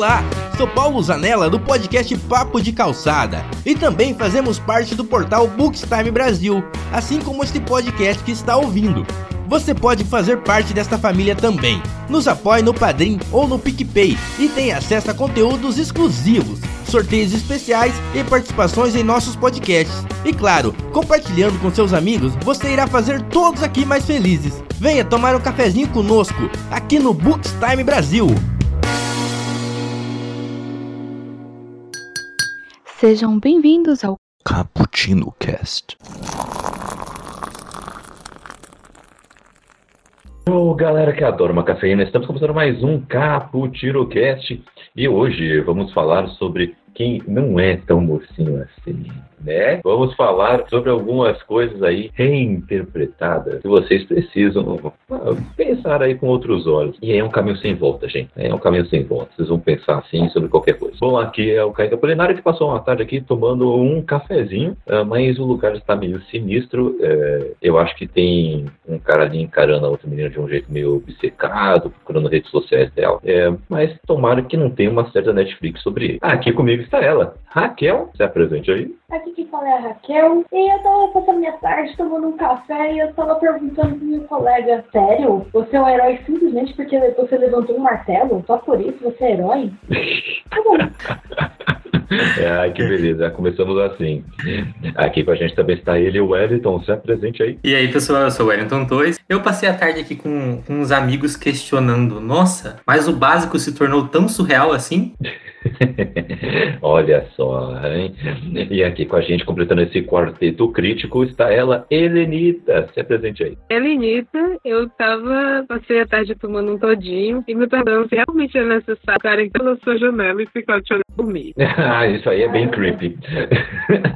Olá, sou Paulo Zanella do podcast Papo de Calçada e também fazemos parte do portal Bookstime Brasil, assim como este podcast que está ouvindo. Você pode fazer parte desta família também. Nos apoie no Padrim ou no PicPay e tem acesso a conteúdos exclusivos, sorteios especiais e participações em nossos podcasts. E claro, compartilhando com seus amigos, você irá fazer todos aqui mais felizes. Venha tomar um cafezinho conosco aqui no Bookstime Brasil. Sejam bem-vindos ao Cappuccino Cast. Ô, galera que adora uma cafeína, estamos começando mais um Cappuccino Cast e hoje vamos falar sobre quem não é tão mocinho assim, né? Vamos falar sobre algumas coisas aí reinterpretadas que vocês precisam ah, pensar aí com outros olhos. E é um caminho sem volta, gente. É um caminho sem volta. Vocês vão pensar assim sobre qualquer coisa. Bom, aqui é o Caio Apolinário que passou uma tarde aqui tomando um cafezinho, ah, mas o lugar está meio sinistro. É, eu acho que tem um cara ali encarando a outra menina de um jeito meio obcecado, procurando redes sociais dela. É, mas tomara que não tenha uma certa Netflix sobre ele. Ah, aqui comigo está ela, Raquel. Se apresente aí. Aqui quem fala é a Raquel. E eu tava passando minha tarde tomando um café e eu tava perguntando pro meu colega: Sério? Você é um herói simplesmente porque você levantou um martelo? Só por isso você é herói? tá bom. É, ai, que beleza. Começamos assim. Aqui com a gente também está ele, o Wellington. Se apresente aí. E aí, pessoal, eu sou o Wellington 2. Eu passei a tarde aqui com, com uns amigos questionando: Nossa, mas o básico se tornou tão surreal assim? Olha só, hein? E aqui com a gente, completando esse quarteto crítico, está ela, Helenita. Se apresente aí. Helenita, eu tava, passei a tarde tomando um todinho e me perguntando se realmente é necessário estarem pela sua janela e ficar te olhando dormir. ah, isso aí é bem creepy.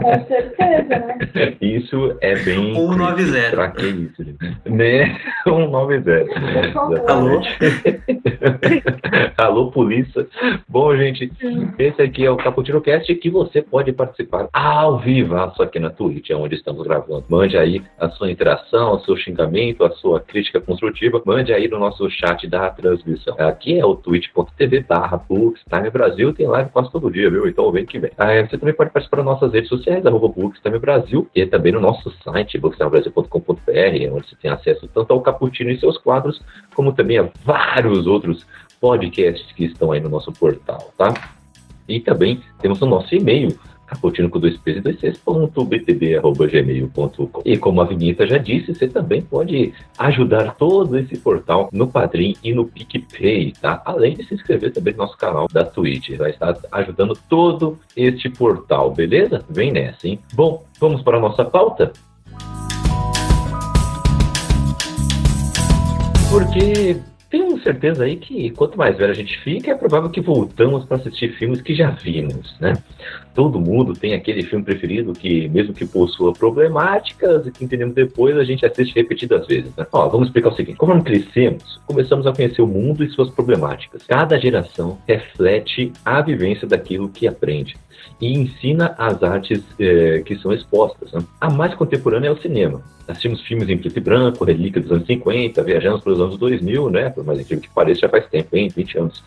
Com certeza, né? Isso é bem. Um creepy. 90. Pra que isso? gente? Né? Um 90. Alô? Alô, polícia. Bom, gente, esse aqui é o Caputino Cast que você pode participar ao vivo aqui na Twitch, é onde estamos gravando. Mande aí a sua interação, o seu xingamento, a sua crítica construtiva. Mande aí no nosso chat da transmissão. Aqui é o twitch.tv barra Brasil. Tem live quase todo dia, viu? Então vem que vem. Ah, você também pode participar das nossas redes sociais, arroba Bookstime Brasil, e também no nosso site, bookstimebrasil.com.br, onde você tem acesso tanto ao Caputino e seus quadros, como também a vários outros podcasts que estão aí no nosso portal, tá? E também temos o nosso e-mail, caputino com dois p's e dois c's, ponto gmail.com. E como a Vinheta já disse, você também pode ajudar todo esse portal no Padrim e no PicPay, tá? Além de se inscrever também no nosso canal da Twitch, vai estar ajudando todo este portal, beleza? Vem nessa, hein? Bom, vamos para a nossa pauta? Porque tenho certeza aí que quanto mais velho a gente fica, é provável que voltamos para assistir filmes que já vimos, né? Todo mundo tem aquele filme preferido que, mesmo que possua problemáticas e que entendemos depois, a gente assiste repetidas vezes, né? Ó, vamos explicar o seguinte: conforme crescemos, começamos a conhecer o mundo e suas problemáticas. Cada geração reflete a vivência daquilo que aprende e ensina as artes eh, que são expostas. Né? A mais contemporânea é o cinema. Assistimos filmes em preto e branco, relíquia dos anos 50, viajamos pelos anos 2000, né? Por mais incrível que pareça, já faz tempo, hein? 20 anos.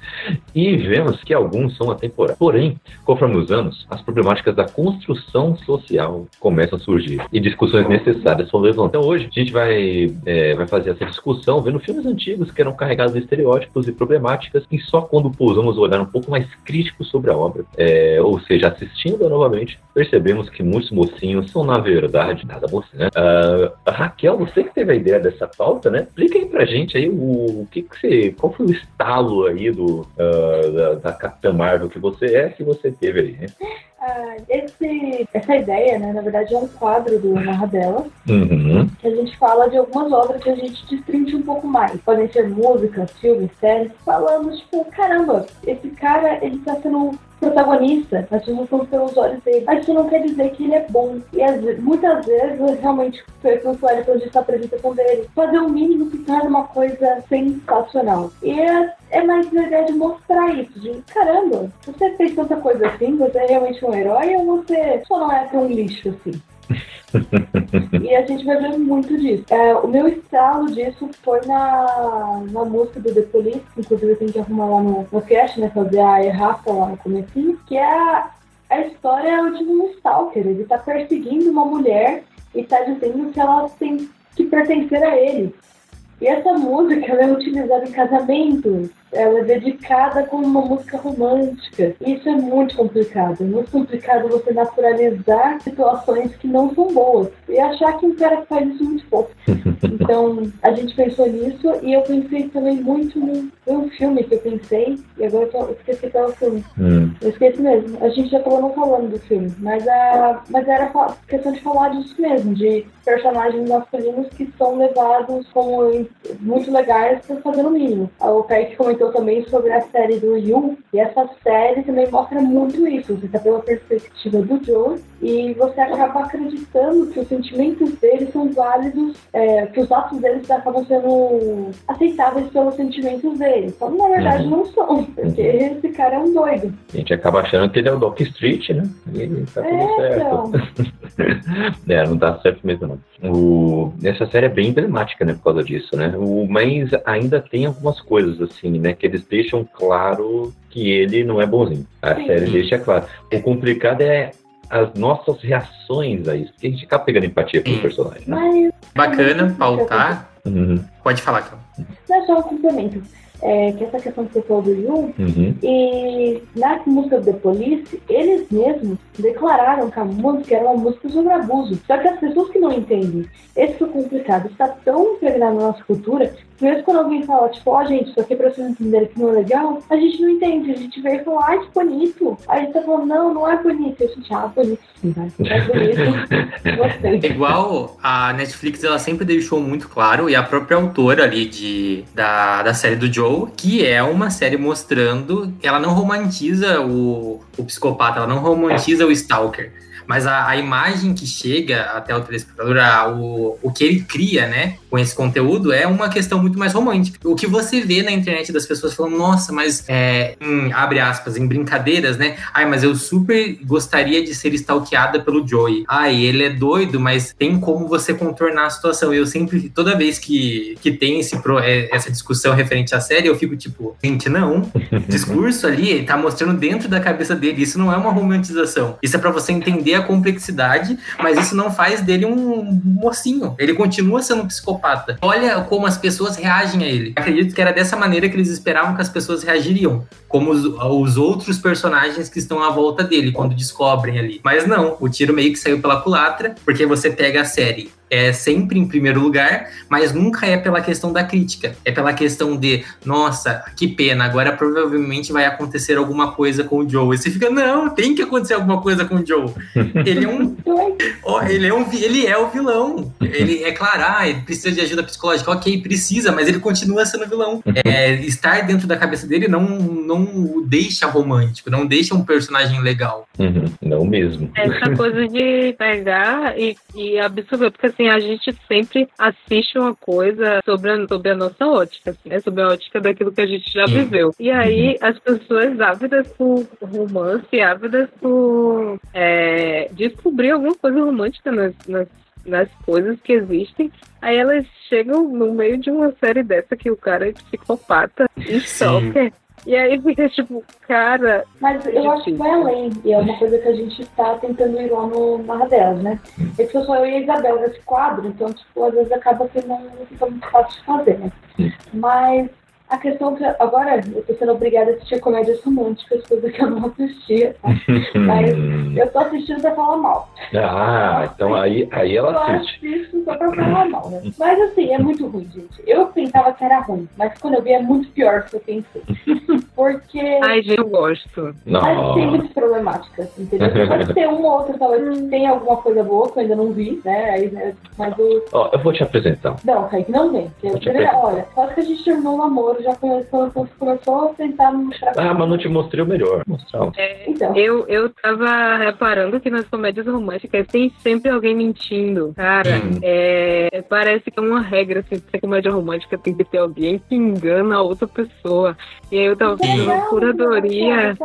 E vemos que alguns são atemporais. Porém, conforme os anos, as problemáticas da construção social começam a surgir e discussões necessárias são levantadas. Então, hoje, a gente vai, eh, vai fazer essa discussão vendo filmes antigos que eram carregados de estereótipos e problemáticas e só quando pousamos olhar um pouco mais crítico sobre a obra, eh, ou seja, assistindo novamente, percebemos que muitos mocinhos são, na verdade, nada mocinho, né? Ah, Raquel, você que teve a ideia dessa pauta, né? Explica aí pra gente aí o, o que, que você. Qual foi o estalo aí do, ah, da, da Capitã Marvel que você é que você teve aí, né? Ah, esse, essa ideia, né, na verdade, é um quadro do Narradela, Uhum. que a gente fala de algumas obras que a gente destrincha um pouco mais. Podem ser músicas, filmes, séries, falando, tipo, caramba, esse cara, ele tá sendo protagonista, nós estamos pelos olhos dele. Mas não quer dizer que ele é bom. E muitas vezes, realmente, foi o que o Wellington disse na apresentação dele. Fazer o mínimo se torna uma coisa sensacional. E é, é mais a ideia de mostrar isso, de caramba, você fez tanta coisa assim, você é realmente um herói ou você só não é tão lixo assim? E a gente vai ver muito disso. É, o meu estalo disso foi na, na música do The Police, inclusive tem que arrumar lá no, no cast, né? Fazer a errata lá no comecinho, que é a, a história de um stalker. Ele tá perseguindo uma mulher e tá dizendo que ela tem que pertencer a ele. E essa música ela é utilizada em casamentos, ela é dedicada como uma música romântica. Isso é muito complicado. É muito complicado você naturalizar situações que não são boas. E achar que um cara que faz isso é muito fofo. Então, a gente pensou nisso e eu pensei também muito num, num filme que eu pensei, e agora eu, tô, eu esqueci qual é o filme. Hum. Eu esqueci mesmo. A gente já acabou não falando do filme, mas, a, mas era questão de falar disso mesmo, de personagens masculinos que são levados como muito legais para fazer o mínimo. O Kaique comentou também sobre a série do Yu, e essa série também mostra muito isso. Você tá pela perspectiva do Joe e você acaba acreditando que os sentimentos dele são válidos, é, que os atos deles acabam sendo aceitáveis pelos sentimentos dele. Só que na verdade Uhum. não são, porque esse cara é um doido. A gente acaba achando que ele é o Doc Street, né? E tá tudo É, certo. então. é, não tá certo mesmo, não. O... Essa série é bem emblemática, né, por causa disso, né? O... Mas ainda tem algumas coisas, assim, né, que eles deixam claro que ele não é bonzinho. A Sim. série deixa claro. O complicado é as nossas reações a isso, porque a gente acaba pegando empatia pelo Sim. personagem, né? Mas Bacana, pautar. Uhum, Pode falar, Cam. não é só um complemento. É, que essa questão que você falou do Yu, uhum. E na música do The Police, eles mesmos declararam que a música era uma música sobre abuso. Só que as pessoas que não entendem, esse é o complicado, está tão impregnado na nossa cultura, que mesmo quando alguém fala, tipo, ó, gente, isso aqui é pra vocês entenderem que não é legal, a gente não entende. A gente vê e fala, ai, que bonito. Aí a gente tá falando, não, não é bonito. E a gente, ah, bonito sim, vai. É bonito. Gostei. É igual a Netflix, ela sempre deixou muito claro, e a própria autora ali de, da, da série do Joe, que é uma série mostrando, ela não romantiza o, o psicopata, ela não romantiza o stalker. Mas a, a imagem que chega até o telespectador, a- o, o que ele cria, né, com esse conteúdo, é uma questão muito mais romântica. O que você vê na internet das pessoas falando, nossa, mas, é, em, abre aspas, em brincadeiras, né, ai, mas eu super gostaria de ser stalkeada pelo Joey. Ai, ele é doido, mas tem como você contornar a situação. Eu sempre, toda vez que, que tem esse, é, essa discussão referente à série, eu fico tipo, gente, não. O discurso ali ele tá mostrando dentro da cabeça dele. Isso não é uma romantização. Isso é pra você entender a complexidade, mas isso não faz dele um mocinho. Ele continua sendo um psicopata. Olha como as pessoas reagem a ele. Acredito que era dessa maneira que eles esperavam que as pessoas reagiriam. Como os, os outros personagens que estão à volta dele, quando descobrem ali. Mas não, o tiro meio que saiu pela culatra, porque você pega a série. É sempre em primeiro lugar, mas nunca é pela questão da crítica. É pela questão de, nossa, que pena, agora provavelmente vai acontecer alguma coisa com o Joe. E você fica, não, tem que acontecer alguma coisa com o Joe. Ele é um Ó, ele, é um, ele é o vilão. Ele é claro, ah, ele precisa de ajuda psicológica. Ok, precisa, mas ele continua sendo vilão. É, estar dentro da cabeça dele não, não o deixa romântico, não deixa um personagem legal. Uhum, Não mesmo. Essa coisa de pegar e, e absorver, porque assim, a gente sempre assiste uma coisa sobre a, sobre a nossa ótica, assim, né? sobre a ótica daquilo que a gente já Sim. viveu. E aí as pessoas ávidas por romance, ávidas por é, descobrir alguma coisa romântica nas, nas, nas coisas que existem. Aí elas chegam no meio de uma série dessa que o cara é psicopata e stalker. E aí fica tipo, cara, Mas eu acho que vai além, e é uma coisa que a gente tá tentando ir lá no Marra delas, né? É que sou só eu e a Isabel nesse quadro, então, tipo, às vezes acaba que não fica muito fácil de fazer, né? Mas a questão que agora eu tô sendo obrigada a assistir comédias românticas, coisa que eu não assistia, tá? Mas eu tô assistindo pra falar mal. Ah, então aí, aí Eu ela assiste. assisto só pra falar mal, né? Mas assim, é muito ruim, gente. Eu pensava que era ruim, mas quando eu vi é muito pior do que eu pensei. Porque. ai, gente, eu gosto. Mas tem Não. muitas problemáticas, entendeu? Pode ter uma ou outra, talvez, que tenha alguma coisa boa que eu ainda não vi, né? Aí, né, Mas o. Ó, eu vou te apresentar. Não, Kaique, não vem. Olha, quase que a gente terminou o namoro, já começou, começou a tentar me mostrar. Ah, mas não te mostrei o melhor. Mostrar. um. Então, Eu, eu tava reparando que nas comédias românticas tem sempre alguém mentindo. Cara, Hum. é, parece que é uma regra, assim, pra ser comédia romântica tem que ter alguém que engana a outra pessoa. E aí eu tava Isso Sim. legal, Curadoria.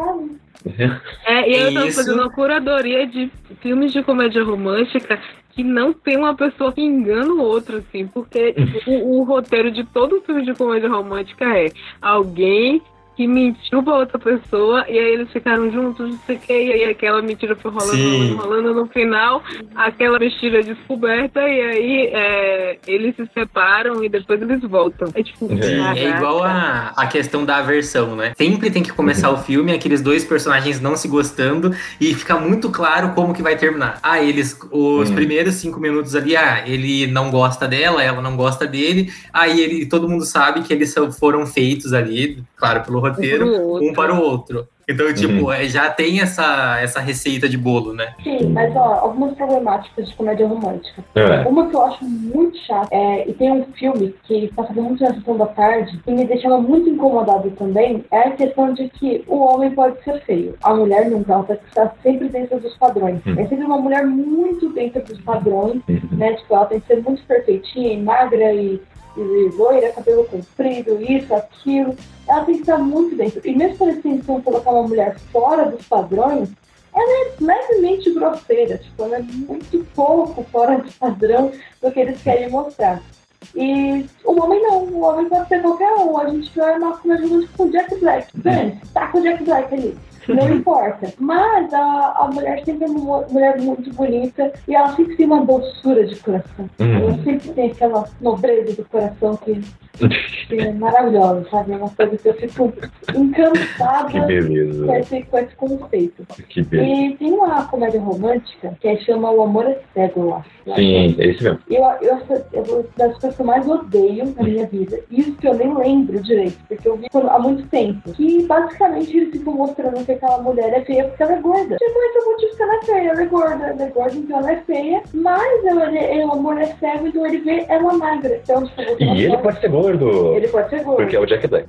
É, e eu tô Isso. fazendo uma curadoria de filmes de comédia romântica que não tem uma pessoa que engana o outro, assim, porque o, o roteiro de todo filme de comédia romântica é alguém que mentiu pra outra pessoa e aí eles ficaram juntos, não sei o que, e aí aquela mentira foi rolando, rolando, rolando no final, aquela mentira é descoberta e aí é, eles se separam e depois eles voltam. É tipo, É caraca. igual a, a questão da aversão, né? Sempre tem que começar o filme, aqueles dois personagens não se gostando, e fica muito claro como que vai terminar. Ah, eles, os Hum. primeiros cinco minutos ali, ah, ele não gosta dela, ela não gosta dele, aí ele, todo mundo sabe que eles foram feitos ali, claro, pelo um para o outro. Então, tipo, é, já tem essa, essa receita de bolo, né? Sim, mas ó, algumas problemáticas de comédia romântica. É. Uma que eu acho muito chata, é, e tem um filme que tá fazendo muito na sessão da tarde, e me deixava muito incomodado também, é a questão de que o homem pode ser feio. A mulher nunca, ela tem que estar sempre dentro dos padrões. Hum. É sempre uma mulher muito dentro dos padrões, Uhum. né? Tipo, ela tem que ser muito perfeitinha, e magra e, e loira, cabelo comprido, isso, aquilo. Ela tem que estar muito dentro. E mesmo quando eles colocar uma mulher fora dos padrões, ela é levemente grosseira, tipo, ela é muito pouco fora do padrão do que eles querem mostrar. E o homem não, o homem pode ser qualquer um. A gente vai uma comédia romântica com o Jack Black. Dane, tá com o Jack Black ali. Não importa. Mas a, a mulher sempre é uma mu- mulher muito bonita e ela sempre tem uma doçura de coração. Ela Uhum. sempre tem aquela nobreza do coração que é maravilhosa, sabe? É uma coisa que eu fico encantada Que com esse, com esse conceito. Que beleza. E tem uma comédia romântica que chama O Amor é Cego, eu acho. Sim, é isso mesmo. Eu, eu, eu, eu das coisas que eu mais odeio na minha vida, e isso que eu nem lembro direito, porque eu vi há muito tempo, que basicamente eles ficam mostrando que aquela mulher é feia porque ela é gorda. Tipo, esse é o motivo que ela é feia, ela é gorda, ela é gorda, então ela é feia, mas ela, ele, o amor é cego, então ele vê ela magra. Então, tipo, E ele pode ser gordo. Ele pode ser gordo. Porque é o Jack Black.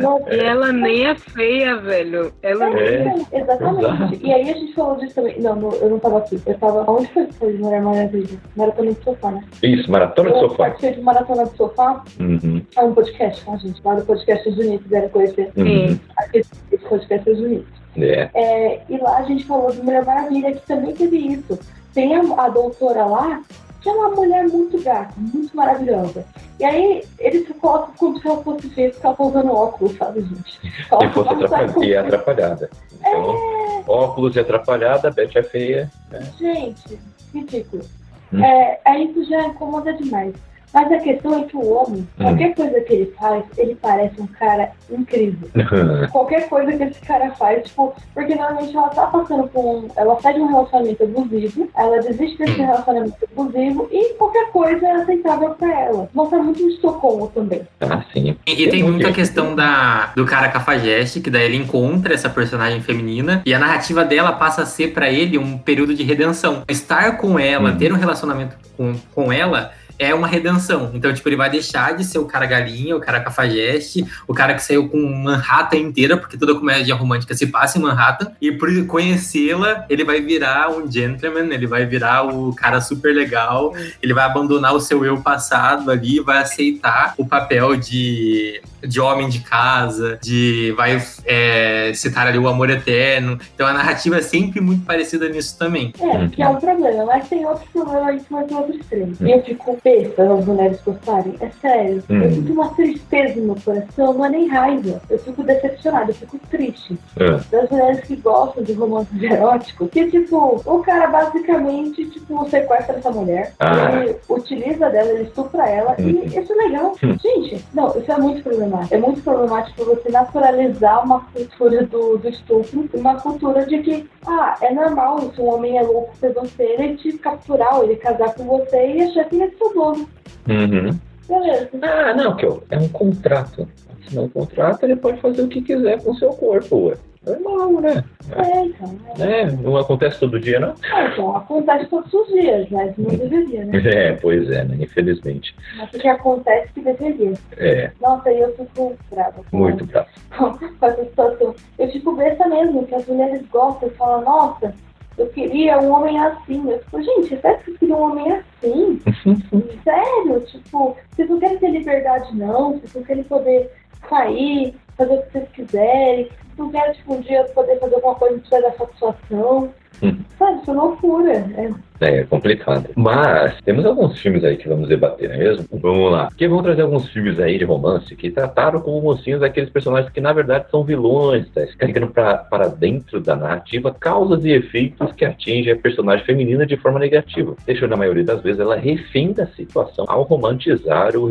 Gordo. E ela nem é feia, velho. Ela É. Exatamente. Exato. E aí a gente falou disso também. Não, não, eu não tava aqui. Eu tava. Onde foi que foi de Mulher Maravilha? Maratona do Sofá, né? Isso, maratona de sofá. participei de Maratona do Sofá. Uhum. É um podcast, tá, gente? Lá do podcast dos Unidos, quiserem conhecer. Uhum. Aqui, esse podcast dos Unidos. É. É, e lá a gente falou de Mulher Maravilha, que também teve isso. Tem a, a doutora lá, que é uma mulher muito gata, muito maravilhosa. E aí eles colocam como se ela fosse feia, porque ela tá usando óculos, sabe, gente? E fosse atrapalhada. E é atrapalhada. Então, óculos e atrapalhada, Beth é feia. Gente, ridículo. Hum. É, aí isso já incomoda demais. Mas a questão é que o homem, Hum. qualquer coisa que ele faz, ele parece um cara incrível. Qualquer coisa que esse cara faz, tipo, porque normalmente ela tá passando por um. Ela sai de um relacionamento abusivo, ela desiste desse Hum. relacionamento abusivo e qualquer coisa é aceitável pra ela. Mostra muito em Estocolmo também. ah, sim. E, e tem muito muito a isso. questão da, do cara cafajeste, que daí ele encontra essa personagem feminina e a narrativa dela passa a ser pra ele um período de redenção. Estar com ela, Uhum. ter um relacionamento com, com ela é uma redenção. Então, tipo, ele vai deixar de ser o cara galinha, o cara cafajeste, o cara que saiu com Manhattan inteira, porque toda comédia romântica se passa em Manhattan, e por conhecê-la, ele vai virar um gentleman, ele vai virar o cara super legal, ele vai abandonar o seu eu passado ali, vai aceitar o papel de, de homem de casa, de vai é, citar ali o amor eterno. Então a narrativa é sempre muito parecida nisso também. É, Uhum. que é um problema, mas tem outro problema aí que vai ter outro extremo. Uhum. E eu fico besta as mulheres gostarem. É sério. Uhum. Eu sinto uma tristeza no meu coração, não é nem raiva. Eu fico decepcionada, eu fico triste. Ah, das mulheres que gostam de romances eróticos, que, tipo, o cara basicamente, tipo, sequestra essa mulher, Ah. ele utiliza dela, ele estupra ela, Uhum. e isso é legal. Hum. Gente, não, isso é muito problemático. É muito problemático você naturalizar uma cultura do, do estupro, uma cultura de que, ah, é normal se um homem é louco por você, ele te capturar, ou ele casar com você e achar que ele é seu dono. Uhum. Beleza. Ah, não, que é um contrato. Assinar um contrato, ele pode fazer o que quiser com o seu corpo, ué. Normal, né? É, então. É, É, não acontece todo dia, não? É, então, acontece todos os dias, mas não deveria, né? É, pois é, né? Infelizmente. Mas o que acontece que deveria. É, Nossa, eu fico brava muito bravo. com, essa situação. Eu fico besta mesmo, que as mulheres gostam e falam, nossa, eu queria um homem assim. Eu fico, gente, sério que você queria um homem assim? Sério? Tipo, vocês não querem ter liberdade, não? Vocês não querem poder sair fazer o que vocês quiserem. Não quero, tipo, um dia poder fazer alguma coisa que precisa dar satisfação. Hum. Sabe, isso é loucura. É, É complicado. Mas temos alguns filmes aí que vamos debater, não é mesmo? Vamos lá. Porque vamos trazer alguns filmes aí de romance que trataram como mocinhos aqueles personagens que na verdade são vilões, tá? carregando para dentro da narrativa causas e efeitos que atingem a personagem feminina de forma negativa, deixando na maioria das vezes ela refém da situação ao romantizar o,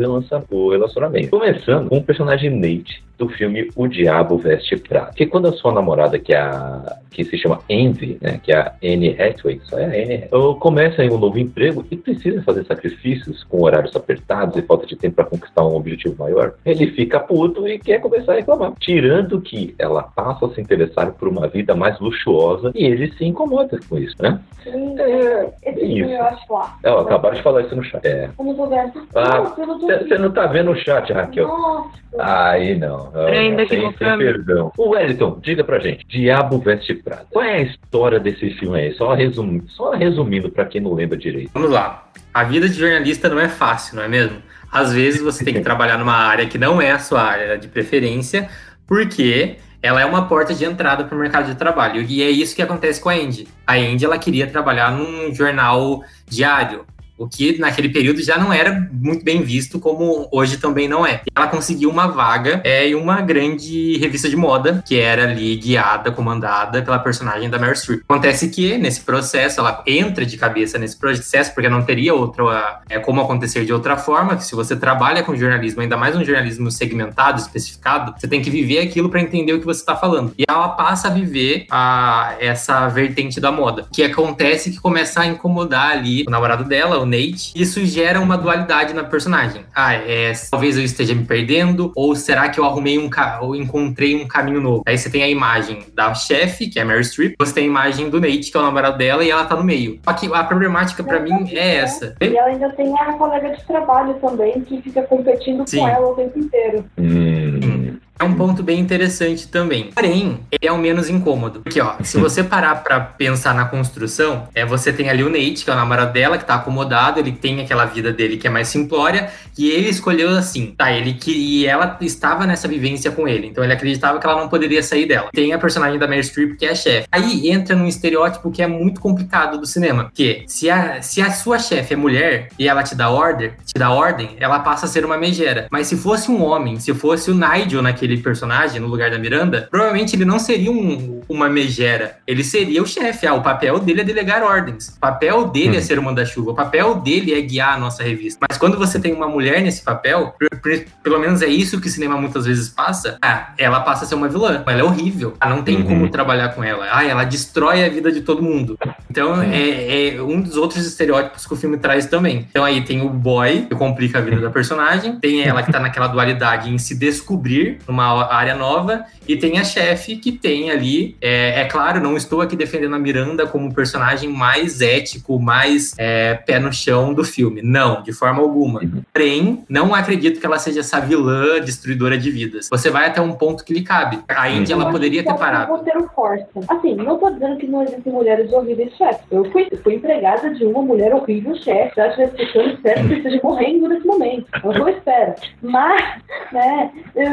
o relacionamento. Começando com o personagem Nate do filme O Diabo Veste Prata. Que quando a sua namorada, que é a que se chama Envy, né, que é a Anne Hathaway, só é a Anne Hathaway, começa em um novo emprego e precisa fazer sacrifícios com horários apertados e falta de tempo para conquistar um objetivo maior, ele fica puto e quer começar a reclamar. Tirando que ela passa a se interessar por uma vida mais luxuosa e ele se incomoda com isso, né? sim. É, Esse é isso. eu acho lá. É, ó, acabaram de falar isso no chat. É. Como tô vendo. Ah, Você não tá vendo o chat, Raquel? Nossa. Aí não. Ainda que sem, perdão. O Wellington, diga pra gente. Diabo Veste Prada. Qual é a história desse filme aí? Só, resum... Só resumindo pra quem não lembra direito. Vamos lá. A vida de jornalista não é fácil, não é mesmo? Às vezes você tem que trabalhar numa área que não é a sua área de preferência, porque ela é uma porta de entrada para o mercado de trabalho. E é isso que acontece com a Andy. A Andy ela queria trabalhar num jornal diário, o que naquele período já não era muito bem visto, como hoje também não é. Ela conseguiu uma vaga é, em uma grande revista de moda, que era ali guiada, comandada pela personagem da Meryl Streep. Acontece que, nesse processo, ela entra de cabeça nesse processo, porque não teria outra, é, como acontecer de outra forma, que se você trabalha com jornalismo, ainda mais um jornalismo segmentado, especificado, você tem que viver aquilo para entender o que você está falando. E ela passa a viver a, essa vertente da moda, que acontece que começa a incomodar ali o namorado dela, o Nate. Isso gera uma dualidade na personagem. Ah, é, talvez eu esteja me perdendo, ou será que eu arrumei um ca- ou encontrei um caminho novo? Aí você tem a imagem da chefe, que é a Mary Streep, você tem a imagem do Nate, que é o namorado dela, e ela tá no meio. Só que a problemática pra mim é essa. E ela ainda tem a colega de trabalho também, que fica competindo Sim. com ela o tempo inteiro. Hum. É um ponto bem interessante também. Porém, ele é o menos incômodo. Porque, ó, se você parar pra pensar na construção, é você tem ali o Nate, que é o namorado dela, que tá acomodado, ele tem aquela vida dele que é mais simplória, e ele escolheu assim, tá? Ele que e ela estava nessa vivência com ele, então ele acreditava que ela não poderia sair dela. Tem a personagem da Meryl Streep, que é a chefe. Aí entra num estereótipo que é muito complicado do cinema, que se a, se a sua chefe é mulher e ela te dá ordem, te dá ordem, ela passa a ser uma megera. Mas se fosse um homem, se fosse o Nigel naquele personagem, no lugar da Miranda, provavelmente ele não seria um- uma megera. Ele seria o chefe. Ah, o papel dele é delegar ordens. O papel dele é Hum. ser o manda-chuva. O papel dele é guiar a nossa revista. Mas quando você tem uma mulher nesse papel, pelo menos é isso que o cinema muitas vezes passa, ah, ela passa a ser uma vilã. Ela é horrível. Ah, não tem Uhum. como trabalhar com ela. Ah, ela destrói a vida de todo mundo. Então, é, é um dos outros estereótipos que o filme traz também. Então, aí tem o boy, que complica a vida da personagem, tem ela que tá naquela dualidade em se descobrir numa área nova, e tem a chefe que tem ali. É, é claro, não estou aqui defendendo a Miranda como o personagem mais ético, mais é, pé no chão do filme. Não, de forma alguma. Porém, não acredito que ela seja essa vilã destruidora de vidas. Você vai até um ponto que lhe cabe. A Indy, Eu ela acho poderia que ter parado. roteiro força. Assim, não tô dizendo que não existem mulheres horríveis chefes. Eu fui, fui empregada de uma mulher horrível chefe. Já estiver escutando, espero que esteja morrendo nesse momento. Eu não espero. Mas, né,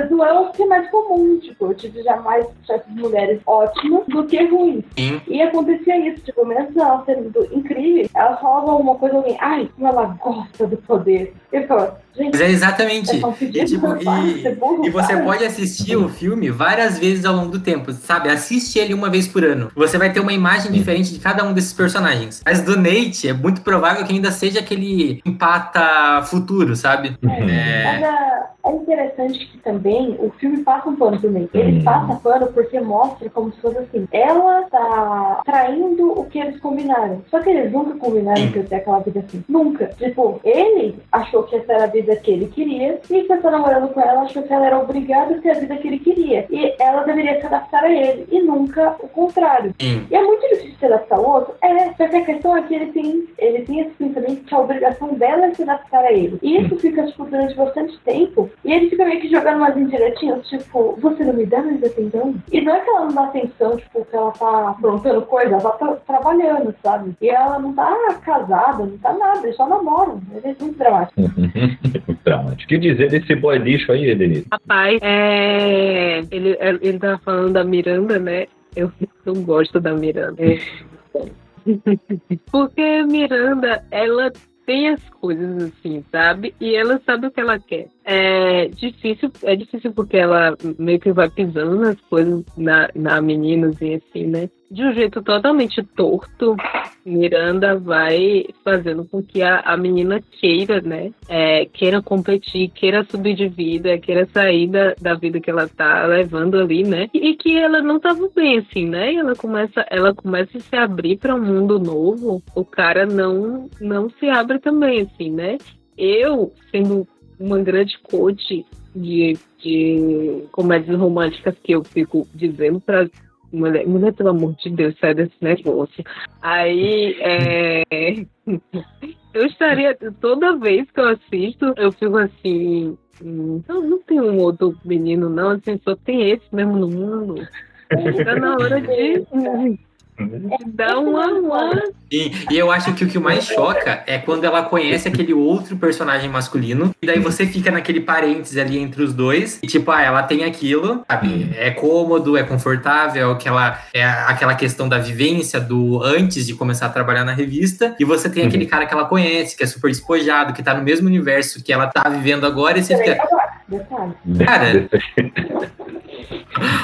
não é o que é mais comum. Tipo, eu tive já mais chefes mulheres ótimas do que ruins. Sim. E acontecia isso, tipo, mesmo ela sendo incrível, ela falava alguma coisa alguém, ai, como ela gosta do poder. Eu ficava, gente, Mas é exatamente. é E, pedido, tipo, ser burro, E você pode assistir o filme várias vezes ao longo do tempo, sabe? Assiste ele uma vez por ano. Você vai ter uma imagem diferente de cada um desses personagens. Mas do Nate, é muito provável que ainda seja aquele empata futuro, sabe? Uhum. É, é, é interessante que também o filme passa um pano também. Ele Hum. passa pano porque mostra como se fosse assim. Ela tá traindo o que eles combinaram. Só que eles nunca combinaram que ia ter aquela vida assim. Nunca. Tipo, ele achou que essa era a vida que ele queria. E quem tá namorando com ela achou que ela era obrigada a ter a vida que ele queria. E ela deveria se adaptar a ele. E nunca o contrário. E é muito difícil se adaptar ao outro. É, só que a questão é que ele tem, ele tem esse pensamento que a obrigação dela é se adaptar a ele. E isso fica, tipo, durante bastante tempo. E ele fica meio que jogando umas indiretinhas, tipo, você não me dá mais atenção? E não é que ela não dá atenção tipo, que ela tá aprontando coisa, ela tá trabalhando, sabe? E ela não tá casada, não tá nada, só namoram. Ele é muito dramático. Muito dramático. O que dizer desse boy lixo aí, Denise? Rapaz, é... ele, ele tava falando da Miranda, né? Eu não gosto da Miranda. Porque Miranda, ela tem as coisas assim, sabe? E ela sabe o que ela quer. É difícil, é difícil porque ela meio que vai pisando nas coisas na, na meninas e assim, né? De um jeito totalmente torto, Miranda vai fazendo com que a, a menina queira, né? É, queira competir, queira subir de vida, queira sair da, da vida que ela tá levando ali, né? E, e que ela não tava bem, assim, né? E ela começa, ela começa a se abrir para um mundo novo. O cara não, não se abre também, assim, né? Eu, sendo uma grande coach de, de comédias românticas que eu fico dizendo para mulher, mulher, pelo amor de Deus, sai desse negócio. Aí, é, eu estaria, toda vez que eu assisto, eu fico assim, hum, não, tem um outro menino não, assim, só tem esse mesmo no mundo. Tá na hora de, dar uma, uma E, e eu acho que o que mais choca é quando ela conhece aquele outro personagem masculino, e daí você fica naquele parênteses ali entre os dois, e tipo, ah, ela tem aquilo, sabe? É cômodo, é confortável, aquela, é aquela questão da vivência do antes de começar a trabalhar na revista, e você tem aquele cara que ela conhece, que é super despojado, que tá no mesmo universo que ela tá vivendo agora, e você fica. Cara.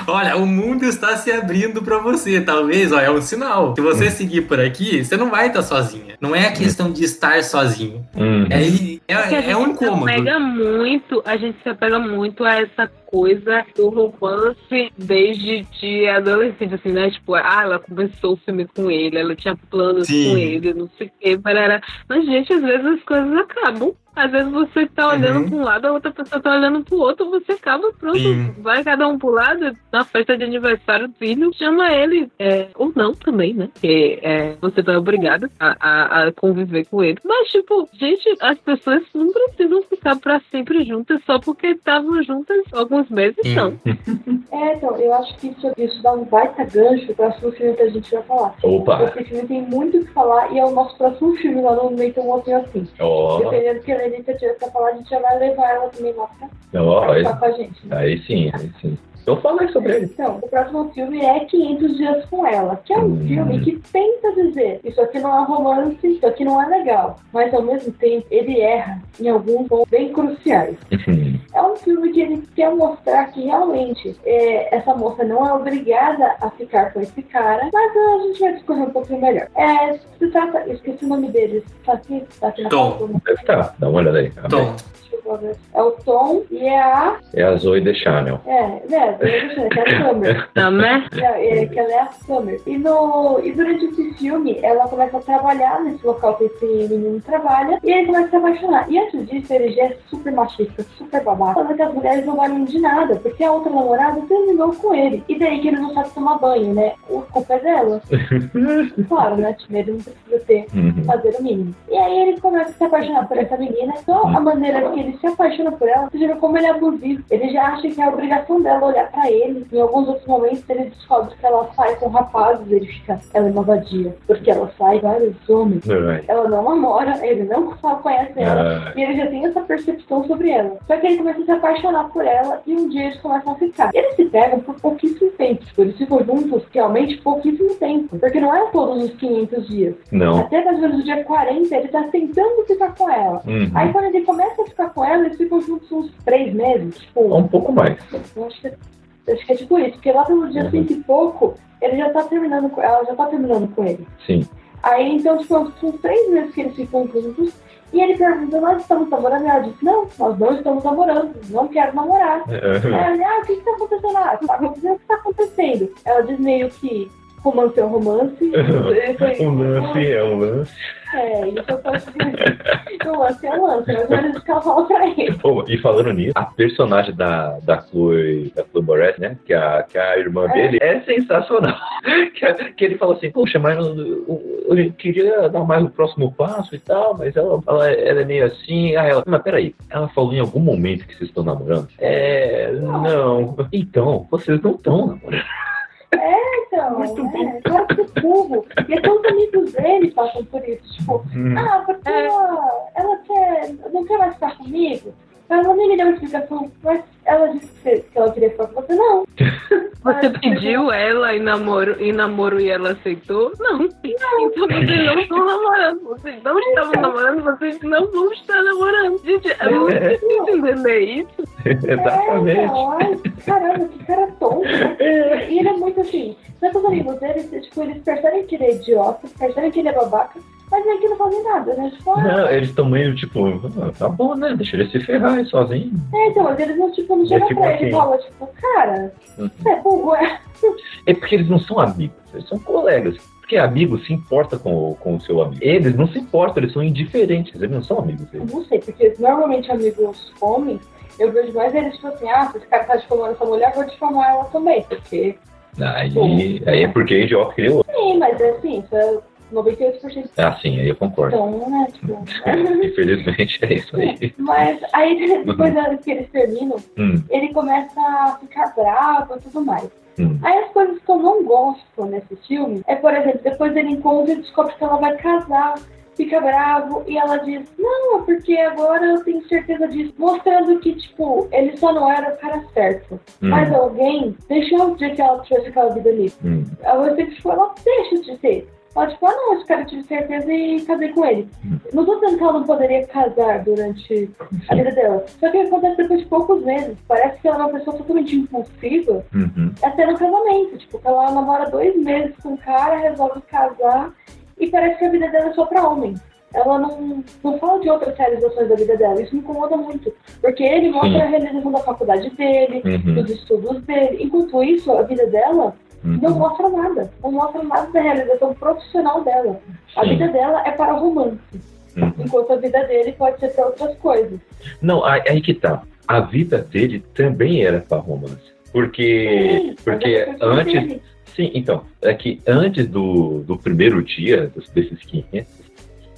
Olha, o mundo está se abrindo pra você, talvez, ó, é um sinal. Se você seguir por aqui, você não vai estar sozinha. Não é a questão de estar sozinho. Hum. É, é, é gente um se incômodo. apega muito, a gente se apega muito a essa coisa do romance desde de adolescente, assim, né? Tipo, ah, ela começou o filme com ele, ela tinha planos Sim. com ele, não sei o que, parará. Mas, gente, às vezes as coisas acabam. Às vezes você tá olhando Uhum. pra um lado, a outra pessoa tá olhando pro outro, você acaba, pronto, Sim. vai cada um pro lado, na festa de aniversário do filho, chama ele, é, ou não também, né? Porque é, você tá obrigado a, a, a conviver com ele. Mas, tipo, gente, as pessoas não precisam ficar pra sempre juntas só porque estavam juntas alguns meses, Sim. não. É, então, eu acho que isso, isso dá um baita gancho pro próximo filme que a gente vai falar. Opa! Esse filme tem muito o que falar e é o nosso próximo filme lá no meio tem um outro assim. Ó, Dependendo do que a Lenita tiver pra falar, a gente já vai levar ela também lá pra ó, aí, participar com a gente. né? aí sim, aí sim. Fala aí sobre ele. Então, o próximo filme é 500 Dias com Ela, que é um Hum. filme que tenta dizer isso aqui não é romance, isso aqui não é legal, mas ao mesmo tempo ele erra em alguns pontos bem cruciais. Uhum. É um filme que ele quer mostrar que realmente é, essa moça não é obrigada a ficar com esse cara, mas a gente vai discorrer um pouquinho melhor. É, se trata, eu esqueci o nome dele, tá aqui, tá aqui na Tom. foto? Deve estar, dá uma olhada aí. Tom, Eu ver. É o Tom e é a. É a Zoe de Chanel. É, né? Deixa eu ver, é a Summer. Né? Não, é, que ela é a Summer. E, no, e durante esse filme, ela começa a trabalhar nesse local que esse menino trabalha, e ele começa a se apaixonar. E antes disso, ele já é super machista, super babaca, falando que as mulheres não valem de nada, porque a outra namorada terminou com ele. E daí que ele não sabe tomar banho, né? A culpa é dela. claro, né? Ele não precisa ter Uhum. fazer o mínimo. E aí ele começa a se apaixonar por essa menina. Só a maneira que ele se apaixona por ela, você já vê como ele é abusivo. Ele já acha que é a obrigação dela olhar pra ele. Em alguns outros momentos ele descobre que ela sai com rapazes, ele fica, ela é uma vadia. Porque ela sai vários homens. Ai. Ela não namora, ele não conhece ela. Ah, E ele já tem essa percepção sobre ela. Só que ele começa a se apaixonar por ela e um dia eles começam a ficar. Eles se pegam por pouquíssimo tempo. Tipo, eles ficam juntos realmente pouquíssimo tempo. Porque não é todos os 500 dias. não. Até mais ou menos no dia 40, ele tá tentando ficar com ela. Uhum. Aí quando ele começa a ficar com ela, eles ficam juntos uns três meses. Tipo, Um pouco mais. eu acho que, acho que é tipo isso. Porque lá pelo dia Uhum. cento e pouco, ele já tá terminando com ela, já tá terminando com ele. Sim. Aí então, tipo, são três meses que eles ficam juntos. E ele pergunta, nós estamos namorando? Ela diz, não, nós não estamos namorando, não quero namorar. Aí ela, ah, o que está acontecendo? Ah, tá acontecendo o que está acontecendo. Ela diz meio que romance é um romance. Foi- um lance é um lance. É, isso eu posso dizer. O lance é um lance, mas que ela fala pra ele. Pô, e falando nisso, a personagem da, da Chloe, da Chloe Moretz, né? Que a, que a irmã É. dele é sensacional. que, que ele fala assim, poxa, mas eu, eu- eu queria dar mais o próximo passo e tal, mas ela, ela, ela é meio assim. Aí ela, mas peraí, ela falou em algum momento que vocês estão namorando? É, não. Então, vocês não estão namorando. Não, muito bom. é, claro que é burro. E até os amigos dele passam por isso. Tipo, Hum. ah, porque ela, ela quer, não quer mais ficar comigo. Ela nem me deu uma explicação, mas ela disse que, você- que ela queria ficar com você. Não. Você pediu ela em namoro, em namoro e ela aceitou? Não. Então vocês não estão namorando. Vocês não estavam namorando, vocês não vão estar namorando. Gente, é muito É. difícil entender isso. Exatamente. É, ai, caramba, que cara tonto. É. E ele é muito assim. Sabe os amigos dele, tipo, eles percebem que ele é idiota, percebem que ele é babaca, mas que não fazem nada, né? Tipo, ah, Não, eles estão meio tipo, ah, tá bom, né? Deixa ele se ferrar sozinho. é, então, mas eles não, tipo, não chegam tipo pra ele e assim. falam, tipo, cara, Uhum. você é burro, é. É porque eles não são amigos, eles são colegas. Porque amigo se importa com, o- com o seu amigo. Eles não se importam, eles são indiferentes, eles não são amigos Eu não sei, porque normalmente amigos homens, eu vejo mais eles, tipo assim, ah, se esse cara tá difamando essa mulher, vou difamar ela também, porque, Aí, aí é porque o idiota criou. sim, mas é assim, é 98% Ah, sim, aí eu concordo. então, né, tipo... Infelizmente é isso aí. Mas aí, depois que eles terminam, Hum, ele começa a ficar bravo e tudo mais. hum. Aí as coisas que eu não gosto nesse filme é, por exemplo, depois ele encontra e descobre que ela vai casar, fica bravo e ela diz, não, é porque agora eu tenho certeza disso. Mostrando que, tipo, ele só não era o cara certo. Hum. Mas alguém deixou de que ela tivesse aquela vida ali. Hum. Sempre tipo, ela deixa de ser. Ela tipo, ah não, esse cara tive certeza e casei com ele. Não tô dizendo que ela não poderia casar durante a vida dela. Só que acontece depois de poucos meses. Parece que ela é uma pessoa totalmente impulsiva Uhum. até no casamento. Tipo, que ela namora dois meses com o cara, resolve casar e parece que a vida dela é só pra homem. Ela não, não fala de outras realizações da vida dela. Isso me incomoda muito. Porque ele mostra a realização da faculdade dele, Uhum. dos estudos dele. Enquanto isso, a vida dela não Uhum. mostra nada. Não mostra nada da realização profissional dela. A Sim. vida dela é para romance. Uhum. Enquanto a vida dele pode ser para outras coisas. Não, aí, que tá. A vida dele também era para romance. Porque, Sim, porque é porque antes. entendi. Sim, então, é que antes do, do primeiro dia desses 500,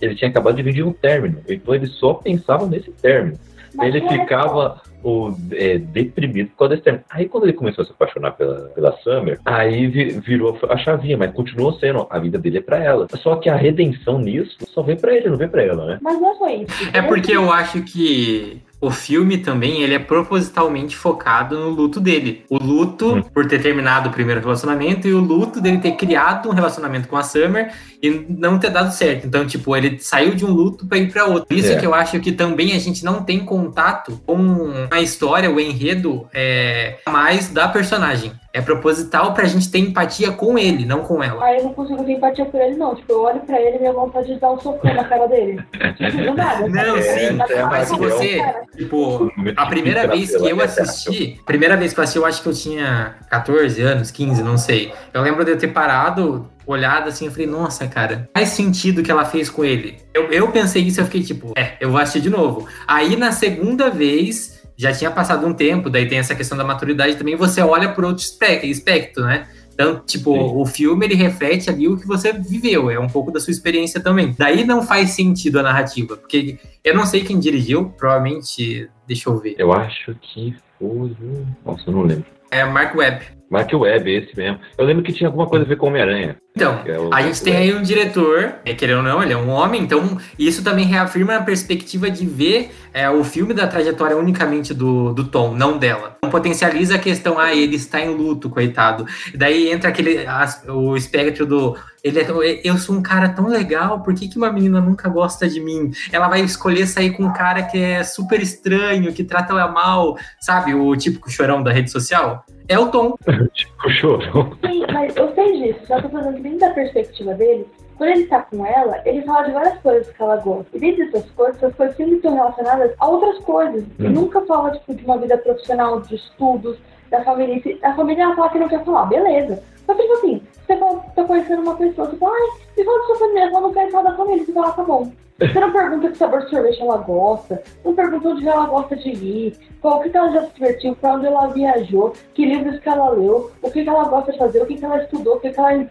ele tinha acabado de vir um término. Então ele só pensava nesse término. Mas ele não ficava o, é, deprimido por causa desse término. Aí quando ele começou a se apaixonar pela, pela Summer, aí vi- virou a chavinha, mas continuou sendo, a vida dele é pra ela. Só que a redenção nisso só vem pra ele, não vem pra ela, né? Mas não é só isso. É porque eu acho que o filme também ele é propositalmente focado no luto dele. O luto Hum. por ter terminado o primeiro relacionamento e o luto dele ter criado um relacionamento com a Summer e não ter dado certo. Então, tipo, ele saiu de um luto pra ir pra outro. Por isso É. que eu acho que também a gente não tem contato com a história, o enredo é mais da personagem. É proposital pra gente ter empatia com ele, não com ela. Aí eu não consigo ter empatia por ele, não. Tipo, eu olho pra ele e minha vontade de dar um socão na cara dele. Tipo, do nada. Não, sabe? sim, Mas é, mas se você, cara, tipo, A primeira vez que eu assisti, primeira vez que eu assisti, eu acho que eu tinha 14 anos, 15, não sei. Eu lembro de eu ter parado, olhado assim, eu falei, nossa, cara, faz sentido o que ela fez com ele. Eu, eu pensei isso, eu fiquei tipo, é, eu vou assistir de novo. Aí na segunda vez, já tinha passado um tempo, daí tem essa questão da maturidade também, você olha por outro espe- espectro, né? Então, tipo, Sim. o filme ele reflete ali o que você viveu, é um pouco da sua experiência também. Daí não faz sentido a narrativa, porque eu não sei quem dirigiu, provavelmente, deixa eu ver. Eu acho que foi. Nossa, eu não lembro. É Mark Webb. Mark Webb, esse mesmo. Eu lembro que tinha alguma coisa a ver com Homem-Aranha. Então, é o a gente tem aí um diretor, é, querendo ou não, ele é um homem, então isso também reafirma a perspectiva de ver é, o filme da trajetória unicamente do, do Tom, não dela. Então, potencializa a questão, ah, ele está em luto, coitado. Daí entra aquele, o espectro do, ele é, tão- eu sou um cara tão legal, por que, que uma menina nunca gosta de mim? Ela vai escolher sair com um cara que é super estranho, que trata ela mal, sabe? O típico chorão da rede social. É o Tom. Tipo, chorou. Sim, mas eu sei disso. Só tô falando que dentro da perspectiva dele, quando ele tá com ela, ele fala de várias coisas que ela gosta. E dentro dessas coisas, essas coisas sempre estão relacionadas a outras coisas. E Hum. nunca fala, tipo, de uma vida profissional, de estudos, da família. Se a família ela fala que não quer falar, beleza. Só que, tipo assim, você fala, tá conhecendo uma pessoa, você fala, ai, me fala de sua família, ela não quer falar da família, você fala, ah, tá bom. Você não pergunta que sabor de sorvete ela gosta, não pergunta onde ela gosta de ir, qual que ela já se divertiu, pra onde ela viajou, que livros que ela leu, o que, que ela gosta de fazer, o que, que ela estudou, o que, que ela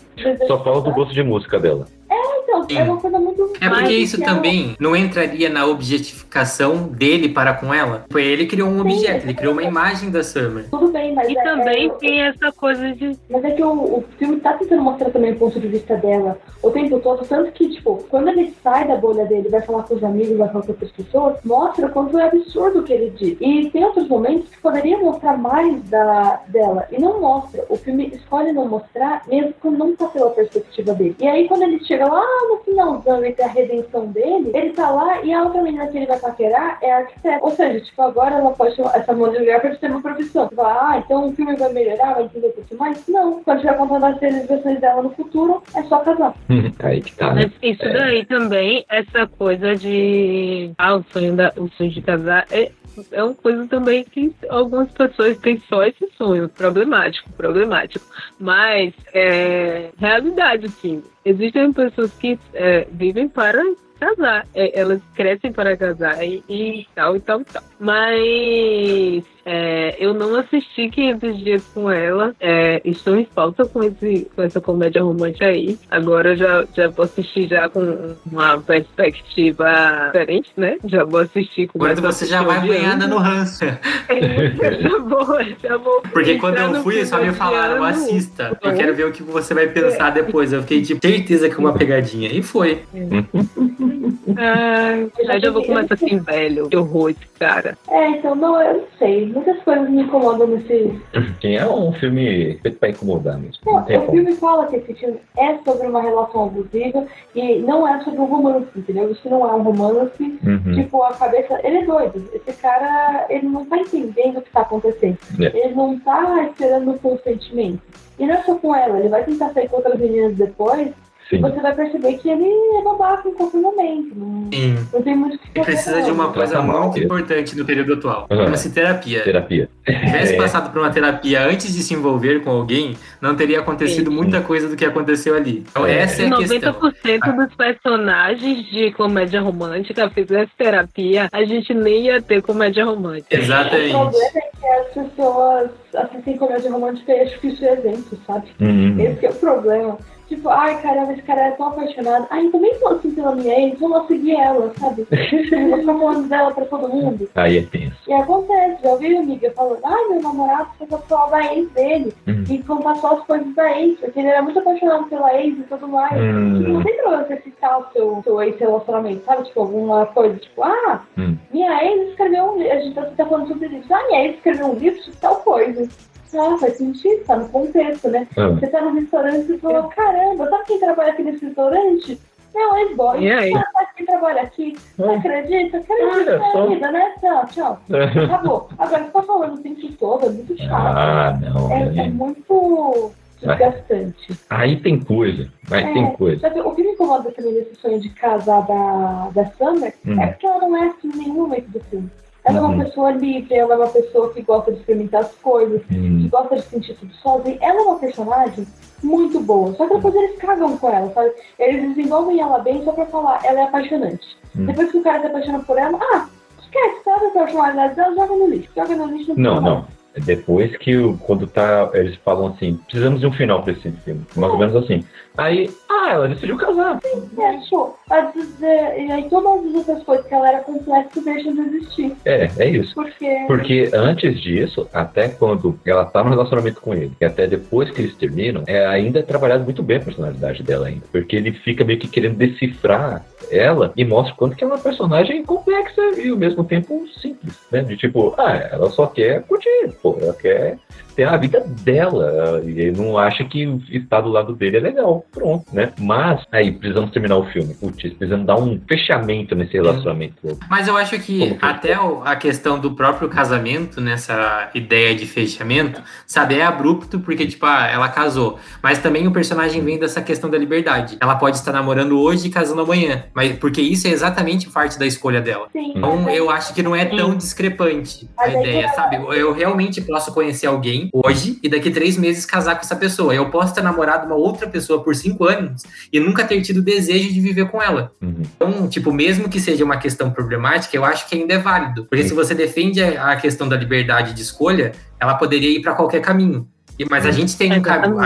Só fala do gosto de música dela. Então, Sim. é uma coisa muito. É porque isso ela- também não entraria na objetificação dele para com ela. Foi ele que criou um objeto, ele criou uma imagem da Summer. Tudo bem, mas E é, também é, tem essa coisa de. Mas é que o, o filme tá tentando mostrar também o ponto de vista dela o tempo todo, tanto que, tipo, quando ele sai da bolha dele, vai falar com os amigos, vai falar com outras pessoas, mostra o quanto é absurdo o que ele diz. E tem outros momentos que poderia mostrar mais da, dela, e não mostra. O filme escolhe não mostrar, mesmo quando não tá pela perspectiva dele. E aí, quando ele chega lá no finalzão e tem a redenção dele, ele tá lá e a outra menina que ele vai paquerar é a arquiteta. Ou seja, tipo, agora ela pode chamar essa mulher pra ter uma profissão. Você fala, ah, então o filme vai melhorar, vai entender um pouco mais? Não. Quando estiver contando as realizações dela no futuro, é só casar. Aí que tá, né? Mas isso É. daí também, essa coisa de. Ah, o sonho, da, o sonho de casar é, é uma coisa também que algumas pessoas têm só esse sonho. Problemático, problemático. Mas é realidade, sim. Existem pessoas que é, vivem para casar. É, elas crescem para casar e, e tal e tal e tal. Mas é, eu não assisti 500 dias com ela. É, estou em falta com, esse, com essa comédia romântica aí. Agora eu já, já vou assistir já com uma perspectiva diferente, né? Já vou assistir com Quando mais você já vai odiando. banhada no ranço. já vou, já vou. Porque quando eu fui, só me falaram, assista. Eu quero ver o que você vai pensar depois. Eu fiquei tipo, certeza que é uma pegadinha. E foi. Ai, aí já vou começar assim, velho. Que horror esse cara. É, então, não, eu não sei. Muitas coisas me incomodam nesse. É um filme feito pra incomodar mesmo. Não, Não o como. filme fala que esse filme é sobre uma relação abusiva e não é sobre um romance, entendeu? Isso não é um romance. Uhum. Tipo, a cabeça. Ele é doido. Esse cara, ele não tá entendendo o que tá acontecendo. É. Ele não tá esperando o consentimento. E não é só com ela, ele vai tentar sair com outras meninas depois. Sim. Você vai perceber que ele é babaca em qualquer momento. Não, Sim. não tem muito o que E precisa fazer, de uma não. coisa mal muito importante no período atual. Uhum. Chama-se terapia. Terapia. Se tivesse É. passado por uma terapia antes de se envolver com alguém, não teria acontecido Sim. muita coisa do que aconteceu ali. Então É. essa é a questão. 90% dos personagens de comédia romântica fizesse terapia, a gente nem ia ter comédia romântica. O Exatamente. problema é que as pessoas assistem comédia romântica e acham que isso é exemplo, sabe? Uhum. Esse que é o problema. Tipo, ai caramba, esse cara é tão apaixonado. Ai, também tô assim pela minha ex, vou lá seguir ela, sabe? vou ficar falando dela pra todo mundo. Aí é tenso. E acontece, já ouvi amiga falando, ai, meu namorado foi falar da ex dele Hum. e contar só as coisas da ex, porque ele era muito apaixonado pela ex e tudo mais. Hum. Tipo, não tem problema você citar o seu, seu ex-relacionamento, sabe? Tipo, alguma coisa, tipo, ah, Hum. minha ex escreveu um livro, a gente tá, tá falando sobre isso. Ah, minha ex escreveu um livro sobre tal coisa. Ah, faz sentido, tá no contexto, né? Ah. Você tá no restaurante e fala, caramba, sabe quem trabalha aqui nesse restaurante? É o ex-boy. E aí? Ah, sabe quem trabalha aqui? Você acredita? Acredita Olha na só. vida, né? Tchau, tchau. Acabou. Agora você tá falando o tempo todo, é muito chato. Ah, não. é, é né? muito desgastante. Aí tem coisa. Aí É. tem coisa. Sabe, o que me incomoda também desse sonho de casar da, da Summer Hum. é porque ela não é assim em nenhum momento do filme. Ela é Uhum. uma pessoa livre, ela é uma pessoa que gosta de experimentar as coisas, que Hum. gosta de sentir tudo sozinha. Ela é uma personagem muito boa. Só que depois eles cagam com ela, sabe? Eles desenvolvem ela bem só pra falar, ela é apaixonante. Hum. Depois que o cara se apaixona por ela, ah, esquece, sabe a personalidade dela, joga no lixo. Joga no lixo Não, precisa não. É Depois que o- quando tá, eles falam assim, precisamos de um final pra esse filme. Mais ou menos assim. Aí, ah, ela decidiu casar. É, tipo, vezes, é, e aí todas as outras coisas que ela era complexa deixam de existir. É, é isso. Porque. Porque antes disso, até quando ela tá no relacionamento com ele, e até depois que eles terminam, é, ainda é trabalhado muito bem a personalidade dela ainda. Porque ele fica meio que querendo decifrar ela e mostra o quanto que ela é uma personagem complexa e ao mesmo tempo simples, né? De tipo, ah, ela só quer curtir, pô, ela quer ter a vida dela e ele não acha que estar do lado dele é legal. Pronto, né? Mas aí precisamos terminar o filme. Putz, precisamos dar um fechamento nesse relacionamento. Mas eu acho que que- até o- a questão do próprio casamento, nessa ideia de fechamento, sabe, é abrupto porque, tipo, ah, ela casou. Mas também o personagem vem dessa questão da liberdade. Ela pode estar namorando hoje e casando amanhã. Mas porque isso é exatamente parte da escolha dela. Sim, Então eu acho que não é tão discrepante a ideia, sabe? Eu realmente posso conhecer alguém hoje e daqui três meses casar com essa pessoa. Eu posso ter namorado uma outra pessoa por cinco anos e nunca ter tido desejo de viver com ela. Uhum. Então, tipo, mesmo que seja uma questão problemática, eu acho que ainda é válido. Porque se você defende a questão da liberdade de escolha, ela poderia ir para qualquer caminho. E- Mas a gente tem um caminho.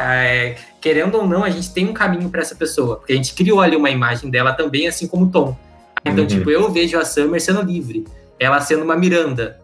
É, querendo ou não, a gente tem um caminho para essa pessoa, porque a gente criou ali uma imagem dela também, assim como o Tom. Então, Uhum. tipo, eu vejo a Summer sendo livre, ela sendo uma Miranda,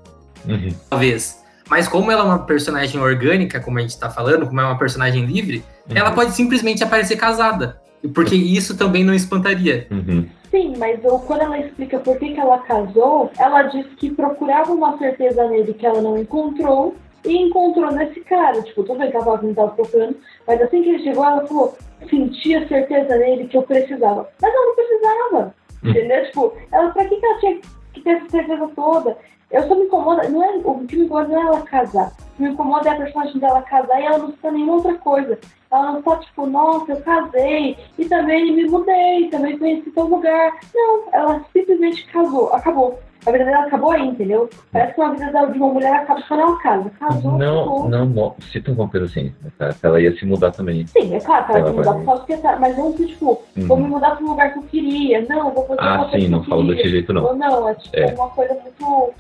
Uhum. talvez. Mas como ela é uma personagem orgânica, como a gente tá falando, como é uma personagem livre, ela pode simplesmente aparecer casada. Porque isso também não espantaria. Uhum. Sim, mas o- quando ela explica por que, que ela casou, ela diz que procurava uma certeza nele que ela não encontrou e encontrou nesse cara. Tipo, tudo bem que ela não estava procurando, mas assim que ele chegou, ela falou: sentia certeza nele que eu precisava. Mas ela não precisava, Hum. entendeu? Tipo, ela, pra que, que ela tinha que ter essa certeza toda? Eu só me incomoda, não é, o que me incomoda não é ela casar. Me incomoda é a personagem dela casar e ela não precisa nenhuma outra coisa. Ela não tá tipo, nossa, eu casei e também me mudei, também conheci tal lugar. Não, ela simplesmente casou, acabou. A vida dela acabou aí, entendeu? Parece que uma vida da- de uma mulher acaba quando ela casa. Casou, Não, acabou. não, não, cita alguma coisa assim. né? Ela ia se mudar também. Sim, é claro, Ela se mudar vai- por causa que tá, mas não que, tipo, Uhum. vou me mudar para um lugar que eu queria. Não, vou fazer Ah, uma coisa sim, não falo desse jeito, não. Ou não, é tipo É. uma coisa muito.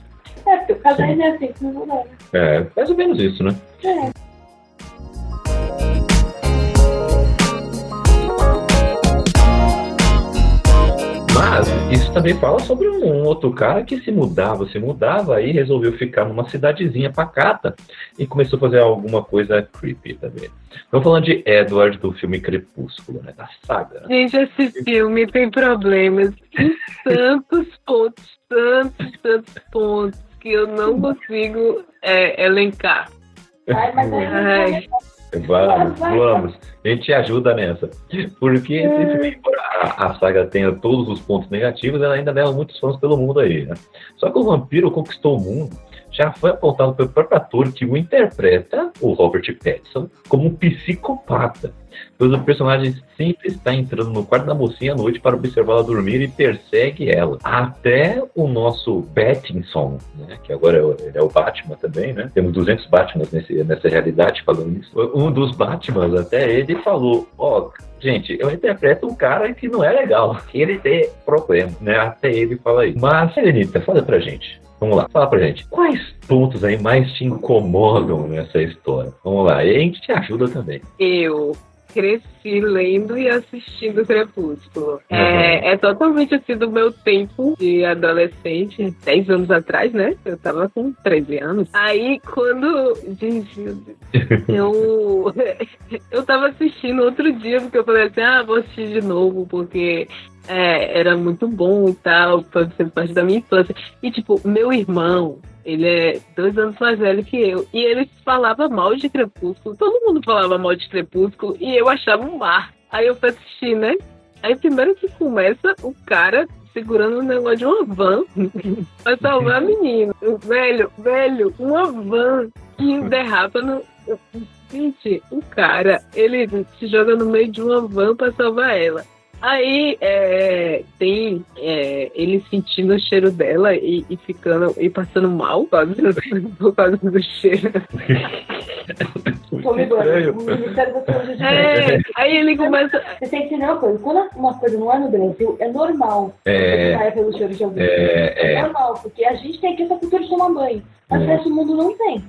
É, porque eu casei, Sim. né? Tem que mudar, né? É, mais ou menos isso, né? É. Mas isso também fala sobre um, um outro cara que se mudava, se mudava e resolveu ficar numa cidadezinha pacata e começou a fazer alguma coisa creepy também. Estamos falando de Edward do filme Crepúsculo, né? Da saga. né? Gente, esse filme tem problemas em tantos pontos, tantos, tantos pontos, que eu não consigo é, elencar. Ai, mas Ai. Vamos, vamos. A gente ajuda nessa. Porque esse filme, embora a, a saga tenha todos os pontos negativos, ela ainda leva muitos fãs pelo mundo aí, né? Só que o vampiro conquistou o mundo já foi apontado pelo próprio ator que o interpreta, o Robert Pattinson, como um psicopata. Pois o personagem sempre está entrando no quarto da mocinha à noite para observá-la dormir e persegue ela. Até o nosso Pattinson, né, que agora é é o Batman também, né? Temos 200 Batmans nesse, nessa realidade falando isso. Um dos Batmans, até ele falou, ó, Gente, eu interpreto um cara que não é legal, que ele tem problema, né? Até ele fala isso. Mas, Helenita, fala pra gente. Vamos lá, fala pra gente. Quais pontos aí mais te incomodam nessa história? Vamos lá, e a gente te ajuda também. Eu cresci lendo e assistindo Crepúsculo. Uhum. É, é totalmente assim do meu tempo de adolescente, 10 anos atrás, né? Eu tava com 13 anos. Aí quando. Gente, meu Deus. eu. Eu tava assistindo outro dia, porque eu falei assim, ah, vou assistir de novo, porque é, era muito bom e tal, sempre parte da minha infância. E, tipo, meu irmão, ele é dois anos mais velho que eu. E ele falava mal de Crepúsculo. Todo mundo falava mal de Crepúsculo. E eu achava um mar. Aí eu fui assistir, né? Aí primeiro que começa o cara segurando um negócio de uma van pra salvar a menina. Velho, velho, uma van que derrapa no. Gente, o cara, ele se joga no meio de uma van pra salvar ela. Aí é, tem é, ele sentindo o cheiro dela e, e ficando e passando mal por causa do, por causa do cheiro. Tommy Gunn, o Ministério da Saúde de É, aí ele começa. Você tem que entender uma coisa, quando uma coisa não é no Brasil, é normal É. você saia pelo cheiro de alguém. É, é. normal, porque a gente tem aqui essa cultura de tomar banho. Mas o resto do mundo não tem.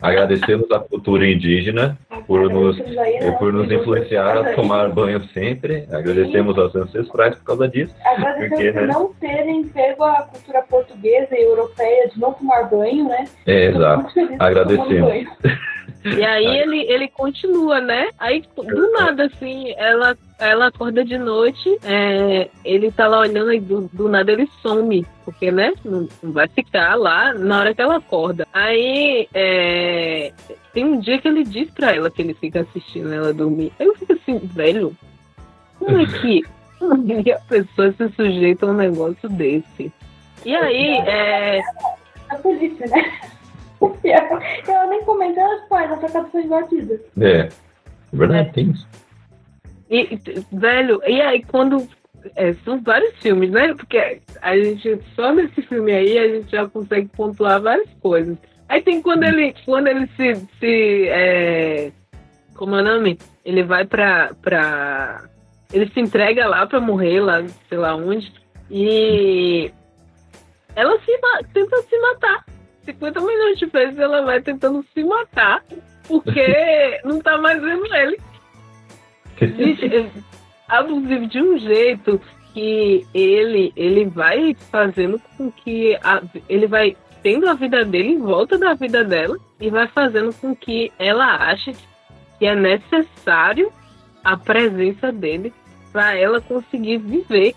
Agradecemos a cultura indígena por nos, né? por nos influenciar a tomar banho sempre. Agradecemos aos ancestrais por causa disso. Agradecemos Porque, por né? não terem pego a cultura portuguesa e europeia de não tomar banho, né? É, Tô exato. Agradecemos. E aí ele, ele continua, né? Aí do nada, assim, ela, ela acorda de noite, é, ele tá lá olhando e do, do nada ele some. Porque, né? Não, não vai ficar lá na hora que ela acorda. Aí é, tem um dia que ele diz pra ela que ele fica assistindo ela dormir. Aí eu fico assim, velho, como é que, é a pessoa se sujeita a um negócio desse? E aí, é, A polícia, né? E ela ela nem comenta, ela faz, ela acaba sendo batida. É. É verdade, tem isso. E, velho, e aí quando. é, são vários filmes, né? Porque a gente, só nesse filme aí, a gente já consegue pontuar várias coisas. Aí tem quando ele, quando ele se. se é, como é o nome? Ele vai pra, pra. Ele se entrega lá pra morrer, lá, sei lá onde. E. Ela se, tenta se matar. 50 milhões de vezes ela vai tentando se matar. Porque não tá mais vendo ele. Gente, é abusivo de um jeito que ele, ele vai fazendo com que a- ele vai tendo a vida dele em volta da vida dela e vai fazendo com que ela ache que é necessário a presença dele para ela conseguir viver.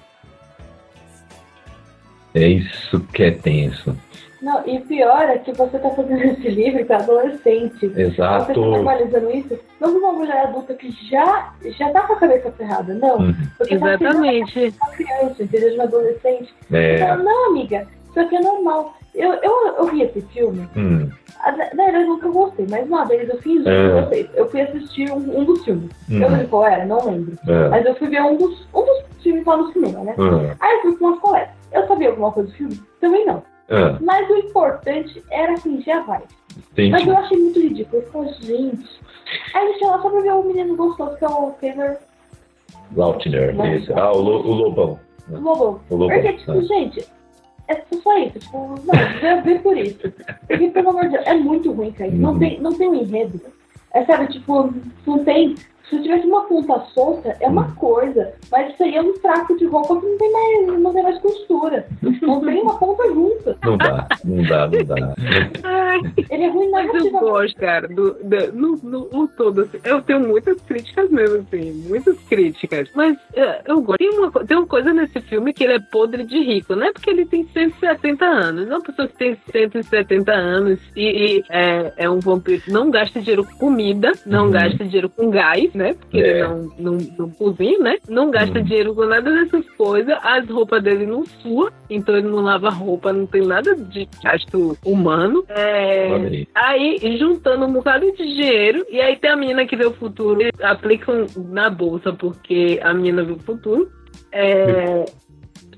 É isso que é tenso. Não, e pior é que você tá fazendo esse livro para adolescente. Você Exato. tá normalizando isso, não uma mulher adulta que já, já tá com a cabeça ferrada, não. Uhum. Você tá Exatamente. criando uma criança, entendeu? De uma adolescente. É. Então, não, amiga, isso aqui é normal. Eu, eu, eu vi esse filme, Hum, na verdade eu nunca gostei, mas uma vez eu fiz É. isso com vocês. Eu fui assistir um, um dos filmes. Eu hum, lembro qual era, não lembro. é, Mas eu fui ver um dos, um dos filmes lá no cinema, né? é, Aí eu fui com umas colegas. Eu sabia alguma coisa do filme? Também não. É, Mas o importante era fingir a vibe. Mas entendi. eu achei muito ridículo. Eu falei, gente. Aí ia lá só pra ver o menino gostoso, que é o Taylor Lautner, isso. Ah, o, lo- o Lobão. Lobão. O Lobão. Porque, tipo, gente, é só isso. Tipo, não, ver por isso. Porque, pelo amor de Deus, é muito ruim, cara. Não, Uhum. tem, não tem um enredo. É, sabe, tipo, não tem. Se tivesse uma ponta solta, é uma coisa. Mas isso aí é um traco de roupa que não tem mais, não tem mais costura. Não tem uma ponta junta. Não dá, não dá, não dá. Ai, Ele é ruim mas eu gosto, cara, do, do- no, no, no todo. assim, eu tenho muitas críticas mesmo, assim, muitas críticas. Mas é, eu gosto. Tem uma, tem uma coisa nesse filme que ele é podre de rico, não é porque ele tem 170 anos. Uma pessoa que tem 170 anos e, e é, é um vampiro que não gasta dinheiro com comida, não Uhum. gasta dinheiro com gás, né? Porque É. ele não, não, não cozinha, né? Não gasta Uhum. dinheiro com nada dessas coisas. As roupas dele não suam, então ele não lava roupa, não tem nada de gasto humano. É, aí. Aí, juntando um bocado de dinheiro, e aí tem a menina que vê o futuro, eles aplicam na bolsa porque a menina vê o futuro. É,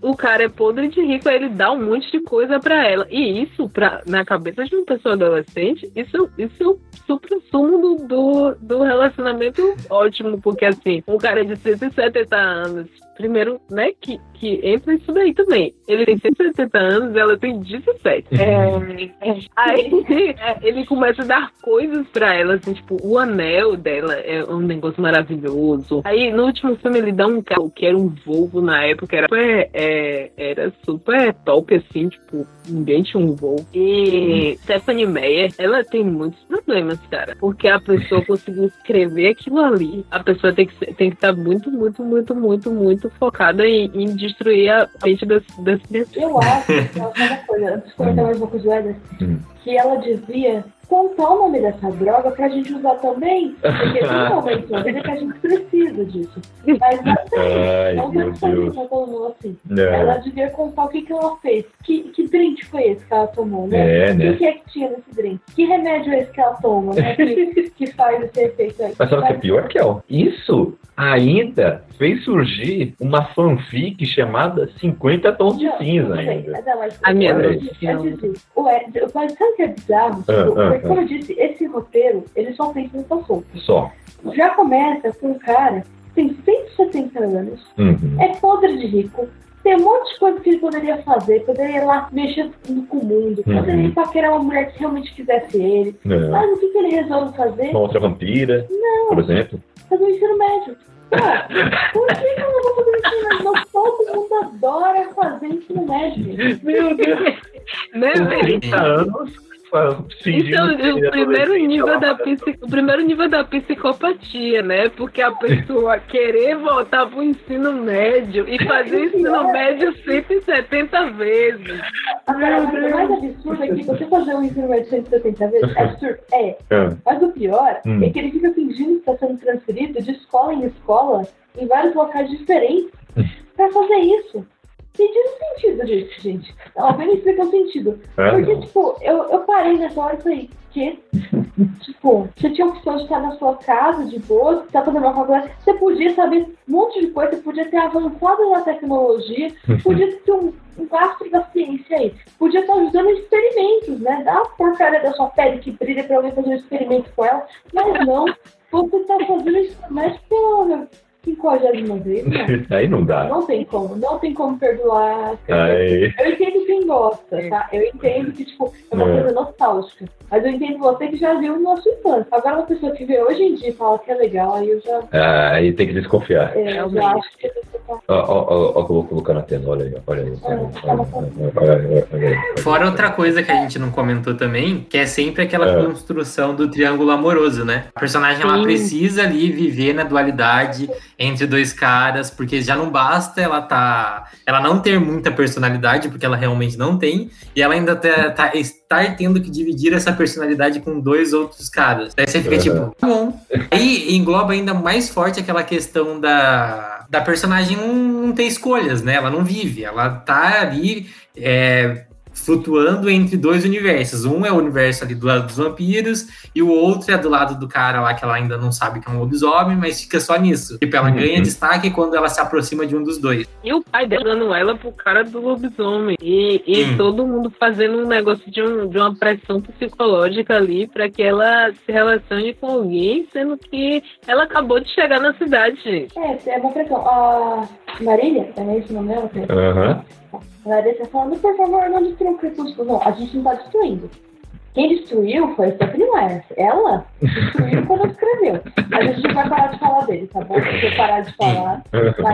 o cara é podre de rico, aí ele dá um monte de coisa pra ela. E isso, pra, na cabeça de uma pessoa adolescente, isso, isso é o supra-sumo do, do, do relacionamento ótimo, porque assim, um cara de 170 anos, primeiro, né, que, que entra isso daí também. Ele tem 170 anos, ela tem 17. É, é, aí é, ele começa a dar coisas pra ela, assim, tipo, o anel dela é um negócio maravilhoso. Aí no último filme ele dá um carro que era um Volvo na época, era super, é, era super top, assim, tipo, ninguém tinha um Volvo. E Stephanie Meyer, ela tem muitos problemas, cara, porque a pessoa conseguiu escrever aquilo ali. A pessoa tem que tem que estar muito, muito, muito, muito, muito focada em, em destruir a mente das, das pessoas. Eu acho, ela fala uma coisa, antes de comentar mais um pouco do Eder, Hum. que ela devia contar o nome dessa droga pra gente usar também, porque tem momentos na vida que a gente precisa disso. Mas não tem. Não tem que todo mundo assim. Ela É, devia contar o que, que ela fez. Que, que drink foi esse que ela tomou, né? é O né? que é que tinha nesse drink? Que remédio é esse que ela toma, né? Que, que faz esse efeito aí. Mas sabe o que é pior, Kel? Isso ainda fez surgir uma fanfic chamada 50 Tons de Não, Cinza ainda. mas não, mas- A minha antes disso, o Ed- mas sabe o que é bizarro? Ah, Tipo, ah, porque, como eu disse, esse roteiro, ele só tem solto. Só. Já começa com um cara que tem 170 anos, Uhum. é podre de rico, tem um monte de coisa que ele poderia fazer, poderia ir lá mexer com o mundo, Uhum. poderia ir paquerar uma mulher que realmente quisesse ele. É. Mas o que, que ele resolve fazer? Uma outra vampira, por exemplo. Fazer o ensino médio. Pô, por que eu não vou fazer ensino médio? Não, todo mundo adora fazer ensino médio. Meu Deus. Né, Com velho? 30 anos, Então, ele é o primeiro nível da o primeiro nível da psicopatia, né? Porque a pessoa querer voltar pro ensino médio e fazer o ensino médio 170 vezes. Agora, a coisa mais absurda é que você fazer um ensino médio 170 vezes é absurdo. É. Ah, Mas o pior Hum. é que ele fica fingindo que está sendo transferido de escola em escola em vários locais diferentes pra fazer isso pedindo sentido gente gente. Ela foi me o sentido. É, Porque, não. tipo, eu, eu parei nessa hora e falei, que tipo, você tinha a opção de estar na sua casa, de boa, você tá fazendo uma faculdade, você podia saber um monte de coisa, você podia ter avançado na tecnologia, uhum. podia ter um, um rastro da ciência aí, podia estar ajudando em experimentos, né? Dá uma porcaria da sua pele que brilha pra alguém fazer um experimento com ela, mas não, você tá fazendo isso mais pela 50 de né? Aí não dá. Não tem como, não tem como perdoar. Aí... Eu entendo quem gosta, tá? É. Eu entendo que, tipo, é uma é. coisa nostálgica. Mas eu entendo você que já viu na nosso infância. Agora uma pessoa que vê hoje em dia e fala que é legal, aí eu já. Ah, aí tem que desconfiar. É, eu já acho que. Tá ó, ó, ó, vou colocar na tela, olha aí, olha aí. Olha, ah, tá olha, Fora outra coisa que a gente não comentou também, que é sempre aquela é. construção do triângulo amoroso, né? A personagem Sim. ela precisa ali viver na dualidade entre dois caras, porque já não basta ela tá, ela não ter muita personalidade, porque ela realmente não tem, e ela ainda tá, tá- estar tendo que dividir essa personalidade com dois outros caras. Daí você fica Uhum. tipo, tá bom. Aí engloba ainda mais forte aquela questão da, da personagem não, não ter escolhas, né? Ela não vive, ela tá ali é, flutuando entre dois universos. Um é o universo ali do lado dos vampiros e o outro é do lado do cara lá que ela ainda não sabe que é um lobisomem, mas fica só nisso. Tipo, ela Uhum. ganha destaque quando ela se aproxima de um dos dois. E o pai dela dando ela pro cara do lobisomem. E, e Hum. todo mundo fazendo um negócio de, um, de uma pressão psicológica ali pra que ela se relacione com alguém, sendo que ela acabou de chegar na cidade, gente. É, é uma pressão. A Marília, é esse o nome dela? Pedro? Aham. A Marília tá falando, por favor, não destruam o crepúsculo. Não, a gente não tá destruindo. Quem destruiu foi a Stephanie Myers. Ela destruiu quando escreveu. Mas a gente vai parar de falar dele, tá bom? Se eu parar de falar.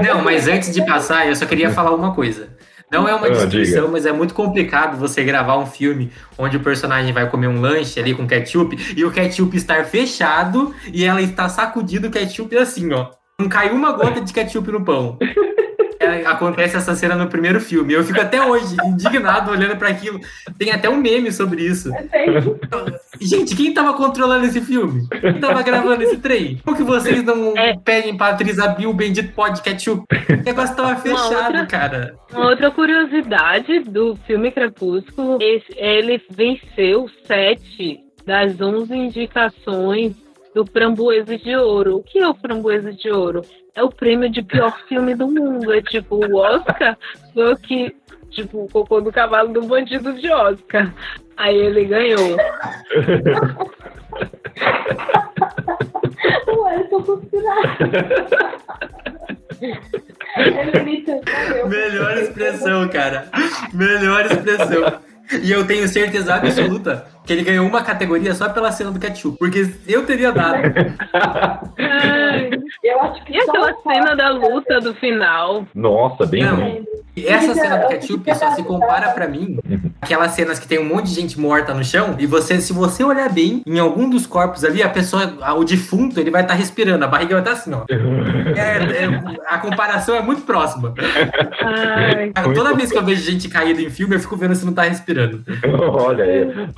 Não, mas antes de passar, eu só queria falar uma coisa. Não é uma Ah, destruição, mas é muito complicado você gravar um filme onde o personagem vai comer um lanche ali com ketchup e o ketchup estar fechado e ela está sacudindo o ketchup assim, ó. Não caiu uma gota de ketchup no pão. É, acontece essa cena no primeiro filme. Eu fico até hoje indignado olhando para aquilo. Tem até um meme sobre isso. É. Gente, quem tava controlando esse filme? Quem tava gravando esse trem? Por que vocês não É. pedem pra atriz abrir o bendito pó de ketchup? O negócio tava fechado, outra- cara. Uma outra curiosidade do filme Crepúsculo, esse- ele venceu sete das onze indicações do Framboesa de Ouro. O que é o Framboesa de Ouro? É o prêmio de pior filme do mundo. É tipo, o Oscar foi o que, tipo, o cocô do cavalo do bandido de Oscar. Aí ele ganhou. O Ellison conspirado. É. Melhor expressão, cara. Melhor expressão. E eu tenho certeza absoluta que ele ganhou uma categoria só pela cena do ketchup. Porque eu teria dado. Ai, Eu acho que E só aquela cena da luta do final? Nossa, bem Não. ruim. E essa cena do ketchup só se compara pra mim aquelas cenas que tem um monte de gente morta no chão e você, se você olhar bem, em algum dos corpos ali, a pessoa, o defunto, ele vai estar respirando, a barriga vai estar assim, ó. É- é- a comparação é muito próxima. Ai. Toda vez que eu vejo gente caída em filme, eu fico vendo se não tá respirando. Olha aí.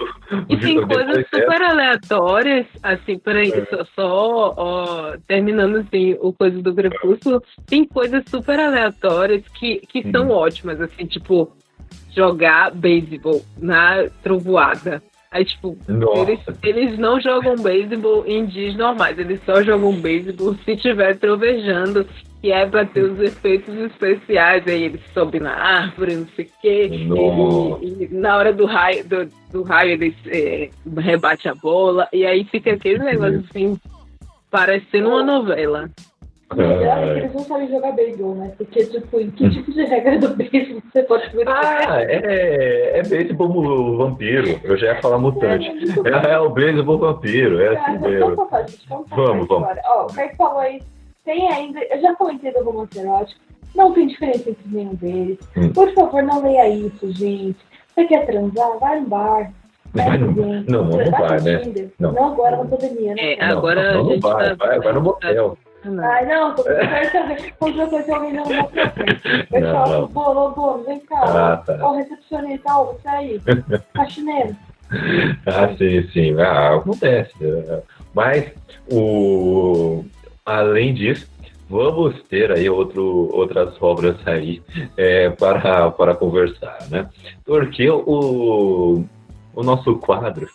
E tem coisas super aleatórias, assim, peraí, só, só ó, terminando assim, o coisa do Crepúsculo, tem coisas super aleatórias que, que são ótimas, assim, tipo, jogar beisebol na trovoada. Aí, tipo, eles, eles não jogam beisebol em dias normais, eles só jogam beisebol se tiver trovejando, que é pra ter os efeitos especiais, aí eles sobem na árvore, não sei o quê, e, e na hora do raio, do, do raio eles é, rebate a bola, e aí fica aquele negócio assim, parecendo uma novela. Melhor é que eles não sabem jogar beisebol, né? Porque, tipo, em que tipo de regra do beisebol você pode ver? Ah, é, é beisebol vampiro. Eu já ia falar mutante. É, é o beisebol vampiro, é Cara, assim vamos mesmo. Vamos, Vamos. Ó, o Kaique falou aí, tem ainda, eu já comentei do romance erótico, não tem diferença entre nenhum deles. Hum. Por favor, não leia isso, gente. Você quer transar? Vai no bar. Vai no- alguém. não, não no bar, né? Não. Não agora na pandemia, né? É, agora não, a não gente vai, tá- vai, vai no motel. Não. Ai, não, tô com certeza. Que alguém não vai pra frente. Eu Não, falo, não. Bono, Bono, vem cá. Ah, tá. Ó, recepcionista, ó, você aí. Faxineiro. Ah, sim, sim. Ah, acontece. É, Mas, o... além disso, vamos ter aí outro, outras obras aí é, para, para conversar, né? Porque o, o nosso quadro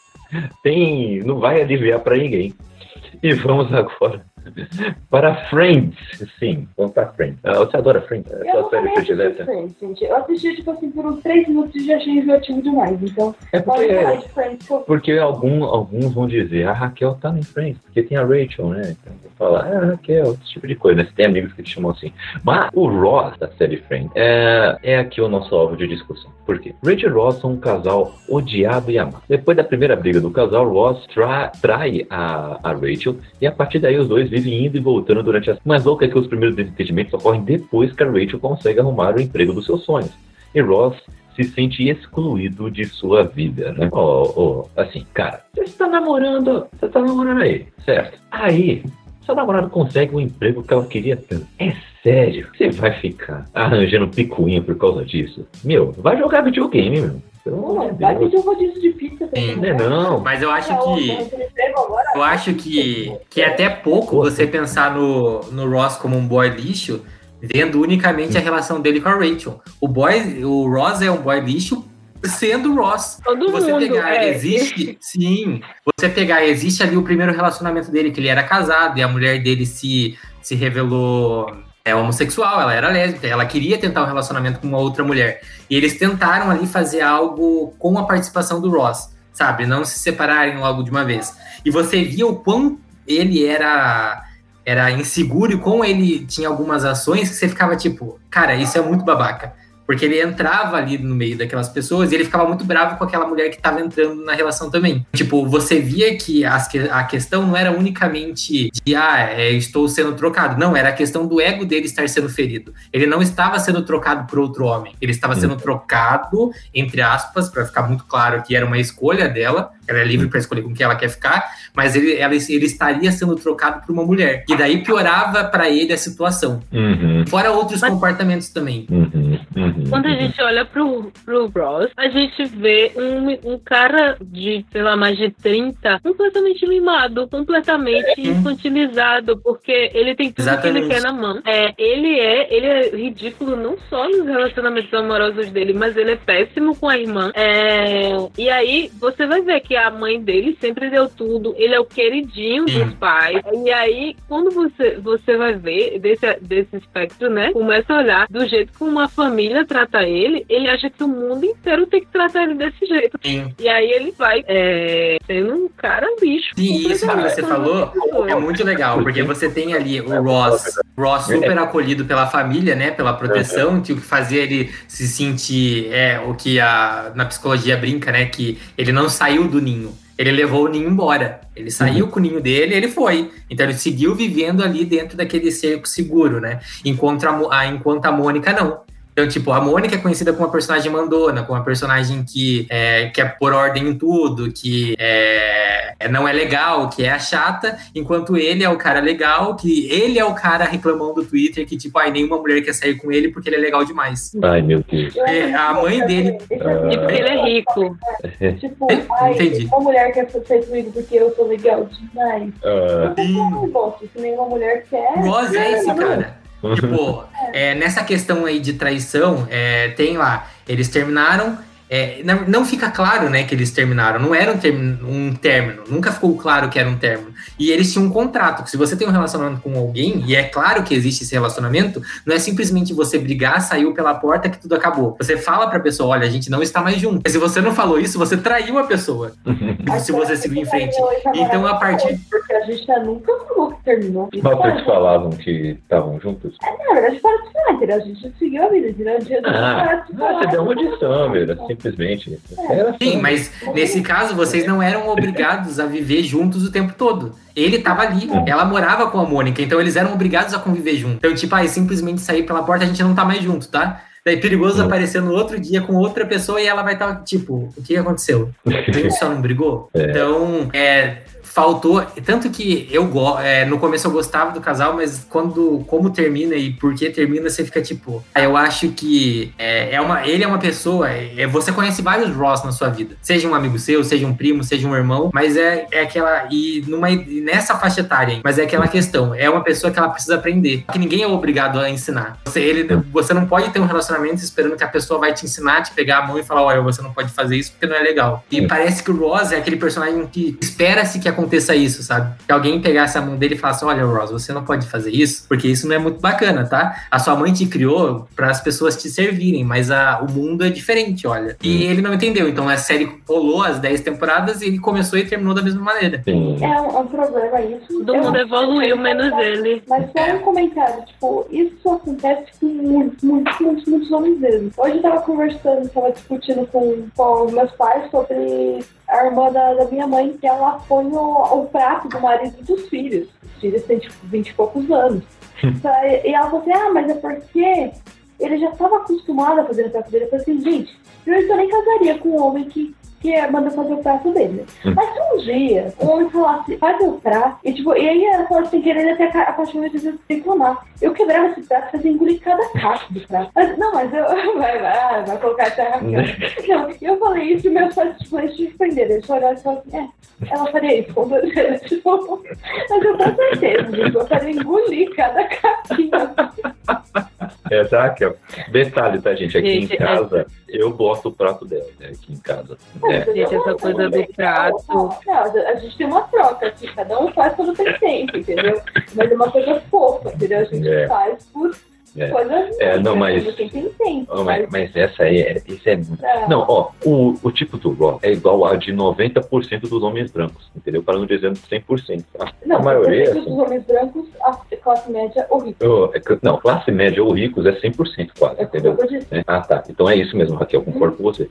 tem, não vai aliviar para ninguém. E vamos agora Para Friends, sim, vamos para Friends. Ah, você adora Friends? É Eu sua não série predileta? Friends, gente. Eu assisti, tipo assim, por uns três minutos e já achei enjoativo demais. Então, É porque, de Friends eu porque algum, alguns vão dizer, a Raquel tá em Friends, porque tem a Rachel, né? Então vou falar, ah, Raquel, esse tipo de coisa, né? Você tem amigos que te chamam assim. Mas o Ross da série Friends é, é aqui o nosso alvo de discussão. Por quê? Rachel e Ross são um casal odiado e amado. Depois da primeira briga do casal, Ross tra- trai a, a Rachel e a partir daí os dois vivem indo e voltando durante as. Mas louco é que os primeiros desentendimentos ocorrem depois que a Rachel consegue arrumar o emprego dos seus sonhos. E Ross se sente excluído de sua vida, né? Ó, ó, assim, cara, você está namorando, você está namorando aí, certo? Aí, seu namorado consegue o emprego que ela queria tanto. É sério? Você vai ficar arranjando picuinha por causa disso? Meu, vai jogar videogame, meu. Pelo vai pedir um rodízio de pizza também. Sim. Não é não. Mas eu acho que. Eu acho que, que é até pouco você pensar no, no Ross como um boy lixo, vendo unicamente a relação dele com a Rachel. O boy, o Ross é um boy lixo sendo Ross. Todo você mundo. pegar, é. existe, sim. Você pegar, existe ali o primeiro relacionamento dele, que ele era casado, e a mulher dele se, se revelou é, homossexual, ela era lésbica, ela queria tentar um relacionamento com uma outra mulher. E eles tentaram ali fazer algo com a participação do Ross, sabe? Não se separarem logo de uma vez. E você via o quão ele era era inseguro e como ele tinha algumas ações que você ficava tipo, cara, isso é muito babaca. Porque ele entrava ali no meio daquelas pessoas e ele ficava muito bravo com aquela mulher que estava entrando na relação também. Tipo, você via que, as que a questão não era unicamente de, ah, é, estou sendo trocado. Não, era a questão do ego dele estar sendo ferido. Ele não estava sendo trocado por outro homem. Ele estava sendo trocado, entre aspas, para ficar muito claro que era uma escolha dela. Ela é livre para escolher com quem ela quer ficar, mas ele, ela- ele estaria sendo trocado por uma mulher. E daí piorava para ele a situação. Uhum, Fora outros Mas- comportamentos também. uhum, uhum, Quando a uhum. gente olha pro, pro Ross, a gente vê um, um cara de, sei lá, mais de 30, completamente mimado, completamente infantilizado, porque ele tem tudo que Exatamente. ele quer na mão. É, ele é, ele é ridículo não só nos relacionamentos amorosos dele, mas ele é péssimo com a irmã. É, e aí você vai ver que a mãe dele sempre deu tudo, ele é o queridinho Sim. dos pais. E aí, quando você, você vai ver desse, desse espectro, né? Começa a olhar do jeito que uma família trata ele, ele acha que o mundo inteiro tem que tratar ele desse jeito. Sim. E aí ele vai é, sendo um cara bicho. Sim, isso que você falou pessoa. é muito legal, porque você tem ali o Ross, Ross super acolhido pela família, né? Pela proteção, que o que fazia ele se sentir é o que a, na psicologia brinca, né? Que ele não saiu do ninho. Ele levou o ninho embora. Ele saiu com o ninho dele e ele foi. Então ele seguiu vivendo ali dentro daquele cerco seguro, né? Enquanto a, Mo- a- enquanto a Mônica não. Então, tipo, a Mônica é conhecida como uma personagem mandona, como uma personagem que é, quer pôr ordem em tudo, que é, é- não é legal, que é a chata, enquanto ele é o cara legal, que ele é o cara reclamando do Twitter que, tipo, ai, nenhuma mulher quer sair com ele porque ele é legal demais. Ai, meu Deus. É, a mãe esse dele- Ah. E porque ele é rico. Tipo, É, ai, entendi. uma mulher quer ser comigo porque eu sou legal demais. Ah, Eu não gosto, se nenhuma mulher quer. Ross é esse não. cara. Tipo, é, nessa questão aí de traição, é, tem lá, eles terminaram. é, não, não fica claro, né, que eles terminaram. Não era um, termi- um término. Nunca ficou claro que era um término. E eles tinham um contrato. Que se você tem um relacionamento com alguém, e é claro que existe esse relacionamento, não é simplesmente você brigar, saiu pela porta que tudo acabou. Você fala pra pessoa, olha, a gente não está mais junto. Mas se você não falou isso, você traiu a pessoa. se você seguir em frente. Então, a partir- a gente tá- nunca falou que terminou. Isso Mas vocês falavam que estavam juntos? É, na verdade, para de falar, entendeu? A gente seguiu a vida, entendeu? A gente Ah, de ah, você deu uma audição, velho, simplesmente. Era Sim, só- mas nesse caso vocês não eram obrigados a viver juntos o tempo todo. Ele tava ali, ela morava com a Mônica, então eles eram obrigados a conviver junto. Então, tipo, aí simplesmente sair pela porta, a gente não tá mais junto, tá? Daí perigoso Hum. aparecer no outro dia com outra pessoa e ela vai estar, tipo, o que aconteceu? A gente só não brigou? É. Então, é, faltou. Tanto que eu é, no começo eu gostava do casal, mas quando como termina e por que termina, você fica tipo. "Ah, Eu acho que é, é uma, ele é uma pessoa. é, você conhece vários Ross na sua vida. Seja um amigo seu, seja um primo, seja um irmão, mas é, é aquela. E, numa, nessa faixa etária, mas é aquela questão. É uma pessoa que ela precisa aprender. Que ninguém é obrigado a ensinar. Você, ele, você não pode ter um relacionamento esperando que a pessoa vai te ensinar, te pegar a mão e falar: olha, você não pode fazer isso porque não é legal. E Sim. parece que o Ross é aquele personagem que espera-se que a aconteça isso, sabe? Que alguém pegasse a mão dele e falasse: Olha, Ross, você não pode fazer isso, porque isso não é muito bacana, tá? A sua mãe te criou para as pessoas te servirem, mas a, o mundo é diferente, olha. E ele não entendeu. Então a série rolou as 10 temporadas e ele começou e terminou da mesma maneira. Sim. É um, é um problema isso. Eu mundo não- evoluiu, menos ele. Mas só um comentário, tipo, isso acontece com muitos, muitos, muitos, muitos homens mesmo. Hoje eu tava conversando, tava discutindo com, com meus pais sobre a irmã da, da minha mãe, que ela põe o, o prato do marido dos filhos. Os filhos têm, tipo, 20 e poucos anos. Tá, e e ela falou assim, ah, mas é porque ele já estava acostumado a fazer o prato dele. Eu falei assim, gente, eu nem casaria com um homem que, que manda fazer o prato dele. Mas se um dia um homem falasse, faz o prato, e, tipo, e aí ela falou assim, querendo até a partir de vezes reclamar. Eu quebrava esse prato, fazia engolir cada cacho do prato. Mas, não, mas eu. Vai, vai, vai colocar até a Não, eu falei isso e meus pais, tipo, eles se surpreenderam. Eles olharam e falaram assim, é, ela faria isso, com certeza. Tipo, mas eu com certeza, gente, eu faria engolir cada caquinho. É, tá, aqui, ó. Detalhe, tá, gente? Aqui Gente, em casa, eu boto o prato dela, né? Aqui em casa. É. Gente, essa coisa do prato. Não, a gente tem uma troca aqui, cada um faz quando tem tempo, entendeu? Mas é uma coisa fofa, entendeu? A gente É. faz por É. É, não, mas- tem. Oh, mas, mas essa aí, é, isso é Não. Não, ó, o, o tipo do Raw é igual a de 90% dos homens brancos, entendeu? Para não dizer 100%. A, Não, a maioria é dos assim. homens brancos, a classe média é que- não, classe média ou ricos é 100% quase, É entendeu? É, Ah, tá. Então é isso mesmo, Raquel, concordo com você.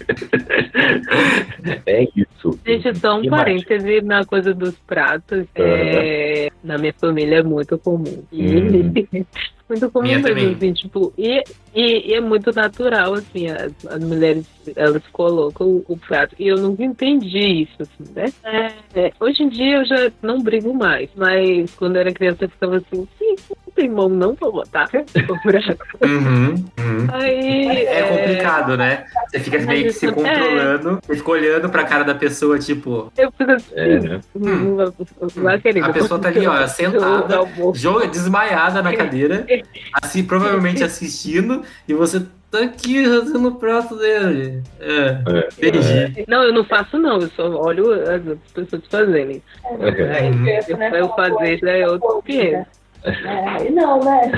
é isso. Gente, só um parêntese na coisa dos pratos. É, na minha família é muito comum. Uhum. muito comum mesmo, assim, tipo, e, e, e é muito natural, assim, as, as mulheres, elas colocam o, o prato. E eu nunca entendi isso, assim, né? É, hoje em dia eu já não brigo mais, mas quando eu era criança eu ficava assim, tem mão não pra botar. Uhum, uhum. Aí, É complicado, né? Você fica meio que se É. controlando, você fica olhando pra cara da pessoa, tipo, Eu fico assim, É, né? vai querer. a pessoa tá ali, ó, sentada, joga desmaiada na cadeira, assim, provavelmente assistindo, e você tá aqui fazendo o prato dele. É, É. Não, eu não faço não, eu só olho as outras pessoas fazerem. É. Isso? Pra eu fazer isso é outro pinheiro. É, não, né?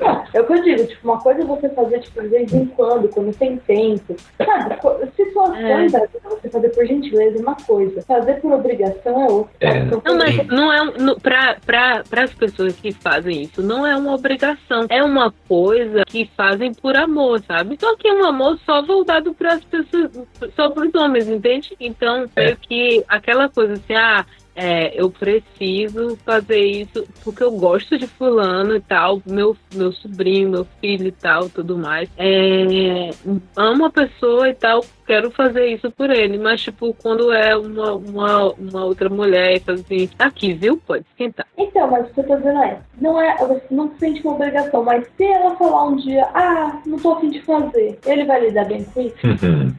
Não, é o que eu digo, tipo, uma coisa é você fazer, tipo, de vez em quando, quando tem tempo. Sabe, situações É. você fazer por gentileza é uma coisa. Fazer por obrigação é outra. É. Então, Não, mas não é um, no, pra, pra, as pessoas que fazem isso, não é uma obrigação. É uma coisa que fazem por amor, sabe? Só que é um amor só voltado para as pessoas, só para os homens, entende? Então, É. meio que aquela coisa assim, ah. É, eu preciso fazer isso porque eu gosto de fulano e tal, meu, meu sobrinho, meu filho e tal, tudo mais. É, amo a pessoa e tal, quero fazer isso por ele. Mas, tipo, quando é uma, uma, uma outra mulher e faz assim, "Tá aqui, viu? Pode esquentar. Então, mas o que eu tô dizendo é, não é, você não se sente uma obrigação, mas se ela falar um dia, ah, não tô afim de fazer, ele vai lidar bem com isso?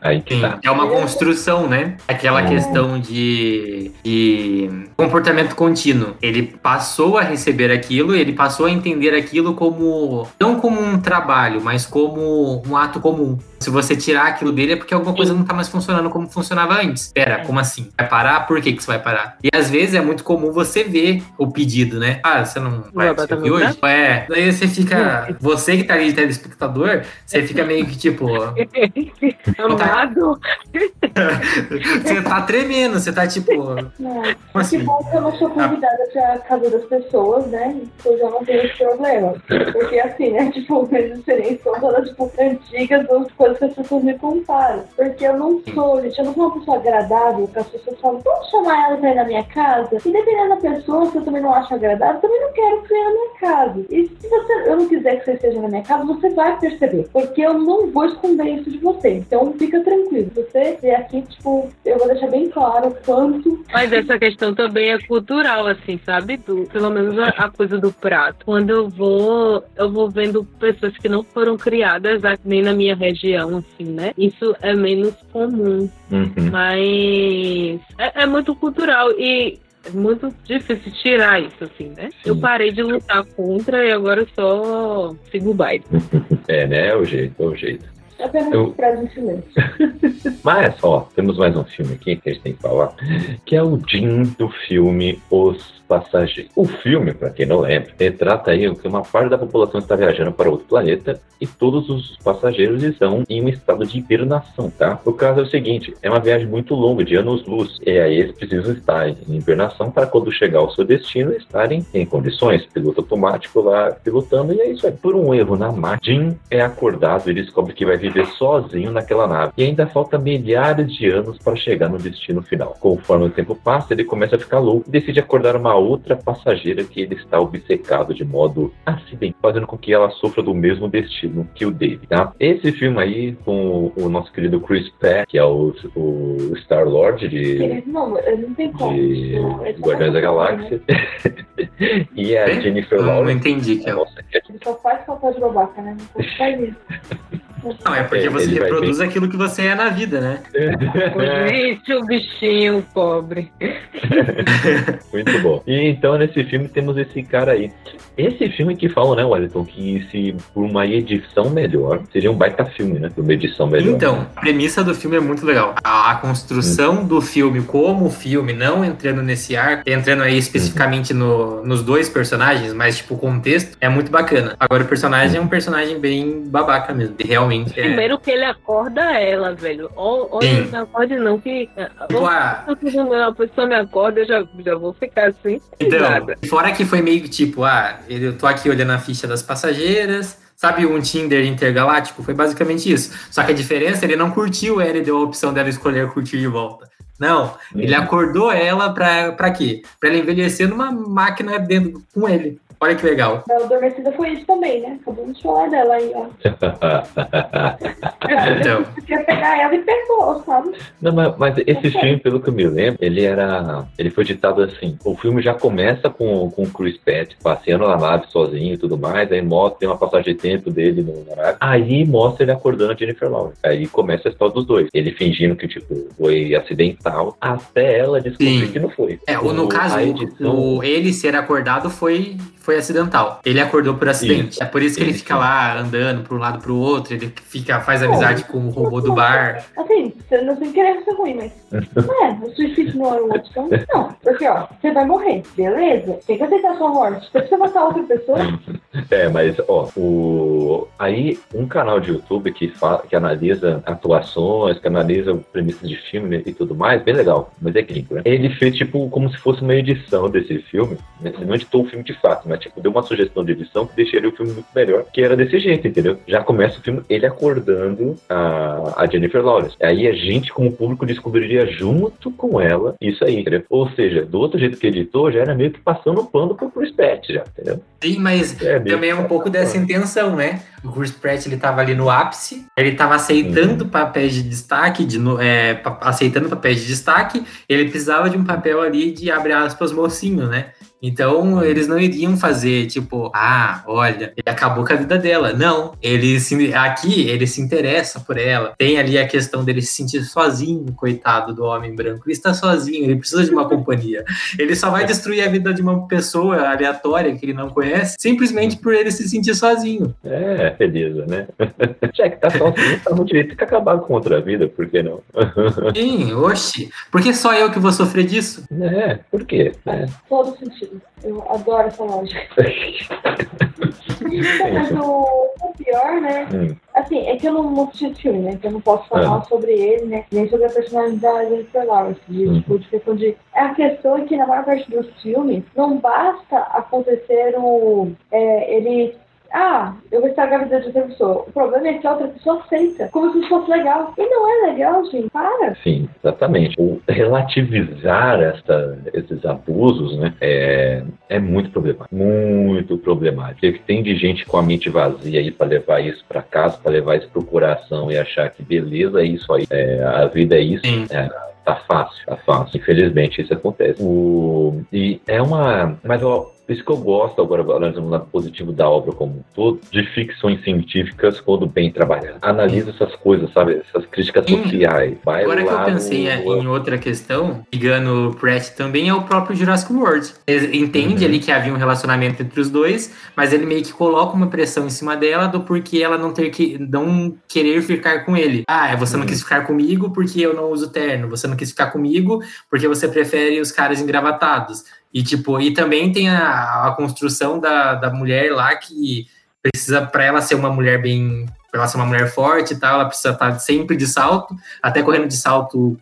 Aí que tá. é uma construção, né? Aquela É. questão de, de comportamento contínuo. Ele passou a receber aquilo, ele passou a entender aquilo como não como um trabalho, mas como um ato comum. Se você tirar aquilo dele é porque alguma coisa não tá mais funcionando como funcionava antes. Pera, como assim? Vai parar? Por que, que você vai parar? E às vezes é muito comum você ver o pedido, né? Ah, você não vai servir meu hoje? É. Daí você fica. Você que tá ali de telespectador, você fica meio que tipo. Amado, Você tá tremendo, você tá tipo. Como Que assim? bom que eu não sou convidada pra casa das pessoas, né? Eu já não tenho esse problema. Porque assim, né? Tipo, minhas experiências são todas, tipo, antigas das coisas que as pessoas me contaram. Porque eu não sou, gente, eu não sou uma pessoa agradável que as pessoas falam, vamos chamar ela pra ir na minha casa? E dependendo da pessoa, se eu também não acho agradável, eu também não quero que você na minha casa. E se você, eu não quiser que você esteja na minha casa, você vai perceber. Porque eu não vou esconder isso de você. Então fica tranquilo. Você vier aqui, tipo, eu vou deixar bem claro o quanto Mas essa questão também é cultural, assim, sabe? Do, pelo menos a, a coisa do prato. Quando eu vou, eu vou vendo pessoas que não foram criadas nem na minha região, assim, né? Isso é menos comum, Uhum. mas é, é muito cultural e é muito difícil tirar isso, assim, né? Eu parei de lutar contra e agora eu só sigo o baile. É, né? É o jeito, é o jeito. Apenas Eu- frase em silêncio. Mas, ó, temos mais um filme aqui que a gente tem que falar, que é o Jim do filme Os Passageiros. O filme, pra quem não lembra, retrata aí que uma parte da população está viajando para outro planeta e todos os passageiros estão em um estado de hibernação, tá? O caso é o seguinte, é uma viagem muito longa, de anos-luz, e aí eles precisam estar em hibernação para quando chegar ao seu destino estarem em condições, piloto automático lá pilotando, e é isso aí. Por um erro na máquina, Jim é acordado e descobre que vai viver sozinho naquela nave. E ainda falta milhares de anos para chegar no destino final. Conforme o tempo passa, ele começa a ficar louco e decide acordar uma outra passageira que ele está obcecado de modo acidental, fazendo com que ela sofra do mesmo destino que o dele, tá? Esse filme aí, com o nosso querido Chris Pratt, que é o, o Star-Lord de, Ele- Não, ele não tem como. de só Guardiões da papel, Galáxia. e a É? Jennifer Eu não Lawrence. entendi que é. Nossa, é Ele só faz papel de babaca, né? Não faz isso. Não, é porque É, você ele reproduz aquilo que você é na vida, né? Gente, o bichinho pobre. Muito bom. E então nesse filme temos esse cara aí. Esse filme que falam, né, Wellington, que se por uma edição melhor, seria um baita filme, né? Por uma edição melhor. Então, a premissa do filme é muito legal. A, a construção do filme, como filme, não entrando nesse ar, entrando aí especificamente no- nos dois personagens, mas tipo, o contexto é muito bacana. Agora, o personagem é um personagem bem babaca mesmo. E realmente é. Primeiro que ele acorda ela, velho. Sim. não acorde não, que. Tipo, ah, Quando a pessoa me acorda, eu já, já vou ficar assim. Então, nada. fora que foi meio que tipo, ah, eu tô aqui olhando a ficha das passageiras, sabe um Tinder intergaláctico? Foi basicamente isso. Só que a diferença, ele não curtiu ela e deu a opção dela escolher curtir de volta. Não, ele acordou ela pra, pra quê? Pra ela envelhecer numa máquina dentro com ele. Olha que legal. A Adormecida foi isso também, né? Acabamos de falar dela aí, ó. Então. Você quer pegar ela e pegou, sabe? Não, mas, mas esse filme, pelo que eu me lembro, ele era. Ele foi ditado assim. O filme já começa com, com o Chris Pratt passeando na nave sozinho e tudo mais. Aí mostra, tem uma passagem de tempo dele no na nave. Aí mostra ele acordando a Jennifer Lawrence. Aí começa a história dos dois. Ele fingindo que, tipo, foi acidental, até ela descobrir Sim. que não foi. É, o, no O- caso, edição- o, ele ser acordado foi, foi acidental. Ele acordou por acidente. É por isso que ele Isso. fica lá andando pra um lado pro outro, ele fica, faz amizade com o robô do bar. Assim, você não tem querer ser ruim, mas. Não é, o suicídio não era uma opção? Não. Porque, ó, você vai morrer, beleza? Tem que aceitar a sua morte. Você precisa matar outra pessoa. É, mas ó, o aí um canal de YouTube que fala, que analisa atuações, que analisa premissas de filme e tudo mais, bem legal, mas é gringo, né? Ele fez tipo como se fosse uma edição desse filme, né? Ele não editou o filme de fato, mas tipo deu uma sugestão de edição que deixaria o filme muito melhor, que era desse jeito, entendeu? Já começa o filme ele acordando a, a Jennifer Lawrence. Aí a gente como público descobriria junto com ela isso aí, entendeu? Ou seja, do outro jeito que editou, já era meio que passando o pano pro Chris Pratt já, entendeu? Sim, mas É, também é um pouco dessa intenção, né? O Chris Pratt, ele tava ali no ápice, ele tava aceitando Uhum. papéis de destaque, de, é, aceitando papéis de destaque, ele precisava de um papel ali de, abre aspas, mocinho, né? Então, eles não iriam fazer, tipo, ah, olha, ele acabou com a vida dela. Não, ele se, aqui ele se interessa por ela. Tem ali a questão dele se sentir sozinho, coitado do homem branco. Ele está sozinho, ele precisa de uma companhia. Ele só vai destruir a vida de uma pessoa aleatória que ele não conhece, simplesmente por ele se sentir sozinho. É, beleza, né? Já que tá sozinho, tá no direito de acabar com outra vida, por que não? Sim, oxi. Por que só eu que vou sofrer disso? É, por quê? É. Todo sentido. Eu adoro essa lógica. Mas o, o pior, né? Hum, Assim, é que eu não assisti esse filme, né? Então eu não posso falar sobre ele, né? Nem sobre a personalidade da Jennifer Lawrence. De, Uhum. tipo, de questão de. A questão é que na maior parte dos filmes não basta acontecer o. É, ele. Ah, eu vou estragar a vida de outra pessoa. O problema é que a outra pessoa aceita. Como se isso fosse legal. E não é legal, gente. Para. sim, exatamente. O relativizar esta, esses abusos, né, é, é muito problemático. Muito problemático. Porque tem de gente com a mente vazia aí pra levar isso pra casa, pra levar isso pro coração e achar que beleza, é isso aí. É, a vida é isso. Sim. Tá fácil, tá fácil. Infelizmente isso acontece. O, e é uma. Mas ó, Por isso que eu gosto, agora analisando o lado positivo da obra como um todo, de ficções científicas quando bem trabalhadas. Analisa essas coisas, sabe? Essas críticas Sim. sociais. Vai Agora que eu pensei no- em outra questão, ligando o Pratt também é o próprio Jurassic World. Ele entende Uhum. ali que havia um relacionamento entre os dois, mas ele meio que coloca uma pressão em cima dela do porquê ela não ter que não querer ficar com ele. Ah, você não Uhum. quis ficar comigo porque eu não uso terno. Você não quis ficar comigo porque você prefere os caras engravatados. E tipo, e também tem a, a construção da, da mulher lá que precisa para ela ser uma mulher bem pra ela ser uma mulher forte e tal, ela precisa estar sempre de salto, até correndo de salto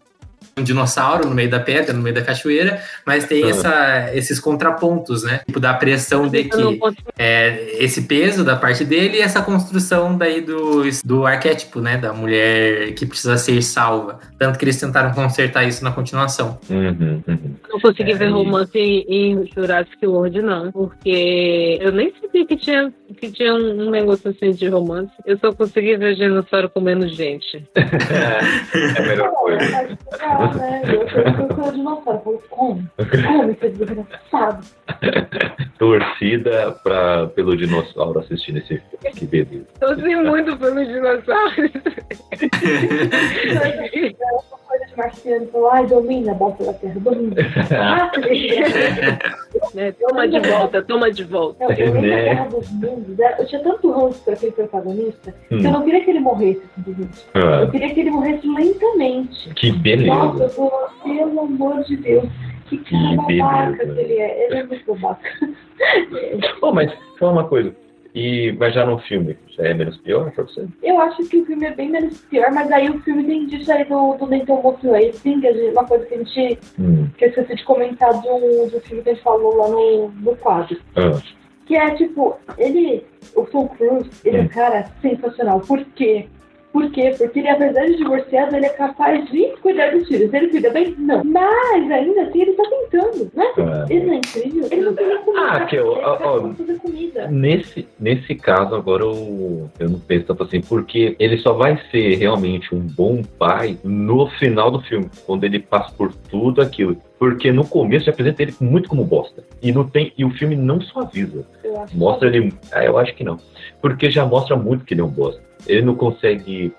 um dinossauro no meio da pedra, no meio da cachoeira, mas tem Ah. essa, esses contrapontos, né? Tipo, da pressão de que é, esse peso da parte dele e essa construção daí do, do arquétipo, né? Da mulher que precisa ser salva. Tanto que eles tentaram consertar isso na continuação. Uhum, uhum. não consegui É, ver e- romance em, em Jurassic World, não. Porque eu nem sabia que tinha, que tinha um, negócio assim de romance. Eu só consegui ver dinossauro comendo gente. É a melhor coisa. Né? Eu eu sou dinossauro. Como esse desgraçado? Torcida pra, pelo dinossauro assistindo esse filme. Que beleza. Torci muito pelos dinossauros. Essa coisa de marciano. Falou, ai, domina a bosta da terra, domina. Né? Toma de volta, toma de volta. Não, eu Né? da Guerra dos Mundos. né? Eu tinha tanto ranço pra aquele protagonista que eu Hum. não queria que ele morresse simplesmente. Eu Ah, queria que ele morresse lentamente. que Nossa, eu falava, pelo amor de Deus, que cara Que babaca que ele é. Ele é muito babaca. Oh, mas fala uma coisa. E, mas já no filme, já é menos pior pra você? Eu acho que o filme é bem menos pior, mas aí o filme tem disso aí do, do Nathan Motley, sim, que gente- uma coisa que a gente Hum. que eu esqueci de comentar de um filme que a gente falou lá no, no quadro. Ah, Que é tipo, ele, o Tom Cruise, ele é um Hum. cara sensacional. Por quê? Por quê? Porque ele, apesar de divorciado, ele é capaz de cuidar dos filhos. Ele cuida bem? Não. Mas ainda assim, ele tá tentando, né? ah. Ele não é incrível? Ele não tem comida. Ah, que eu- ó, tá ó, comida. Nesse, nesse caso, agora eu, eu não penso tanto assim, porque ele só vai ser realmente um bom pai no final do filme, quando ele passa por tudo aquilo. Porque no começo já apresenta ele muito como bosta. E, não tem, e o filme não acho Mostra ele. Ah, eu acho que não. Porque já mostra muito que ele é um bosta. Ele não consegue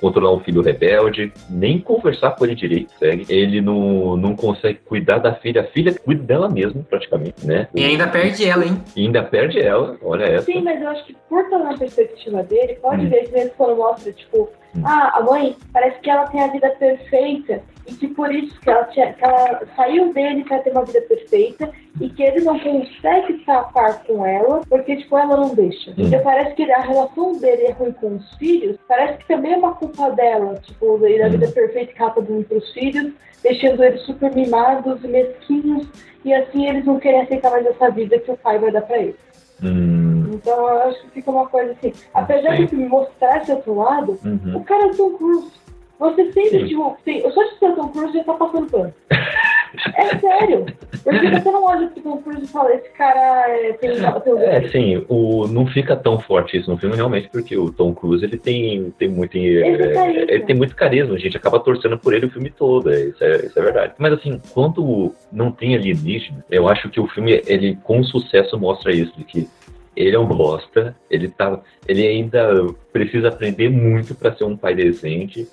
controlar um filho rebelde, nem conversar com ele direito, segue. Ele não, não consegue cuidar da filha. A filha cuida dela mesma, praticamente, né? E ainda perde ela, hein? E ainda perde ela, olha essa. Sim, mas eu acho que por estar na perspectiva dele, pode Hum. ver que mesmo quando mostra, tipo. Ah, a mãe parece que ela tem a vida perfeita e que por isso que ela, tinha, que ela saiu dele pra ter uma vida perfeita e que ele não consegue escapar com ela porque, tipo, ela não deixa. Hum. Então parece que a relação dele é ruim com os filhos, parece que também é uma culpa dela, tipo, da Hum. vida perfeita que ela tá dando pros filhos, deixando eles super mimados e mesquinhos e assim eles não querem aceitar mais essa vida que o pai vai dar pra eles. Hum, Então eu acho que fica uma coisa assim. Apesar Sim. de filme mostrar esse outro lado, uhum. o cara é Tom Cruise. Você sempre, Sim. tipo, tem, eu só de ser Tom Cruise já tá passando pano. É sério. Porque você não olha pro Tom Cruise e fala, esse cara é, tem, tem É, sim, o, não fica tão forte isso no filme realmente, porque o Tom Cruise ele tem, tem muito. É, carisma. ele tem muito carisma, a gente acaba torcendo por ele o filme todo, é, isso, é, isso é verdade. Mas assim, quando não tem alienígena, eu acho que o filme, ele com sucesso mostra isso, de que ele é um bosta, ele, tá, ele ainda precisa aprender muito para ser um pai decente,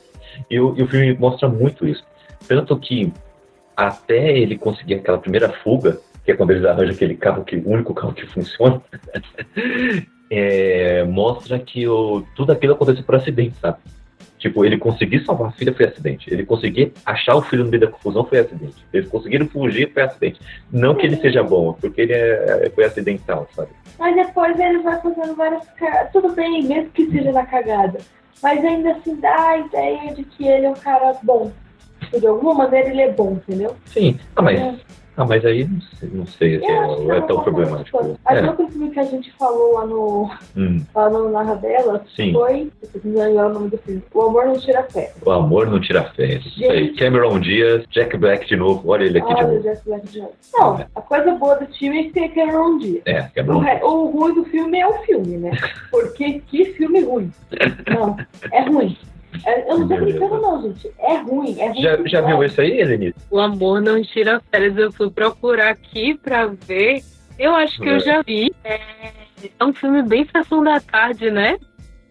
e o, e o filme mostra muito isso. Tanto que até ele conseguir aquela primeira fuga, que é quando eles arranjam aquele carro, que, o único carro que funciona, é, mostra que o, tudo aquilo aconteceu por acidente, sabe? Tipo, ele conseguir salvar a filha foi acidente. Ele conseguir achar o filho no meio da confusão foi acidente. Eles conseguiram fugir foi acidente. Não que ele seja bom, porque ele é, foi acidental, sabe? Mas depois ele vai fazendo várias cagadas. Tudo bem, mesmo que seja na cagada. Mas ainda assim dá a ideia de que ele é um cara bom. De alguma maneira ele é bom, entendeu? Sim. Ah, mas, É. ah, mas aí não sei, não sei se é, é não tão problemático. que É, outro filme que a gente falou lá no, hum, lá no Narra Dela Sim. foi. O nome do filme. O Amor Não Tira Fé. o amor não tira fé. Isso aí. Cameron Diaz, Jack Black de novo. Olha ele aqui de novo. Jack Black de novo. Não, a coisa boa do filme é que tem Cameron Diaz. É, Cameron re- o ruim do filme é o filme, né? Porque que filme ruim. Não, é ruim. É- eu não tô brincando, não, gente. É ruim. É ruim Já, já viu esse aí, Helenita? O amor não tira férias. Eu fui procurar aqui pra ver Eu acho que eu É. já vi. É, é um filme bem sessão da tarde, né?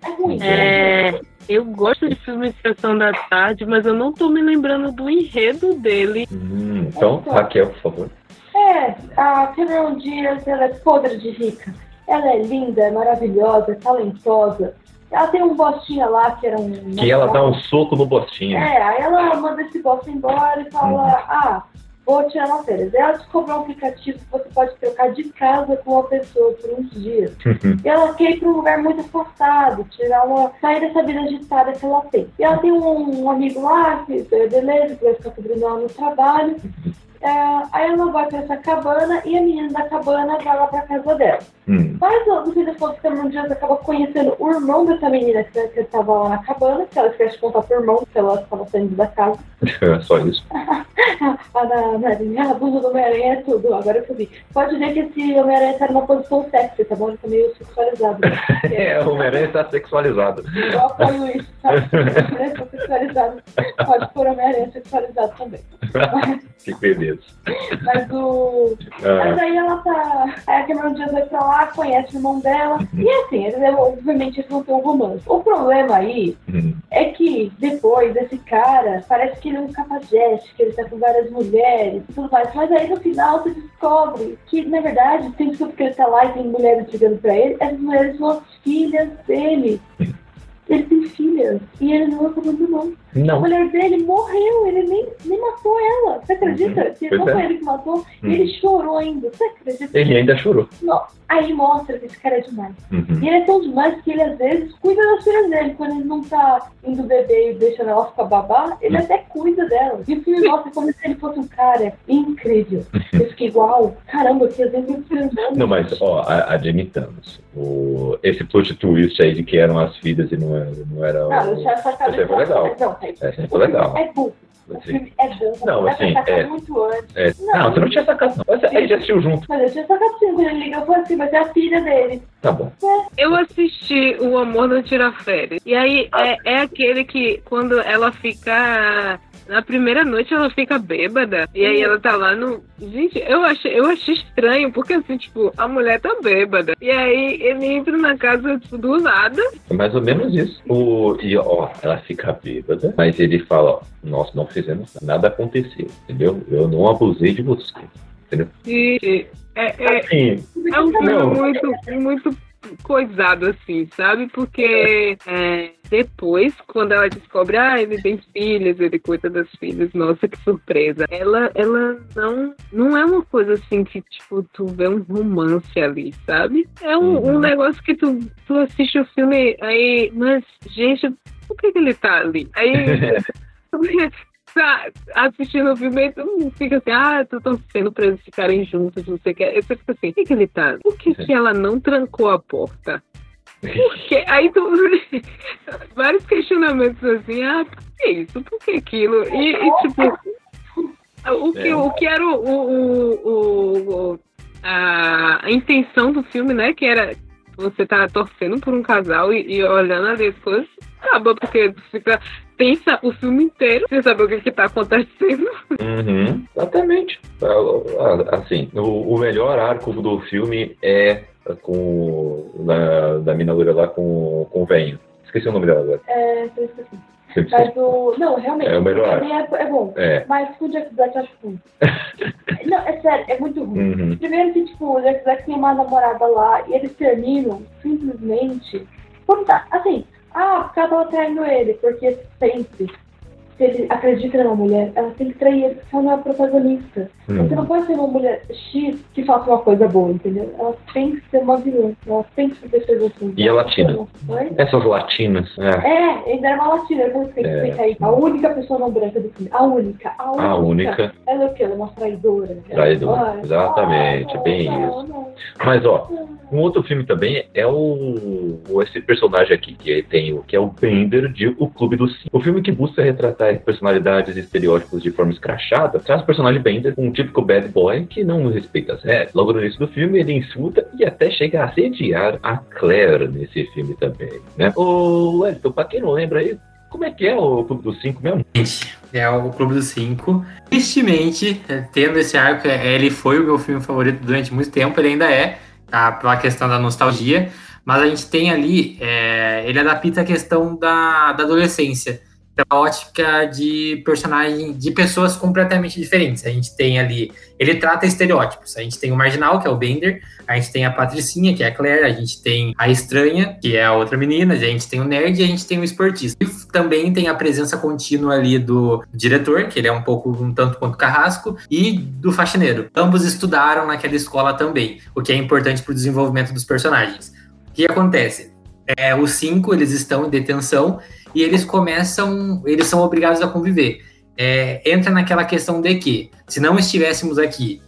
É ruim. É, eu gosto de filme de sessão da tarde, mas eu não tô me lembrando do enredo dele. Hum, então, Raquel, por favor. É, a Cameron Diaz, ela é podre de rica. Ela é linda, é maravilhosa, é talentosa. Ela tem um bostinha lá que era um. Que ela dá um soco no bostinho. É, aí ela manda esse bosta embora e fala, ah, vou tirar uma férias. Ela descobriu um aplicativo que você pode trocar de casa com uma pessoa por uns dias. E ela quer ir para um lugar muito afastado, tirar uma. sair dessa vida agitada que ela tem. E ela tem um, um amigo lá, que é beleza, que vai ficar cobrindo ela no trabalho. É, aí ela vai pra essa cabana e a menina da cabana vai lá pra casa dela. Hum. Mas no fim das contas, Cameron Diaz acaba conhecendo o irmão dessa menina que, que tava lá na cabana, que ela esquece de contar pro irmão, que ela estava saindo da casa. Só isso. A da a blusa do Homem-Aranha é tudo, agora eu vi. Pode ver que esse Homem-Aranha tá numa posição sexy, tá bom? Ele tá meio sexualizado. É, o Homem-Aranha está sexualizado. Eu apoio isso, sabe? Homem-Aranha tá sexualizado. Pode pôr Homem-Aranha sexualizado também. Que beleza. Mas o. Mas Ah, aí ela tá. Aí a Cameron Diaz vai pra lá, conhece o irmão dela. E assim, eles, obviamente eles vão ter um romance. O problema aí hum. é que depois esse cara parece que ele é um cafajeste, que ele tá com várias mulheres e tudo mais. Mas aí no final você descobre que, na verdade, tem desculpa que ele tá lá e tem mulheres ligando pra ele, essas mulheres são as filhas dele. Ele tem filhas e ele não abandonou. A Não. mulher dele morreu, ele nem, nem matou ela. Você acredita? Uhum. Que Pois não é. foi ele que matou Hum. e ele chorou ainda. Você acredita? Ele ainda chorou. Não. Aí mostra que esse cara é demais. Uhum. E ele é tão demais que ele às vezes cuida das filhas dele. Quando ele não tá indo beber e deixando ela ficar babá, ele Hum. até cuida dela. E o filme mostra como se ele fosse um cara incrível. Eu fiquei igual, caramba, que exemplo transando. Não, mas, ó, a- admitamos. O, esse plot twist aí de que eram as filhas e não não era Não, foi legal. Não, é, o foi legal. é burro. O Assim, filme é burro. Não, assim, é. muito antes. é. Não, você não tinha sacado, não. Mas aí já assistiu junto. Mas eu tinha sacado sim, quando ele ligou, eu falei assim, mas é a filha dele. Tá bom. Eu assisti O Amor Não Tira Férias. E aí é, é aquele que quando ela fica. Na primeira noite ela fica bêbada. E aí ela tá lá no. Gente, eu achei, eu achei estranho, porque assim, tipo, a mulher tá bêbada. E aí ele entra na casa, tipo, do nada. É mais ou menos isso. O, e, ó, ela fica bêbada, mas ele fala, ó, nós não fizemos nada, nada aconteceu, entendeu? Eu não abusei de você. E é, é, Assim, É um filme Não. muito, muito coisado, assim, sabe? Porque é, depois, quando ela descobre, ah, ele tem filhas, ele cuida das filhas, nossa, que surpresa. Ela, ela não, não é uma coisa assim que, tipo, tu vê um romance ali, sabe? É um, Uhum. um negócio que tu, tu assiste o filme, aí, mas, gente, por que, que ele tá ali? Aí. tá assistindo o filme e tu fica assim, ah, tô torcendo pra eles ficarem juntos, não sei o que. Você fica assim, por que, que ele tá? Por que, que ela não trancou a porta? Porque aí tu. Vários questionamentos assim, ah, por que isso? Por que aquilo? E, e, tipo. O que, É. o que era o, o, o- o- a intenção do filme, né? Que era você tá torcendo por um casal e, e olhando ali as coisas, acaba, porque tu fica pensa o filme inteiro sem saber o que, que tá acontecendo. Uhum, exatamente. Ah, Assim, o, o melhor arco do filme é com da, da mina loira lá com, com o venho. Esqueci o nome dela agora. É, eu esqueci. Mas o. Não, realmente. É o melhor. É, é bom. É. Mas com o Jack Black eu acho ruim. não, é sério, é muito ruim. Uhum. Primeiro que, tipo, o Jack Black tem uma namorada lá e eles terminam simplesmente por tá, assim, ah, porque ela tava traindo ele, porque sempre, se ele acredita numa mulher, ela tem que trair ele, porque ela não é a protagonista. Você não pode ser uma mulher X que faça uma coisa boa, entendeu? Ela tem que ser uma vilã, ela tem que ser defesa assim. E a latina? Essas latinas. É. É, ainda era uma latina, eu falei, tem que É. aí. A única pessoa não branca do filme. A única, a única. A única. Ela é o quê? Ela é uma traidora. Traidora, Ai, exatamente, não, bem não, isso. não, Mas, ó, não. um outro filme também é o, o- esse personagem aqui que tem o que é o Bender de O Clube dos Cinco. O filme que busca retratar personalidades e estereótipos de forma escrachada traz o personagem Bender, um típico bad boy que não respeita as regras. Logo no início do filme, ele insulta e até chega a assediar a Claire nesse filme também, né? Ô, Wellington, pra quem não lembra aí, Como é que é o Clube dos Cinco mesmo? É o Clube dos Cinco. Tristemente, é, tendo esse arco, é, ele foi o meu filme favorito durante muito tempo, ele ainda é, tá? Pela questão da nostalgia. Mas a gente tem ali, é, ele adapta a questão da, da adolescência pela ótica de personagem, de pessoas completamente diferentes. A gente tem ali, ele trata estereótipos. A gente tem o marginal, que é o Bender, a gente tem a Patricinha, que é a Claire, a gente tem a estranha, que é a outra menina, a gente tem o nerd e a gente tem o esportista. E também tem a presença contínua ali do diretor, que ele é um pouco um tanto quanto carrasco, e do faxineiro. Ambos estudaram naquela escola também, o que é importante para o desenvolvimento dos personagens. O que acontece? É, os cinco eles estão em detenção e eles começam, eles são obrigados a conviver. É, entra naquela questão de que, se não estivéssemos aqui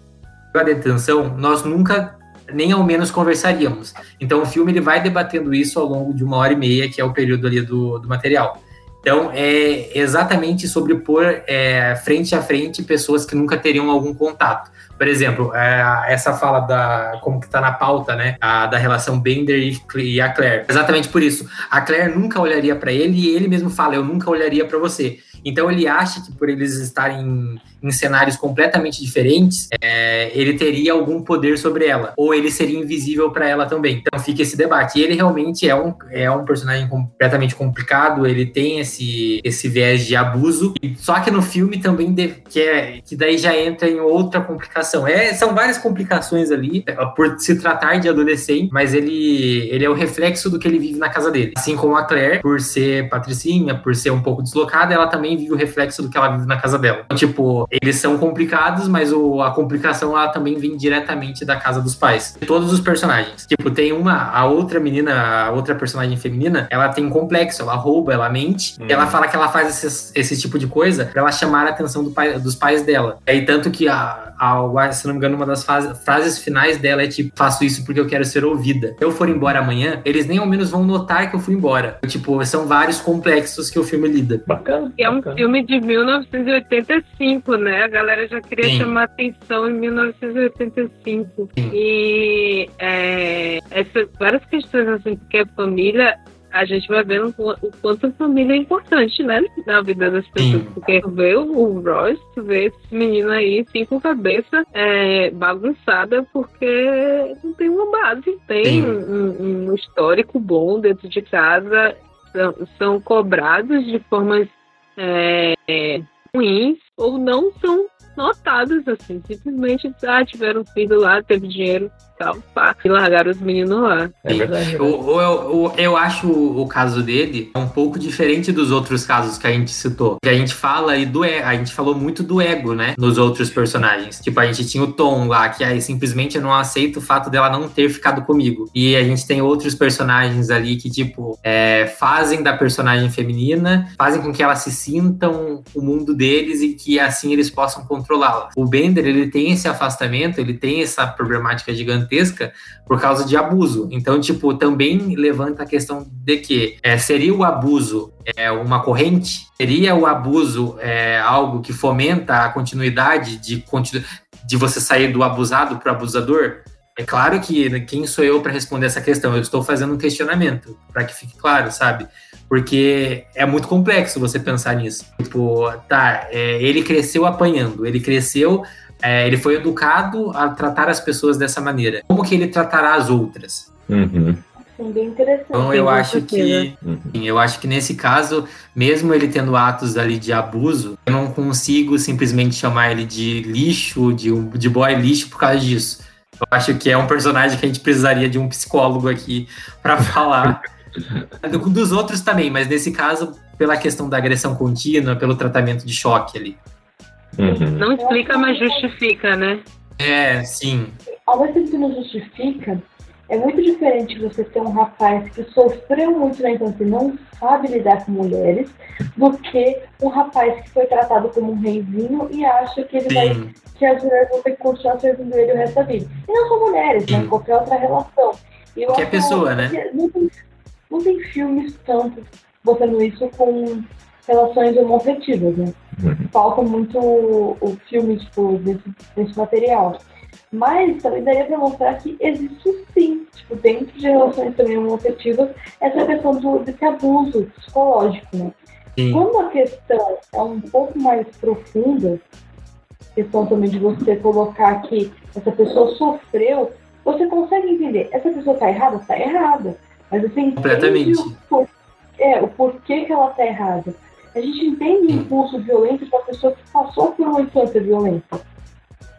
para detenção, nós nunca nem ao menos conversaríamos. Então o filme ele vai debatendo isso ao longo de uma hora e meia, que é o período ali do, do material. Então é exatamente sobrepor é, frente a frente pessoas que nunca teriam algum contato. Por exemplo, é, essa fala da como que tá na pauta, né, a, da relação Bender e, e a Claire. Exatamente por isso. A Claire nunca olharia para ele e ele mesmo fala: "Eu nunca olharia para você". Então ele acha que por eles estarem em cenários completamente diferentes, é, ele teria algum poder sobre ela, ou ele seria invisível para ela também. Então fica esse debate. E ele realmente é um, é um personagem completamente complicado, ele tem esse, esse viés de abuso, só que no filme também, de, que, é, que daí já entra em outra complicação. É, são várias complicações ali, é, por se tratar de adolescente, mas ele, ele é o reflexo do que ele vive na casa dele. Assim como a Claire, por ser patricinha, por ser um pouco deslocada, ela também vive o reflexo do que ela vive na casa dela. Tipo, eles são complicados, mas o, a complicação ela também vem diretamente da casa dos pais. De todos os personagens. Tipo, tem uma, a outra menina, a outra personagem feminina, ela tem um complexo, ela rouba, ela mente, hum. ela fala que ela faz esse, esse tipo de coisa pra ela chamar a atenção do pai, dos pais dela. E tanto que a, a, se não me engano, uma das fase, frases finais dela é tipo, faço isso porque eu quero ser ouvida. Se eu for embora amanhã, eles nem ao menos vão notar que eu fui embora. Tipo, são vários complexos que o filme lida. Bacana. É um filme de 1985, né? A galera já queria Sim. chamar atenção em 1985. Sim. E é, essas várias questões assim, porque a família a gente vai vendo o quanto a família é importante, né? Na vida das pessoas. Sim. Porque vê o Royce, vê esse menino aí, assim, com cabeça é, bagunçada, porque não tem uma base, tem um, um, histórico bom dentro de casa, são, são cobrados de formas é, ruins ou não são notados, assim. Simplesmente, ah, tiveram filho lá, teve dinheiro tal, pá, e largaram os meninos lá. É verdade. Eu, eu, eu, eu, acho o caso dele um pouco diferente dos outros casos que a gente citou. Que a gente fala e do a gente falou muito do ego, né? Nos outros personagens. Tipo, a gente tinha o Tom lá, que aí simplesmente não aceita o fato dela não ter ficado comigo. E a gente tem outros personagens ali que, tipo, é, fazem da personagem feminina, fazem com que elas se sintam o mundo deles e que assim eles possam controlá-la. O Bender, ele tem esse afastamento, ele tem essa problemática gigantesca por causa de abuso. Então, tipo, também levanta a questão de que é, seria o abuso é, uma corrente? Seria o abuso é, algo que fomenta a continuidade de, de você sair do abusado para o abusador? É claro que quem sou eu para responder essa questão? Eu estou fazendo um questionamento, para que fique claro, sabe? Porque é muito complexo você pensar nisso. Tipo, tá, é, ele cresceu apanhando, ele cresceu, é, ele foi educado a tratar as pessoas dessa maneira. Como que ele tratará as outras? Uhum. Sim, bem interessante. Então eu acho que uhum. eu acho que nesse caso, mesmo ele tendo atos ali de abuso, eu não consigo simplesmente chamar ele de lixo, de, de boy lixo por causa disso. Eu acho que é um personagem que a gente precisaria de um psicólogo aqui para falar. Dos outros também, mas nesse caso, pela questão da agressão contínua, pelo tratamento de choque ali. Uhum. Não explica, mas justifica, né? É, sim. Ao mesmo que não justifica, é muito diferente você ter um rapaz que sofreu muito na infância e não sabe lidar com mulheres, do que um rapaz que foi tratado como um reizinho e acha que ele sim. vai que as mulheres vão ter que continuar servindo ele o resto da vida. E não só mulheres, né? Qualquer outra relação. E Qualquer pessoa, né? Não tem, não tem filmes tanto botando isso com relações homoafetivas, né? Uhum. Falta muito o, o filme, tipo, desse, desse material. Mas também daria para mostrar que existe sim, tipo, dentro de relações também homoafetivas, essa questão do, desse abuso psicológico, né? Sim. Quando a questão é um pouco mais profunda, questão também de você colocar que essa pessoa sofreu, você consegue entender. Essa pessoa tá errada? Tá errada. Mas você entende Completamente. o, por- é, o porquê que ela tá errada. A gente entende o impulso violento de uma pessoa que passou por uma infância violenta.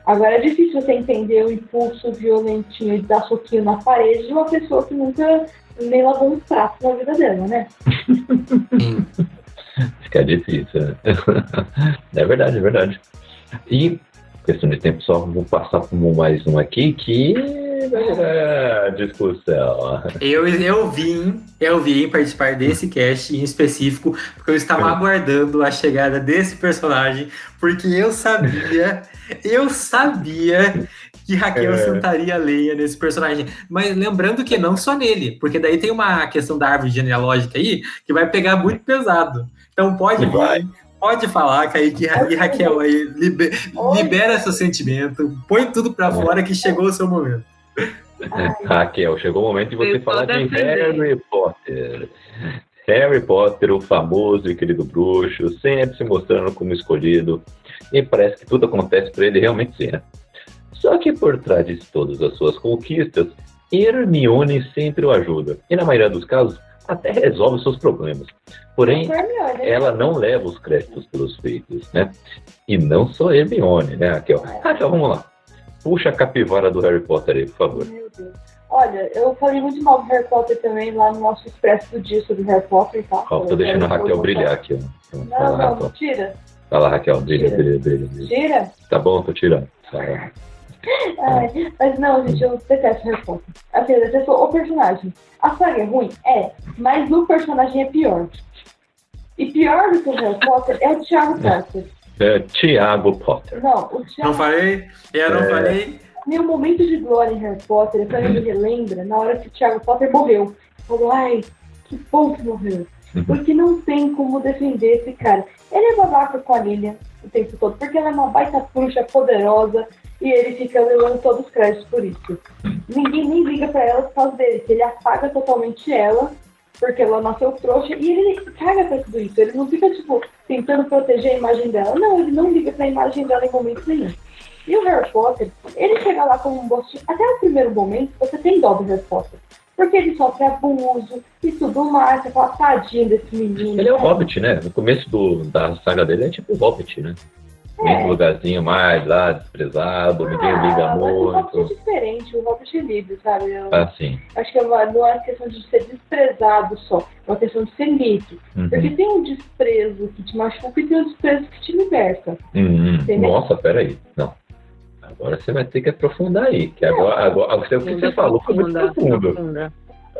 Agora é difícil você entender o impulso violentinho de dar soquinho na parede de uma pessoa que nunca nem lavou um prato na vida dela, né? Sim. Fica difícil, né? É verdade, é verdade. E, questão de tempo, só vou passar por mais um aqui que gerar discussão. Eu, eu vim, eu vim participar desse cast em específico, porque eu estava É. aguardando a chegada desse personagem, porque eu sabia, eu sabia que Raquel É. sentaria lenha nesse personagem. Mas lembrando que não só nele, porque daí tem uma questão da árvore genealógica aí que vai pegar muito pesado. Então pode vir, pode falar, Kaique e Raquel aí, libe- Oi. libera seu sentimento, põe tudo pra fora que chegou o seu momento. Raquel, chegou o momento de você Eu falar de defendendo. Harry Potter. Harry Potter, o famoso e querido bruxo, sempre se mostrando como escolhido, e parece que tudo acontece para ele realmente ser. né? Só que por trás de todas as suas conquistas, Hermione sempre o ajuda, e na maioria dos casos, até resolve os seus problemas. Porém, Hermione, né? ela não leva os créditos pelos feitos, né? E não só Hermione, né, Raquel? Raquel, vamos lá. Puxa a capivara do Harry Potter aí, por favor. Meu Deus. Olha, eu falei muito mal do Harry Potter também lá no nosso expresso do dia sobre Harry Potter, tá? Ó, tô deixando a Raquel brilhar aqui, ó. Não, lá, não, Raquel. tira. Lá, Raquel, brilha, Tira. brilha, brilha, brilha. Tira? Tá bom, tô tirando. Lá. Ai, mas não, gente, eu detesto Harry Potter. Assim, eu detesto o personagem. A saga é ruim? É, mas o personagem é pior. E pior do que o Harry Potter é o Thiago Potter. É, Tiago Potter. Não, o Não Thiago falei? Eu não É. falei? meu momento de glória em Harry Potter quando ele relembra na hora que o Thiago Potter morreu. Falou, ai, que bom que morreu. Uhum. Porque não tem como defender esse cara. Ele é babaca com a Lilia o tempo todo, porque ela é uma baita bruxa poderosa e ele fica levando todos os créditos por isso. Ninguém nem liga pra ela por causa dele, que ele apaga totalmente ela, porque ela nasceu trouxa, e ele caga pra tudo isso. Ele não fica, tipo, tentando proteger a imagem dela. Não, ele não liga pra imagem dela em momento nenhum. E o Harry Potter, ele chega lá como um bostinho. Até o primeiro momento, você tem dó do Harry Potter. Porque ele sofre abuso e tudo mais. Você fala, tadinho desse menino. Ele é né? Hobbit, né? No começo do, da saga dele é tipo o Hobbit, né? É. um lugarzinho mais lá, desprezado, ninguém liga Ah, mas o Hobbit é muito. diferente, o Hobbit é livre, sabe? Eu Assim. acho que é uma- não é questão de ser desprezado só, é uma questão de ser livre. Porque Uhum. tem um desprezo que te machuca e tem um desprezo que te liberta. Uhum. Nossa, peraí. Não. Agora você vai ter que aprofundar aí. Que agora, agora, agora o que você falou foi muito profundo.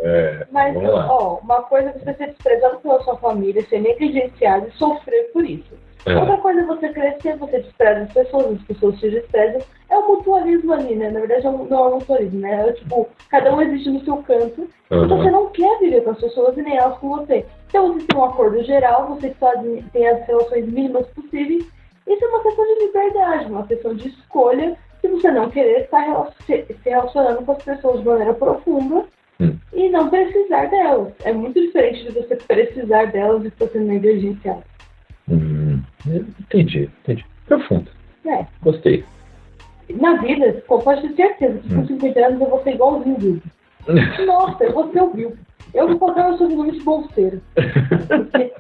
É, Mas, vamos lá. ó, uma coisa é você ser desprezado pela sua família, ser negligenciado e sofrer por isso. É. Outra coisa é você crescer, você despreza as pessoas, as pessoas te desprezam. É um mutualismo ali, né? Na verdade, é não é um mutualismo, né? É tipo, cada um existe no seu canto e Uhum. você não quer viver com as pessoas e nem elas com você. Então você tem um acordo geral, você só tem as relações mínimas possíveis. Isso é uma questão de liberdade, uma questão de escolha. Se você não querer estar rela- se se relacionando com as pessoas de maneira profunda Hum. e não precisar delas. É muito diferente de você precisar delas e estar sendo negligenciado. Hum, entendi, entendi. Profundo. É. Gostei. Na vida, pode ter certeza que com Hum. 50 anos eu vou ser igualzinho o Bilbo. Nossa, eu vou ser o Bilbo. Eu vou colocar meu sobrenome de bolseiro. Porque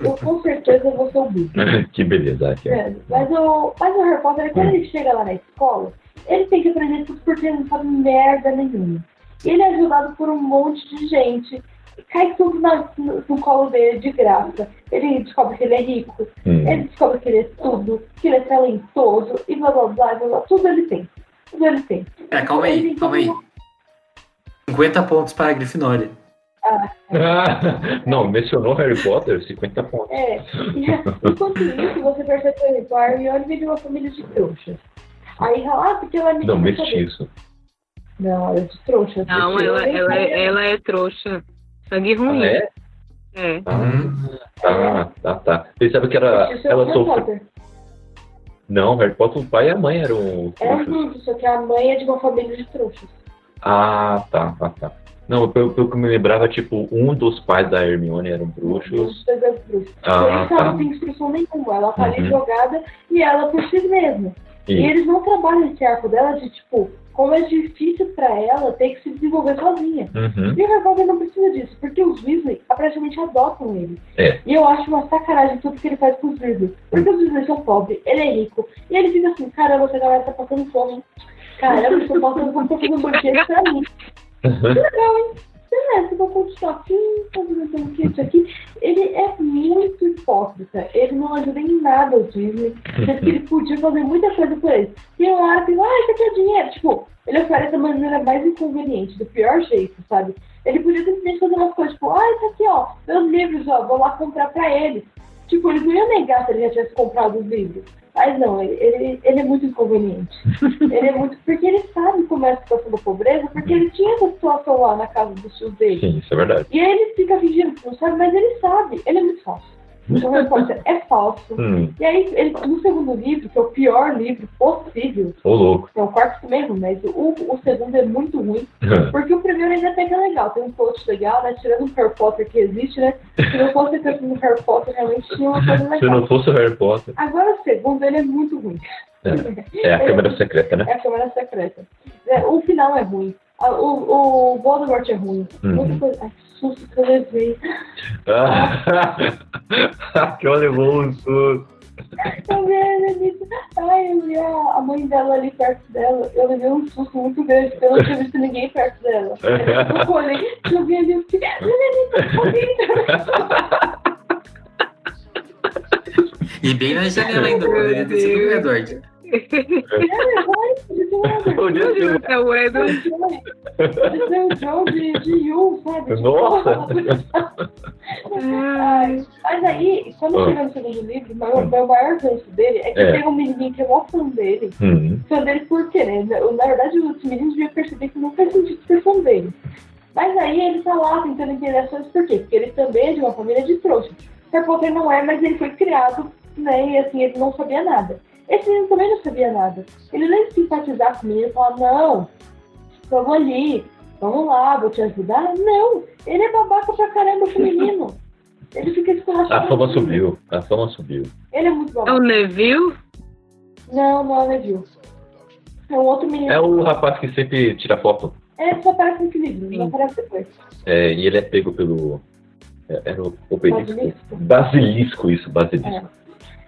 eu com certeza vou ser o Bilbo. que beleza, Raquel. É, mas, o, mas o Harry Potter, quando ele chega lá na escola, ele tem que aprender tudo porque ele não sabe merda nenhuma. Ele é ajudado por um monte de gente. Cai tudo na- no, no colo dele de graça. Ele descobre que ele é rico, Hum. ele descobre que ele é tudo, que ele é talentoso, e blá blá blá, blá, blá. tudo ele tem. Tudo ele tem. É, calma aí, calma aí. 50 pontos para a Grifinória. Ah, Ah, não, mencionou Harry Potter, 50 pontos. é. Enquanto isso, você percebe que a Hermione vem de uma família de trouxas. Aí, ah, porque ela é Não, mestiço. Não, ela é de trouxa. Não, ela, ela, sabe- é- ela é trouxa. Sangue Ah, ruim. é? É. Ah, tá, tá, tá. Pensava que era. Isso é Ela Harry sofreu. Potter. Não, Harry Potter, o pai e a mãe eram É tudo, só que a mãe é de uma família de trouxas. Ah, tá, tá, tá. Não, pelo, pelo que eu me lembrava, tipo, um dos pais da Hermione eram bruxos. Ah, eles não tá. têm instrução nenhuma. Ela tá ali Uhum. jogada e ela por si mesma. E E, eles não trabalham esse arco dela de, tipo, como é difícil pra ela ter que se desenvolver sozinha. uhum. E o Harry não precisa disso, porque os Weasley praticamente adotam ele. É. E eu acho uma sacanagem tudo que ele faz com os Weasley. Porque os Weasley são pobres, ele é rico. E ele fica assim, caramba, essa galera tá passando fome. Caramba, eu tô passando fome, tô fazendo banquete pra mim. Que legal, hein? Beleza, vou continuar aqui, fazendo banquete aqui. Ele é muito hipócrita. Ele não ajuda em nada os Weasley. Sendo que ele podia fazer muita coisa por eles. Tem um hora que, ah, isso aqui é dinheiro. Tipo, ele oferece da maneira mais inconveniente, do pior jeito, sabe? Ele podia simplesmente fazer umas coisas, tipo, ah, isso aqui, ó, meus livros, ó, vou lá comprar pra eles. Tipo, eles não iam negar se ele já tivesse comprado os livros. Mas não, ele, ele, ele é muito inconveniente. ele é muito. Porque ele sabe como é a situação da pobreza, porque ele tinha essa situação lá na casa dos tios dele. Sim, isso é verdade. E aí ele fica fingindo que não sabe, mas ele sabe. Ele é muito falso. O Harry Potter é falso. Hum, E aí, ele, no segundo livro, que é o pior livro possível, ô louco. é o quarto mesmo, mas o, o segundo é muito ruim. Porque o primeiro ainda até que é legal, tem um plot legal, né? Tirando o Harry Potter que existe, né? Se não fosse questão do Harry Potter, realmente tinha uma coisa Se legal. não fosse o Harry Potter. Agora o segundo, ele é muito ruim. É a câmera secreta, né? É a câmera secreta. É, o final é ruim. A- O, o Voldemort é ruim. Uhum. Muita coisa. Susto que eu levei. que ela levou um susto. Eu vi a Lenita. Ai, eu vi a, mãe dela ali perto dela. Eu levei um susto muito grande, porque eu não tinha visto ninguém perto dela. Eu olhei, eu vi ali, eu fiquei. E bem na janela ainda, poderia ter sido o Edward. É o Edward. Esse é o Joe de, de Yu, sabe? Nossa. Ai, Mas aí, quando Ah. chega no segundo livro, o meu, meu maior gancho dele é que É. tem um menininho que é mó fã dele. Hum, Fã dele por quê, né? Na verdade, os meninos deviam perceber que não faz sentido ser fã dele. Mas aí ele tá lá tentando entender as coisas por quê? Porque ele também é de uma família de trouxa. Harry Potter não é, mas ele foi criado, né? E assim, ele não sabia nada. Esse menino também não sabia nada. Ele nem simpatizar com o menino e falar, não, vamos ali, vamos lá, vou te ajudar. Não, ele é babaca pra caramba o menino. Ele fica escorrachando. a fama subiu. A fama subiu. Ele é muito É o babaca. Neville? Não, não é o Neville. É um outro menino. É o rapaz que sempre tira foto. Ele só aparece no livro, não aparece depois. É, e ele é pego pelo. é, Era o obelisco. Basilisco? Basilisco, isso, basilisco.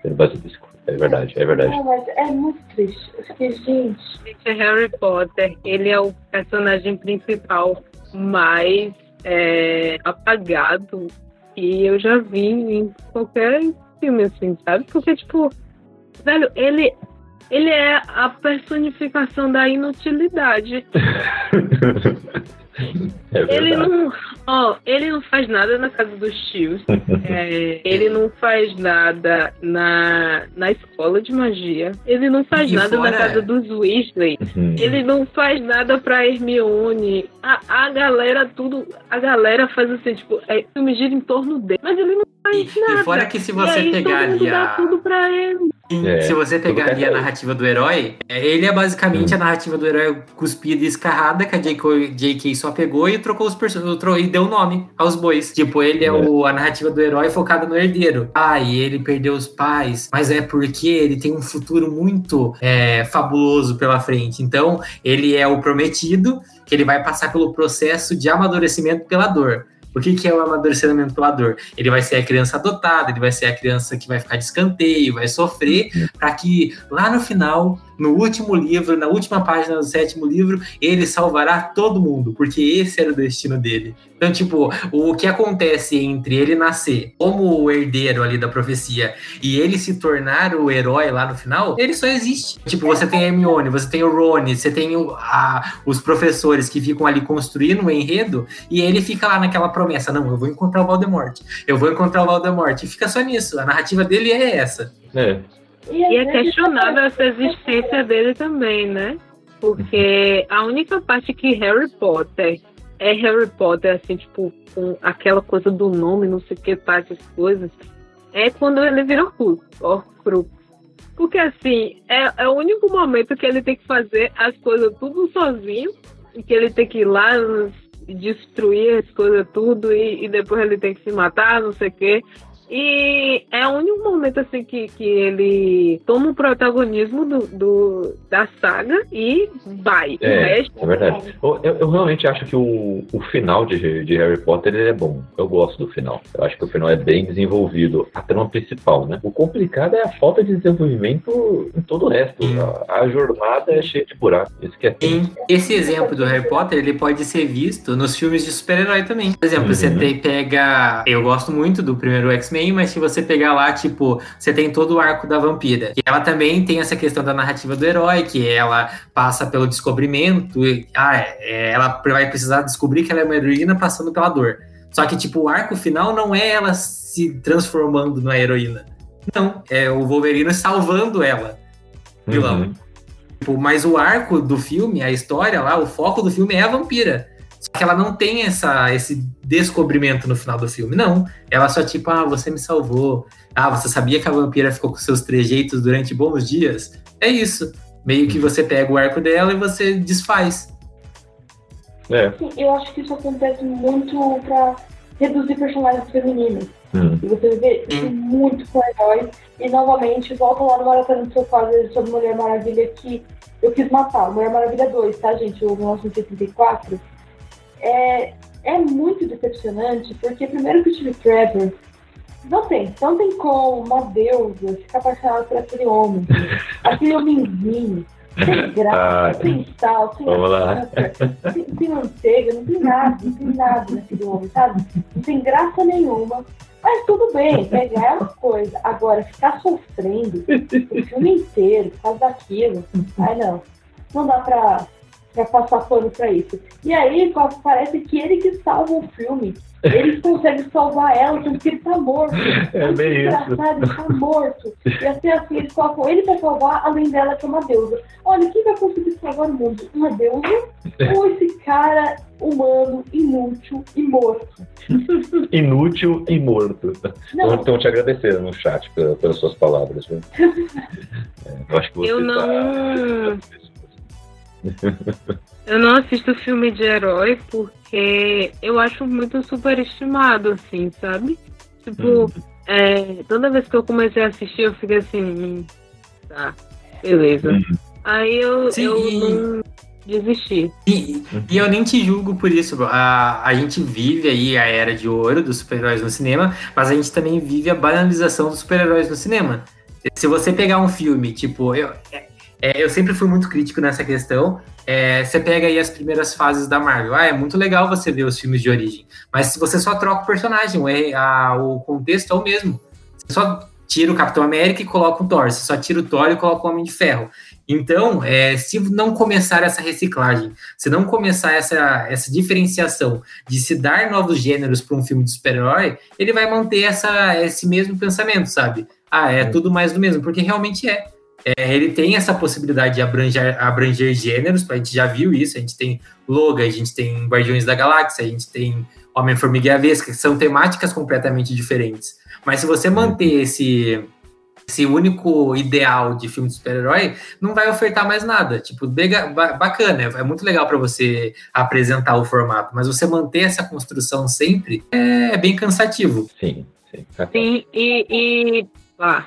Era o basilisco. É verdade, é verdade. Não, mas é muito triste. Eu fiquei, gente. Gente, é Harry Potter. Ele é o personagem principal mais é, apagado que eu já vi em qualquer filme, assim, sabe? Porque, tipo, velho, ele, ele é a personificação da inutilidade. É Ele não, ó, ele não faz nada na casa dos tios. É, ele não faz nada na, na escola de magia. Ele não faz E nada fora- na casa dos Weasley. Uhum. Ele não faz nada pra Hermione. A, a galera, tudo. A galera faz assim, tipo, é, filme gira em torno dele. Mas ele não faz E, nada. e fora que se você aí, pegar ali a. tudo pra ele. É, se você pegar ali a narrativa do herói, é, ele é basicamente a narrativa do herói cuspida e escarrada, que a J.K. J.K. só pegou e trocou os personagens e deu nome aos bois. Tipo, ele é, É. O, a narrativa do herói focada no herdeiro. Ah, e ele perdeu os pais, mas é porque ele tem um futuro muito é, fabuloso pela frente. Então, ele é o prometido, que ele vai passar pelo processo de amadurecimento pela dor. O que, que é o amadurecimento pela dor? Ele vai ser a criança adotada, ele vai ser a criança que vai ficar de escanteio, vai sofrer, para que lá no final, no último livro, na última página do sétimo livro, ele salvará todo mundo, porque esse era o destino dele. Então, tipo, o que acontece entre ele nascer como o herdeiro ali da profecia e ele se tornar o herói lá no final, ele só existe. Tipo, você tem a Hermione, você tem o Rony, você tem o- a- os professores que ficam ali construindo o enredo e ele fica lá naquela promessa: não, eu vou encontrar o Voldemort, eu vou encontrar o Voldemort. E fica só nisso. A narrativa dele é essa. É. E é questionável essa existência dele também, né? Porque a única parte que Harry Potter é Harry Potter, assim, tipo, com aquela coisa do nome, não sei o que, pá, essas coisas, é quando ele vira Horcrux. Horcrux. Porque, assim, é, é o único momento que ele tem que fazer as coisas tudo sozinho que ele tem que ir lá destruir as coisas tudo e, e depois ele tem que se matar, não sei o quê. E é o único momento assim que, que ele toma o protagonismo do, do da saga e vai. É, o resto, é verdade. Eu, eu, realmente acho que o, o final de, de Harry Potter ele é bom. Eu gosto do final. Eu acho que o final é bem desenvolvido. A trama principal, né? O complicado é a falta de desenvolvimento em todo o resto. A, a, jornada é cheia de buracos. Isso que é Esse exemplo do Harry Potter ele pode ser visto nos filmes de super-herói também. Por exemplo, uhum. você pega. Eu gosto muito do primeiro X-Men mas se você pegar lá, tipo, você tem todo o arco da vampira. E ela também tem essa questão da narrativa do herói, que ela passa pelo descobrimento. E, ah, é, ela vai precisar descobrir que ela é uma heroína passando pela dor. Só que, tipo, o arco final não é ela se transformando na heroína. Não, é o Wolverine salvando ela. Vilão. Uhum. Tipo, mas o arco do filme, a história lá, o foco do filme é a vampira. Só que ela não tem essa, esse descobrimento no final do filme. Não. Ela só, tipo, ah, você me salvou. Ah, você sabia que a vampira ficou com seus trejeitos durante bons dias? É isso. Meio que você pega o arco dela e você desfaz. É. Sim, eu acho que isso acontece muito pra reduzir personagens femininos. Hum. E você vê isso muito com heróis. E novamente, volta lá no Maratona do seu quadro sobre Mulher Maravilha que eu quis matar. Mulher Maravilha 2, tá, gente? O 1984 é, é muito decepcionante, porque primeiro que o Steve Trevor não tem, não tem como uma deusa ficar apaixonada por aquele homem, aquele homenzinho, sem graça, ah, sem sal, sem açúcar, sem, sem manteiga, não tem nada, não tem nada naquele homem, sabe? Não tem graça nenhuma. Mas tudo bem, pegar é uma coisa. Agora, ficar sofrendo o filme inteiro por causa daquilo, ai não. Não dá pra, pra passar pano pra isso. E aí parece que ele que salva o filme. Ele consegue salvar ela porque ele tá morto. É bem isso. Ele tá morto. E assim, assim, eles colocam ele pra salvar, além dela que é uma deusa. Olha, quem vai conseguir salvar o mundo? Uma deusa ou esse cara humano, inútil e morto? Inútil e morto. Não. Estão te agradecendo no chat pelas suas palavras. Viu? É, eu acho que você eu não... Tá eu não assisto filme de herói porque eu acho muito superestimado, assim, sabe? Tipo, uhum. é, toda vez que eu comecei a assistir, eu fiquei assim, hum, tá, beleza. Uhum. Aí eu, Sim. eu não desisti. E, e, eu nem te julgo por isso. A, a gente vive aí a era de ouro dos super-heróis no cinema, mas a gente também vive a banalização dos super-heróis no cinema. Se você pegar um filme, tipo, eu, é, eu sempre fui muito crítico nessa questão. É, você pega aí as primeiras fases da Marvel. Ah, é muito legal você ver os filmes de origem. Mas se você só troca o personagem, o, a, o contexto é o mesmo. Você só tira o Capitão América e coloca o Thor. Você só tira o Thor e coloca o Homem de Ferro. Então, é, se não começar essa reciclagem, se não começar essa, essa diferenciação de se dar novos gêneros para um filme de super-herói, ele vai manter essa, esse mesmo pensamento, sabe? Ah, é tudo mais do mesmo, porque realmente é. É, ele tem essa possibilidade de abranger, abranger gêneros, a gente já viu isso, a gente tem Logan, a gente tem Guardiões da Galáxia, a gente tem Homem-Formiga e a Vesca, que são temáticas completamente diferentes. Mas se você manter esse, esse único ideal de filme de super-herói, não vai ofertar mais nada. Tipo, bacana, é muito legal para você apresentar o formato, mas você manter essa construção sempre é bem cansativo. Sim. Sim, Sim e, e ah,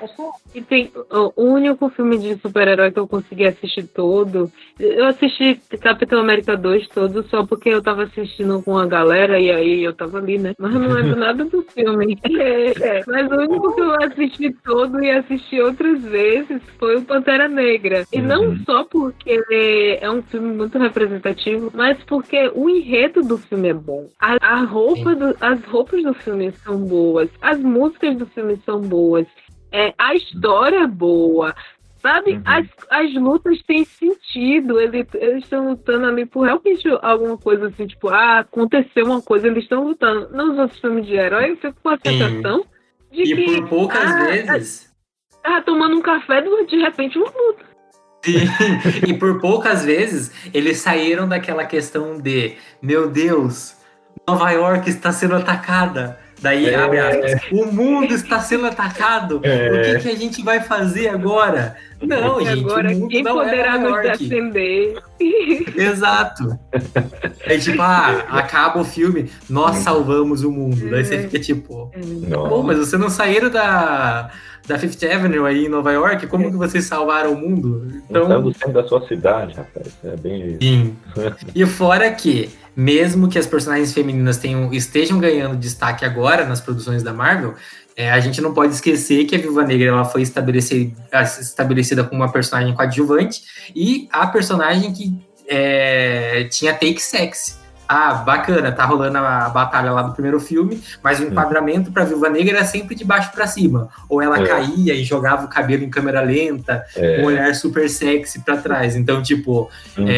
e tem o único filme de super-herói que eu consegui assistir todo. Eu assisti Capitão América 2 todo só porque eu tava assistindo com a galera e aí eu tava ali, né? Mas não lembro nada do filme. É, é. Mas o único que eu assisti todo e assisti outras vezes foi o Pantera Negra. E não uhum. só porque é um filme muito representativo, mas porque o enredo do filme é bom. A, a roupa do, as roupas do filme são boas, as músicas do filme são boas. É, a história é boa. Sabe? Uhum. As, as lutas têm sentido. Eles, eles estão lutando ali por realmente alguma coisa assim, tipo, ah, aconteceu uma coisa, eles estão lutando. Nos outros filmes de herói, eu fico com a sensação de e que. E por poucas ah, vezes. Ah, tomando um café, de repente uma luta. Sim. e por poucas vezes eles saíram daquela questão de, meu Deus, Nova York está sendo atacada Daí É. abre aspas. O mundo está sendo atacado. É. O que, que a gente vai fazer agora? Não, E gente. agora, o mundo quem não é poderá nos defender? Exato. É tipo, ah, acaba o filme, nós salvamos o mundo. Daí você fica tipo, Não. pô, mas vocês não saíram da, da Fifth Avenue aí em Nova York? Como que vocês salvaram o mundo? Não Então, do centro da sua cidade, rapaz. É bem. sim. E fora que, mesmo que as personagens femininas tenham, estejam ganhando destaque agora nas produções da Marvel, é, a gente não pode esquecer que a Viúva Negra ela foi estabelecida, estabelecida como uma personagem coadjuvante e a personagem que é, tinha take sexy. Ah, bacana, tá rolando a batalha lá do primeiro filme, mas o enquadramento pra Viúva Negra era sempre de baixo pra cima. Ou ela É. caía e jogava o cabelo em câmera lenta, É, um olhar super sexy pra trás. Então, tipo, uhum.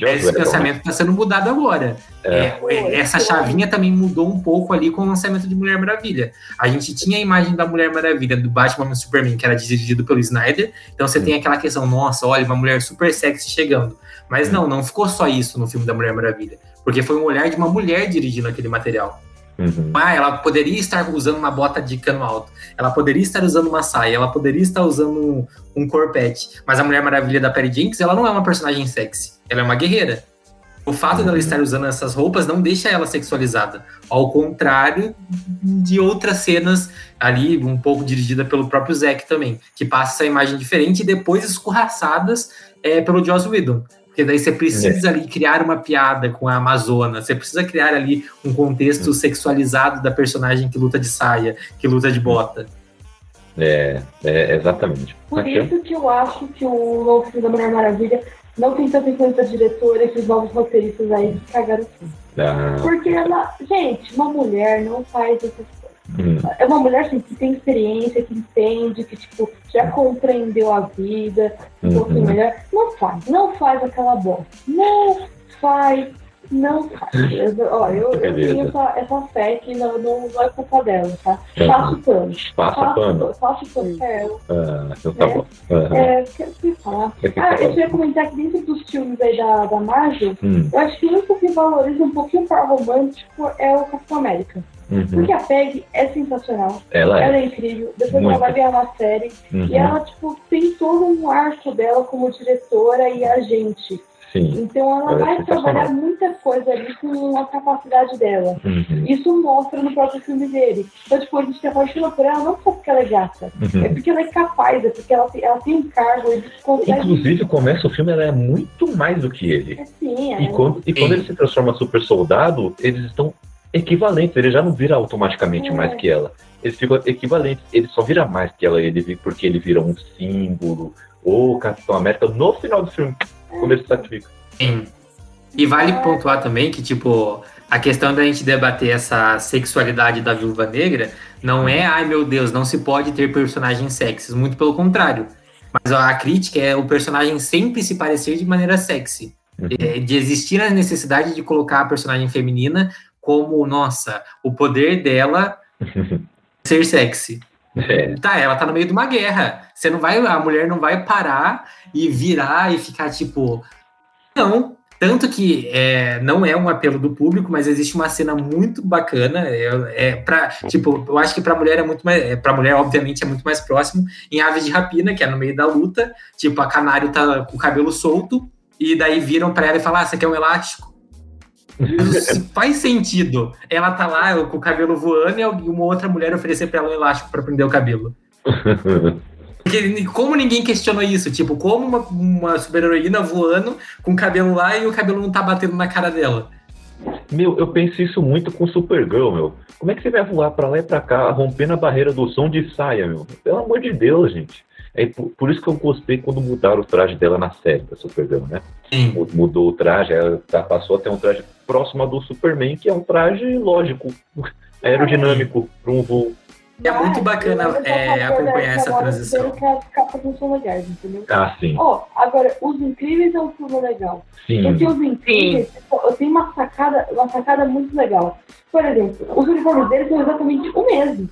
É, esse Whedon. pensamento está sendo mudado agora. É. É, essa chavinha também mudou um pouco ali com o lançamento de Mulher Maravilha. A gente tinha a imagem da Mulher Maravilha do Batman e Superman, que era dirigido pelo Snyder. Então você Hum. tem aquela questão, nossa, olha, uma mulher super sexy chegando. Mas Hum. não, não ficou só isso no filme da Mulher Maravilha. Porque foi um olhar de uma mulher dirigindo aquele material. Uhum. Ah, ela poderia estar usando uma bota de cano alto. Ela poderia estar usando uma saia. Ela poderia estar usando um, um corpete. Mas a Mulher Maravilha da Perry Jenkins, ela não é uma personagem sexy. Ela é uma guerreira. O fato dela estar usando essas roupas não deixa ela sexualizada. Ao contrário de outras cenas ali, um pouco dirigida pelo próprio Zack também, que passa essa imagem diferente e depois escorraçadas é, pelo Joss Whedon. Porque daí você precisa ali criar uma piada com a Amazona, você precisa criar ali um contexto sexualizado da personagem que luta de saia, que luta de bota. É, é, exatamente. Por Aqui, ó. isso que eu acho que o novo filme da Mulher Maravilha não tem tanta influência diretora que os novos roteiristas aí cagaram tudo. Ah, Porque ela, gente, uma mulher não faz essas. Hum, É uma mulher assim, que tem experiência, que entende, que tipo, já compreendeu a vida um pouquinho uhum. melhor. Não faz, não faz aquela bosta. Não faz, não faz. Eu, ó, eu, eu tenho essa, essa fé que não, não, não é culpa dela, tá? Uhum. Passo pano. Passa Passo pano. Passo pano. Ah, então tá É. bom. Aham. É, quero te falar. Que Ah, eu ia comentar que dentro dos filmes aí da, da Marvel, Hum, eu acho que o único que valoriza um pouquinho o par romântico é o Capitão América. Uhum. Porque a Peg é sensacional, Ela ela é. é incrível, depois Muito. ela vai ganhar uma série, Uhum. e ela, tipo, tem todo um arco dela como diretora e agente. Sim. Então ela Ela é vai trabalhar muita coisa ali com a capacidade dela. Uhum. Isso mostra no próprio filme dele. Então, tipo, a gente se apaixona por ela não só porque ela é gata, é Uhum. porque ela é capaz, é porque ela tem, ela tem um cargo, ele consegue. Inclusive, começa o filme, ela é muito mais do que ele. Sim, é. E quando, e quando ele se transforma super soldado, eles estão equivalentes. Ele já não vira automaticamente mais que ela. Eles ficam equivalentes. Ele só vira mais que ela, ele porque ele vira um símbolo. Ou Capitão América no final do filme, quando ele se sacrifica. Sim. E vale pontuar também que, tipo, a questão da gente debater essa sexualidade da viúva negra não é, ai meu Deus, não se pode ter personagens sexys. Muito pelo contrário. Mas a crítica é o personagem sempre se parecer de maneira sexy. Uhum. É, de existir a necessidade de colocar a personagem feminina como, nossa, o poder dela ser sexy. É, Tá, ela tá no meio de uma guerra. Você não vai, a mulher não vai parar e virar e ficar tipo. Não. Tanto que é, não é um apelo do público, mas existe uma cena muito bacana. É, é pra, tipo, eu acho que pra mulher é muito mais. É, pra mulher, obviamente, é muito mais próximo. Em Aves de Rapina, que é no meio da luta, tipo, a canário tá com o cabelo solto, e daí viram pra ela e falam: Ah, você quer um elástico? Faz sentido. Ela tá lá com o cabelo voando e uma outra mulher oferecer pra ela um elástico pra prender o cabelo. Porque como ninguém questionou isso? Tipo, como uma, uma super-heroína voando com o cabelo lá e o cabelo não tá batendo na cara dela? Meu, eu penso isso muito com Supergirl, meu. Como é que você vai voar pra lá e pra cá, rompendo a barreira do som de saia, meu? Pelo amor de Deus, gente. É por, por isso que eu gostei quando mudaram o traje dela na série da Supergirl, né? Sim. Mu- Mudou o traje, ela tá- passou a ter um traje próximo ao do Superman, que é um traje lógico, aerodinâmico, para um voo. É muito bacana, eu sou a é, acompanhar essa transição. Que as capas não são legais, entendeu? Ah, sim. Ó, agora, Os Incríveis é um filme legal. Sim. Porque Os Incríveis, eu tenho uma sacada, uma sacada muito legal. Por exemplo, os uniformes deles são exatamente o mesmo.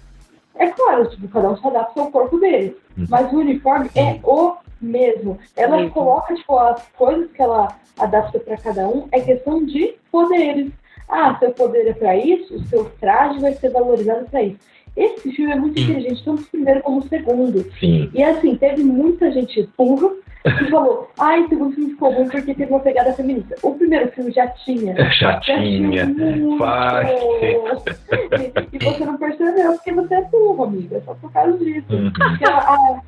É claro, tipo, cada um se adapta ao corpo dele. Uhum. Mas o uniforme é o mesmo. Ela Mesmo. coloca, tipo, as coisas que ela adapta pra cada um é questão de poderes. ah, seu poder é pra isso, o seu traje vai ser valorizado pra isso. Esse filme é muito Sim. inteligente, tanto o primeiro como o segundo. Sim. E assim, teve muita gente burra que falou, ai, o segundo filme ficou ruim porque teve uma pegada feminista. O primeiro filme já tinha. É Já tinha. Vai. E, você não percebeu porque você é burro, amiga. Só por causa disso. Uhum. Porque a- a-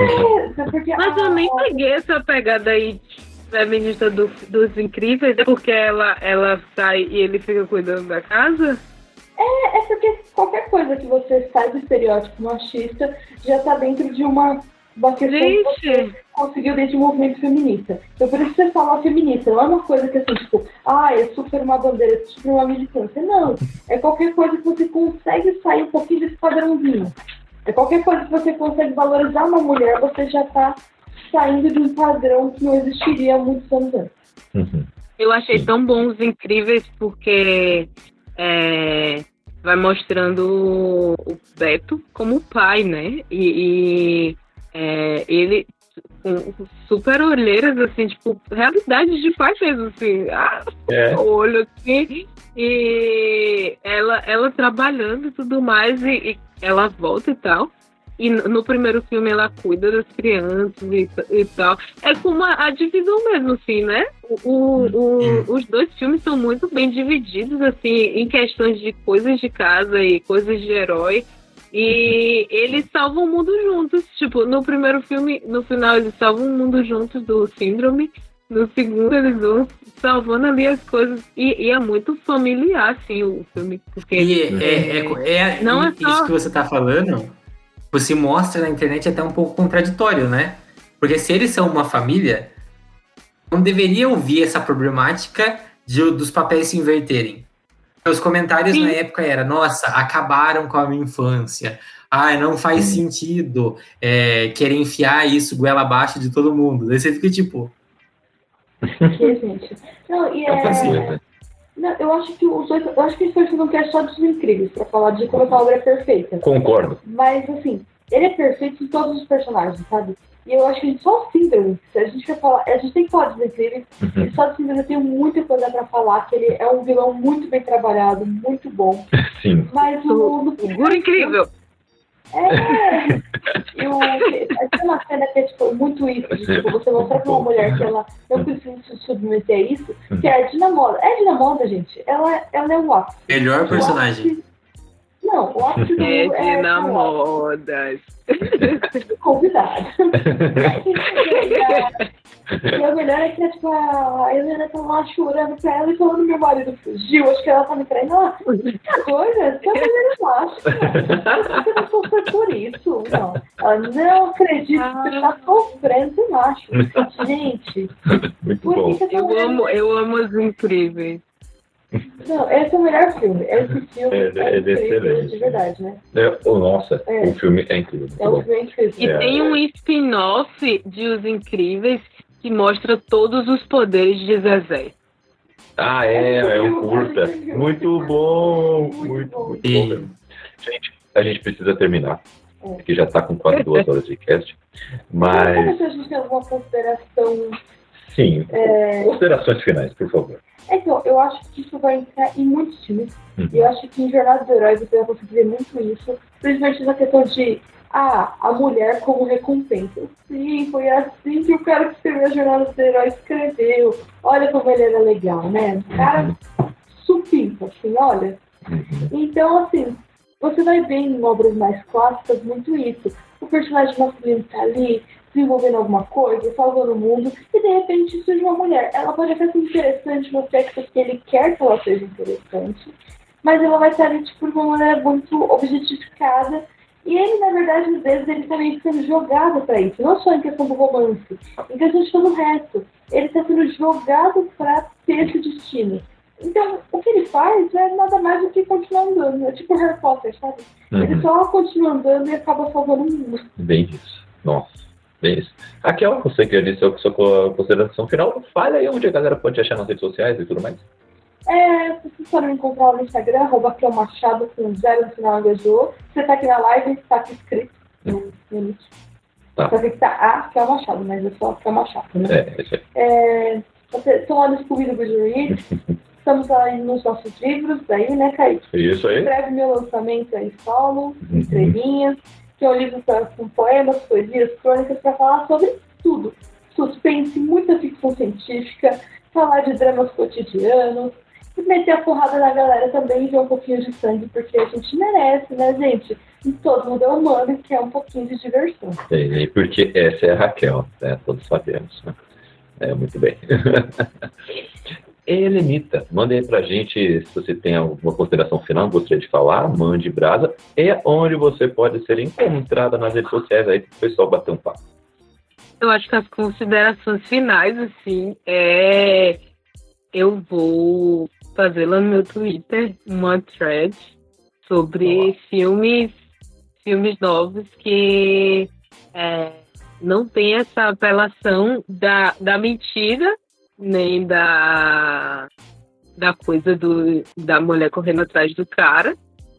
é, porque Mas a- eu nem peguei essa pegada aí feminista do, dos incríveis, porque ela, ela sai e ele fica cuidando da casa. É porque qualquer coisa que você sai do estereótipo machista já tá dentro de uma, questão que você Gente, conseguiu dentro do movimento feminista. Então por isso você fala feminista, não é uma coisa que assim, tipo, ah, é super uma bandeira, é super uma militância. Não. É qualquer coisa que você consegue sair um pouquinho desse padrãozinho. É qualquer coisa que você consegue valorizar uma mulher, você já tá saindo de um padrão que não existiria há muitos anos antes. Uhum. eu achei tão bom os incríveis porque é, vai mostrando o Beto como pai, né? E, e, é, ele com super olheiras, assim, tipo, realidade de pai mesmo, assim, ah, É. olho assim, e ela, ela trabalhando e tudo mais, e, e ela volta e tal. E no primeiro filme ela cuida das crianças e, e tal. É como a, a divisão mesmo, assim, né? O, o- o- os dois filmes são muito bem divididos, assim, em questões de coisas de casa e coisas de herói. E eles salvam o mundo juntos. Tipo, no primeiro filme, no final, eles salvam o mundo juntos do síndrome. No segundo, eles vão salvando ali as coisas. E, e é muito familiar, assim, o filme. Porque E é, é, é- Não é isso só- que você tá falando, você mostra na internet até um pouco contraditório, né? Porque se eles são uma família, não deveria ouvir essa problemática de- dos papéis se inverterem. Os comentários Sim. na época era, nossa, acabaram com a minha infância. Ai, não faz sentido é, querer enfiar isso goela abaixo de todo mundo. Daí você fica tipo, Que, gente. Não, e É é. fascínio, Não, eu acho que os dois. Eu acho que esse um cast só dos incríveis, pra falar de como essa obra é perfeita. Concordo. Mas, assim, ele é perfeito em todos os personagens, sabe? E eu acho que só o Síndrome, se a gente quer falar, a gente tem que falar dos incríveis, Uhum. e só do Síndrome eu tenho muita coisa pra falar, que ele é um vilão muito bem trabalhado, muito bom. Sim. Mas o. No Figura incrível. É! E o, tem uma cena que é tipo, muito isso, de, tipo, você mostrar pra uma mulher que ela não precisa se submeter a isso, que é a Dina Moda. É a Dina Moda, gente. Ela, ela é o ápice. melhor personagem. Não, o do É de é, namodas. convidado. E a melhor é que é, tipo, a Helena tá lá chorando pra ela e falando meu marido fugiu, acho que ela tá me traindo. Ela, que coisa, você é mulher macho. Você não sofreu por isso. Não. Ela não acredito que você tá sofrendo de macho. Gente, Muito por bom. Eu amo, eu amo os incríveis. Não, esse é o melhor filme. Esse filme É, é, é incrível, de verdade, né? É, oh, nossa, É. o filme é incrível. É um filme incrível. E É. tem um spin-off de Os Incríveis que mostra todos os poderes de Zezé. Ah, é, é um curta. Muito bom. Muito Muito, bom. muito bom mesmo. Gente, a gente precisa terminar. É. Porque já tá com quase duas horas de cast. Mas... Mas, se a gente tem alguma consideração sim, É. considerações finais, por favor. Então, eu acho que isso vai entrar em muitos filmes. Uhum. E eu acho que em Jornada do Herói você vai conseguir ver muito isso. Principalmente na questão de, ah, a mulher como recompensa. Sim, foi assim que o cara que escreveu a Jornada do Herói escreveu. Olha como ele era legal, né? O cara supimpa, assim, olha. Uhum. Então, assim, você vai ver em obras mais clássicas muito isso. O personagem masculino tá ali, desenvolvendo alguma coisa, salvando o mundo, e de repente surge uma mulher. Ela pode até ser interessante no aspecto que ele quer que ela seja interessante, mas ela vai estar ali tipo, de uma maneira muito objetificada. E ele, na verdade, às vezes, ele também está sendo jogado para isso, não só em questão do romance, em questão de todo o resto. Ele está sendo jogado para ter esse destino. Então, o que ele faz é nada mais do que continuar andando. É tipo Harry Potter, sabe? Ele Uhum. só continua andando e acaba salvando o mundo. Bem isso. Nossa, bem isso. Raquel, você quer dizer sua, sua consideração final? Fale aí onde a galera pode achar nas redes sociais e tudo mais. É, vocês podem me encontrar no Instagram, arroba Raquel Machado com zero no final Jô. Você tá aqui na live, tá aqui escrito no nick. Tá. Só que tá A Raquel Machado, mas é só Raquel Machado, né? É, isso aí. É, vocês estão lá no Scooby do Goodreads. Estamos aí nos nossos livros, daí, né, Kaique? Isso aí. Escreve meu lançamento aí solo, Uhum. Que é um livro com poemas, poesias, crônicas, para falar sobre tudo. Suspense, muita ficção científica, falar de dramas cotidianos, e meter a porrada na galera também e ver um pouquinho de sangue, porque a gente merece, né, gente? E todo mundo é humano e quer um pouquinho de diversão. E porque essa é a Raquel, né? Todos sabemos. Né? É, muito bem. Helenita, manda aí pra gente se você tem alguma consideração final, gostaria de falar, mande brasa, e onde você pode ser encontrada nas redes sociais aí, para o pessoal bater um papo. Eu acho que as considerações finais, assim, é. Eu vou fazer lá no meu Twitter uma thread sobre filmes, filmes novos que é, não tem essa apelação da, da mentira, nem da, da coisa do, da mulher correndo atrás do cara.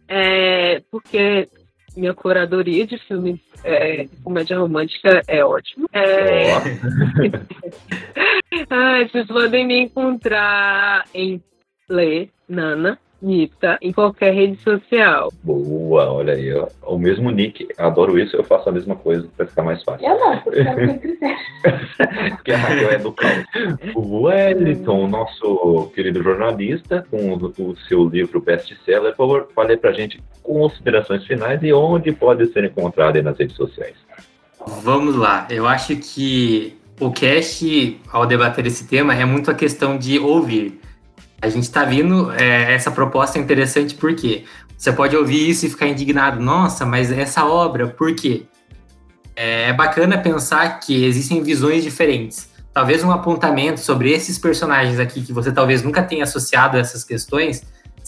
É, porque minha curadoria de filmes é, de comédia romântica é ótima. É, ah, vocês podem me encontrar em Lê, Nana, Nita, em qualquer rede social. boa, olha aí, ó. o mesmo nick, adoro isso, eu faço a mesma coisa para ficar mais fácil. Eu não, porque eu. Porque a Raquel é do caos. O Wellington, nosso querido jornalista, com o, o seu livro best-seller, por favor, fale pra gente considerações finais e onde pode ser encontrado aí nas redes sociais. Vamos lá. Eu acho que o cast, ao debater esse tema, é muito a questão de ouvir. A gente está vindo, é, essa proposta é interessante porque você pode ouvir isso e ficar indignado. Nossa, mas essa obra, por quê? É bacana pensar que existem visões diferentes. Talvez um apontamento sobre esses personagens aqui que você talvez nunca tenha associado a essas questões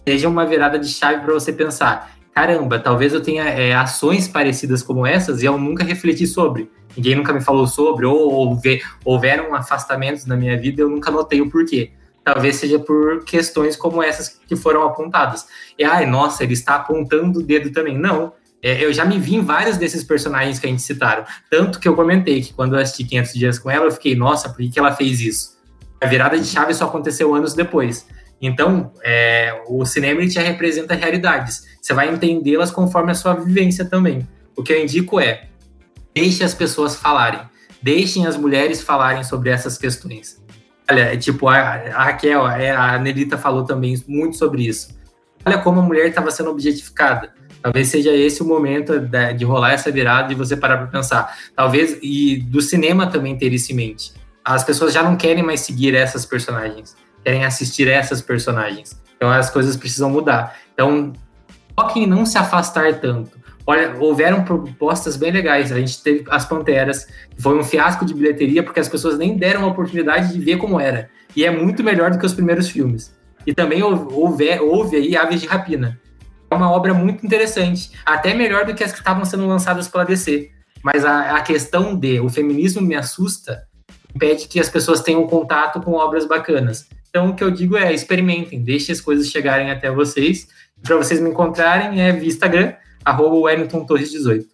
seja uma virada de chave para você pensar caramba, talvez eu tenha é, ações parecidas como essas e eu nunca refleti sobre. Ninguém nunca me falou sobre, ou, ou ve- houveram afastamentos na minha vida e eu nunca notei o porquê. Talvez seja por questões como essas que foram apontadas. E, ai, nossa, ele está apontando o dedo também. Não, é, eu já me vi em vários desses personagens que a gente citaram. Tanto que eu comentei que quando eu assisti 500 Dias com ela, eu fiquei, nossa, por que, que ela fez isso? A virada de chave só aconteceu anos depois. Então, é, o cinema ele te representa realidades. Você vai entendê-las conforme a sua vivência também. O que eu indico é, deixe as pessoas falarem. Deixem as mulheres falarem sobre essas questões. Olha, é tipo, a, a Raquel, é, a Nelita falou também muito sobre isso. Olha como a mulher estava sendo objetificada. Talvez seja esse o momento da- de rolar essa virada e você parar para pensar. Talvez, e do cinema também ter isso em mente. As pessoas já não querem mais seguir essas personagens, querem assistir essas personagens. Então as coisas precisam mudar. Então, foquem em não se afastar tanto. Olha, houveram propostas bem legais. A gente teve as Panteras, que foi um fiasco de bilheteria porque as pessoas nem deram a oportunidade de ver como era. E é muito melhor do que os primeiros filmes. E também houve, houve, aí Aves de Rapina. É uma obra muito interessante, até melhor do que as que estavam sendo lançadas pela DC. Mas a, a questão de o feminismo me assusta impede que as pessoas tenham contato com obras bacanas. Então o que eu digo é experimentem, deixem as coisas chegarem até vocês. Para vocês me encontrarem é via Instagram, arroba Wellington Torres 18.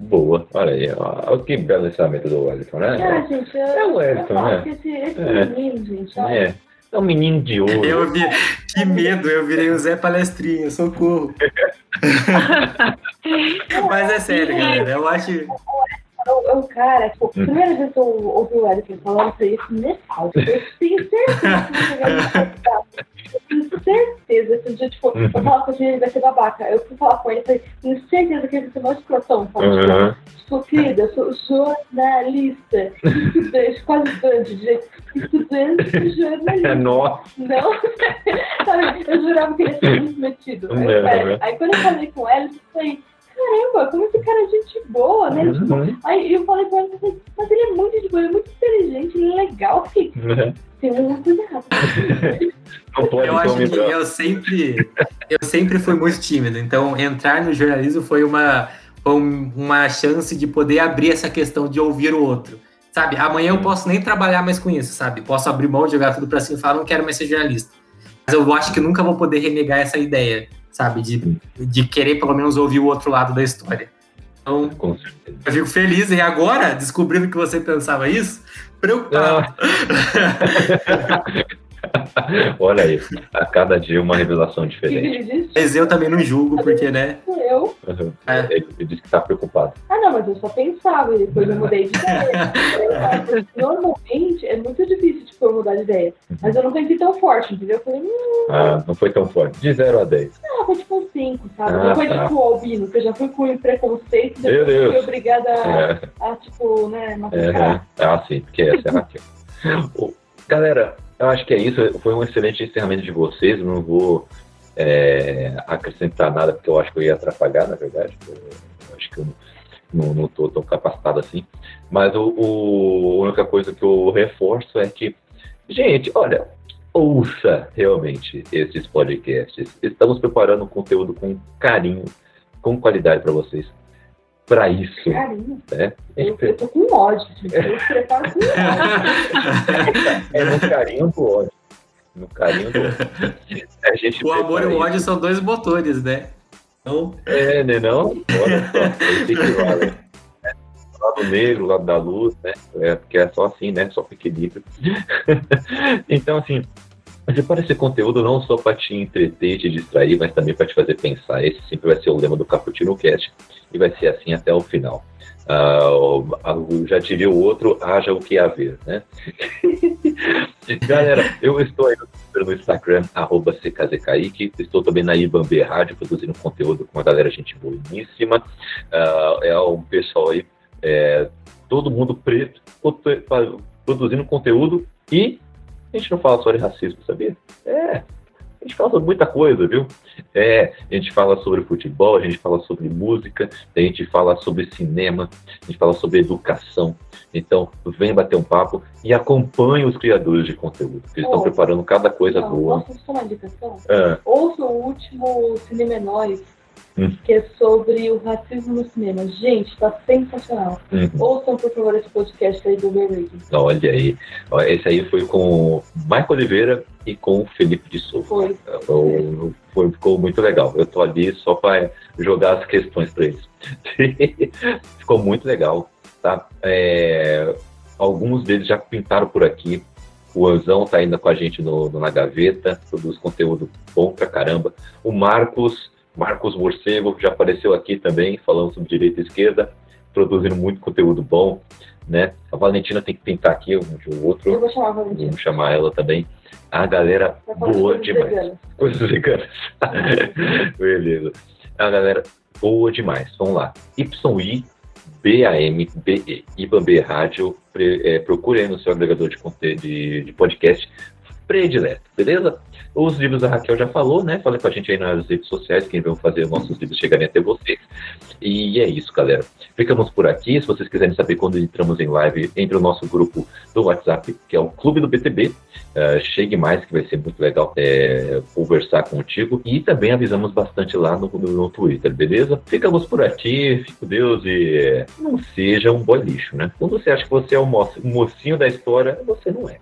Boa, olha aí, ó, que belo ensinamento do Wellington, né? gente, eu, É o Wellington, né? que esse, esse É. menino, gente, olha, É, é um menino de ouro. Eu vi, que medo, eu virei o Zé Palestrinha, socorro. Mas é sério, galera, eu acho. É é o cara, tipo, a Uhum. primeira vez que eu ouvi o Eric falando isso aí, eu falei, nesse áudio, eu tenho certeza que. Eu tenho certeza um dia, tipo, Uhum. eu falava com ele, ele vai ser babaca. Eu fui falar com ele e falei, tenho certeza que ele vai ser mais escrotão. Tipo, Uhum. Tipo, querida, eu sou jornalista, estudante, quase estudante direito, estudante de É, jornalismo. nossa. Não, sabe, eu jurava que ele ia ser muito metido. Aí, É, pera, é. aí quando eu falei com ela, eu falei, caramba, como esse cara é gente boa, né? Tipo, Uhum. Aí eu falei ela, eu falei, mas ele é muito de boa, ele é muito inteligente, ele é legal, fiquei, tem uma coisa errada. Não pode Eu acho que eu sempre, eu sempre fui muito tímido. Então, entrar no jornalismo foi uma, foi um- uma chance de poder abrir essa questão de ouvir o outro. Sabe? Amanhã eu posso nem trabalhar mais com isso, sabe? Posso abrir mão, jogar tudo pra cima e falar, não quero mais ser jornalista. Mas eu acho que nunca vou poder renegar essa ideia, sabe? De, de querer pelo menos ouvir o outro lado da história. Então, Com certeza. eu fico feliz. E agora, descobrindo que você pensava isso, preocupado. Olha aí, a cada dia uma revelação diferente. Mas eu também não julgo, porque, né? Eu. Uhum. É. Ele, ele disse que tá preocupado. Ah, não, mas eu só pensava e depois eu mudei de ideia. Normalmente é muito difícil eu mudar de ideia. Mas eu não pensei tão forte, entendeu? Eu falei, hum, Ah, não foi tão forte. De 0 a 10. não, foi tipo um 5, sabe? Ah, não foi tá. tipo o Albino, que eu já fui com preconceito, Meu depois Deus. fui obrigada a, É, a, tipo, né, machucar. é. Ah, sim, porque essa é a Raquel. Galera, eu acho que é isso. Foi um excelente encerramento de vocês. Não vou é, acrescentar nada, porque eu acho que eu ia atrapalhar, na verdade. Eu acho que eu não, não tô tão capacitado assim. Mas o, o- a única coisa que eu reforço é que, gente, olha, ouça realmente esses podcasts. Estamos preparando conteúdo com carinho, com qualidade para vocês. Para isso, Carinho. né? Eu, eu tô com ódio, gente. Eu preparo com ódio. É no carinho do ódio. No carinho do ódio. A gente O amor e o ódio são dois motores, né? Então, isso. É, né não? Olha só, que? Lado negro, lado da luz, né? É, porque é só assim, né? Só equilíbrio. então, assim, prepara esse conteúdo não só para te entreter te distrair, mas também para te fazer pensar. Esse sempre vai ser o lema do Cappuccino Cast e vai ser assim até o final. Ah, já diria o outro, haja o que haver, né? Galera, eu estou aí no Instagram, arroba CKZKaique, estou também na Ibambe Rádio, produzindo conteúdo com uma galera gente boníssima. Ah, é um pessoal aí, é, todo mundo preto, produzindo conteúdo e a gente não fala só de racismo, sabia? É, a gente fala sobre muita coisa, viu? É, a gente fala sobre futebol, a gente fala sobre música, a gente fala sobre cinema, a gente fala sobre educação. Então, vem bater um papo e acompanhe os criadores de conteúdo, que eles estão preparando cada coisa Não, boa. posso só uma indicação? Ah, Ouça o último Cinema é Nós, Hum. que é sobre o racismo no cinema. Gente, tá sensacional. uhum. Ouçam, por favor, esse podcast aí do Rating. Olha aí. Esse aí foi com o Michael Oliveira e com o Felipe de Souza. Foi. Foi- foi- ficou muito legal. Eu tô ali só para jogar as questões para eles. ficou muito legal, tá? É, alguns deles já pintaram por aqui. O Anzão tá ainda com a gente no, no- na gaveta, produz conteúdo bom pra caramba. O Marcos, Marcos Morcego, já apareceu aqui também, falando sobre direita e esquerda, produzindo muito conteúdo bom, né? A Valentina tem que pintar aqui um de outro. Eu vou chamar a Valentina. Vamos chamar ela também. A galera boa demais. veganos. Coisas veganas. Beleza. A galera boa demais. Vamos lá. YI BAMBE. IBAMB Rádio. Pre- é, procure aí no seu agregador de, de, de podcast predileto, beleza? Os livros a Raquel já falou, né? Fala com a gente aí nas redes sociais, quem vão fazer nossos livros chegarem até vocês. E é isso, galera. Ficamos por aqui. Se vocês quiserem saber quando entramos em live, entre o nosso grupo do WhatsApp, que é o Clube do BTB. Uh, chegue mais, que vai ser muito legal é, conversar contigo. E também avisamos bastante lá no, no, Twitter, beleza? Ficamos por aqui, fique com Deus e é, não seja um boy lixo, né? Quando você acha que você é o mocinho da história, você não é.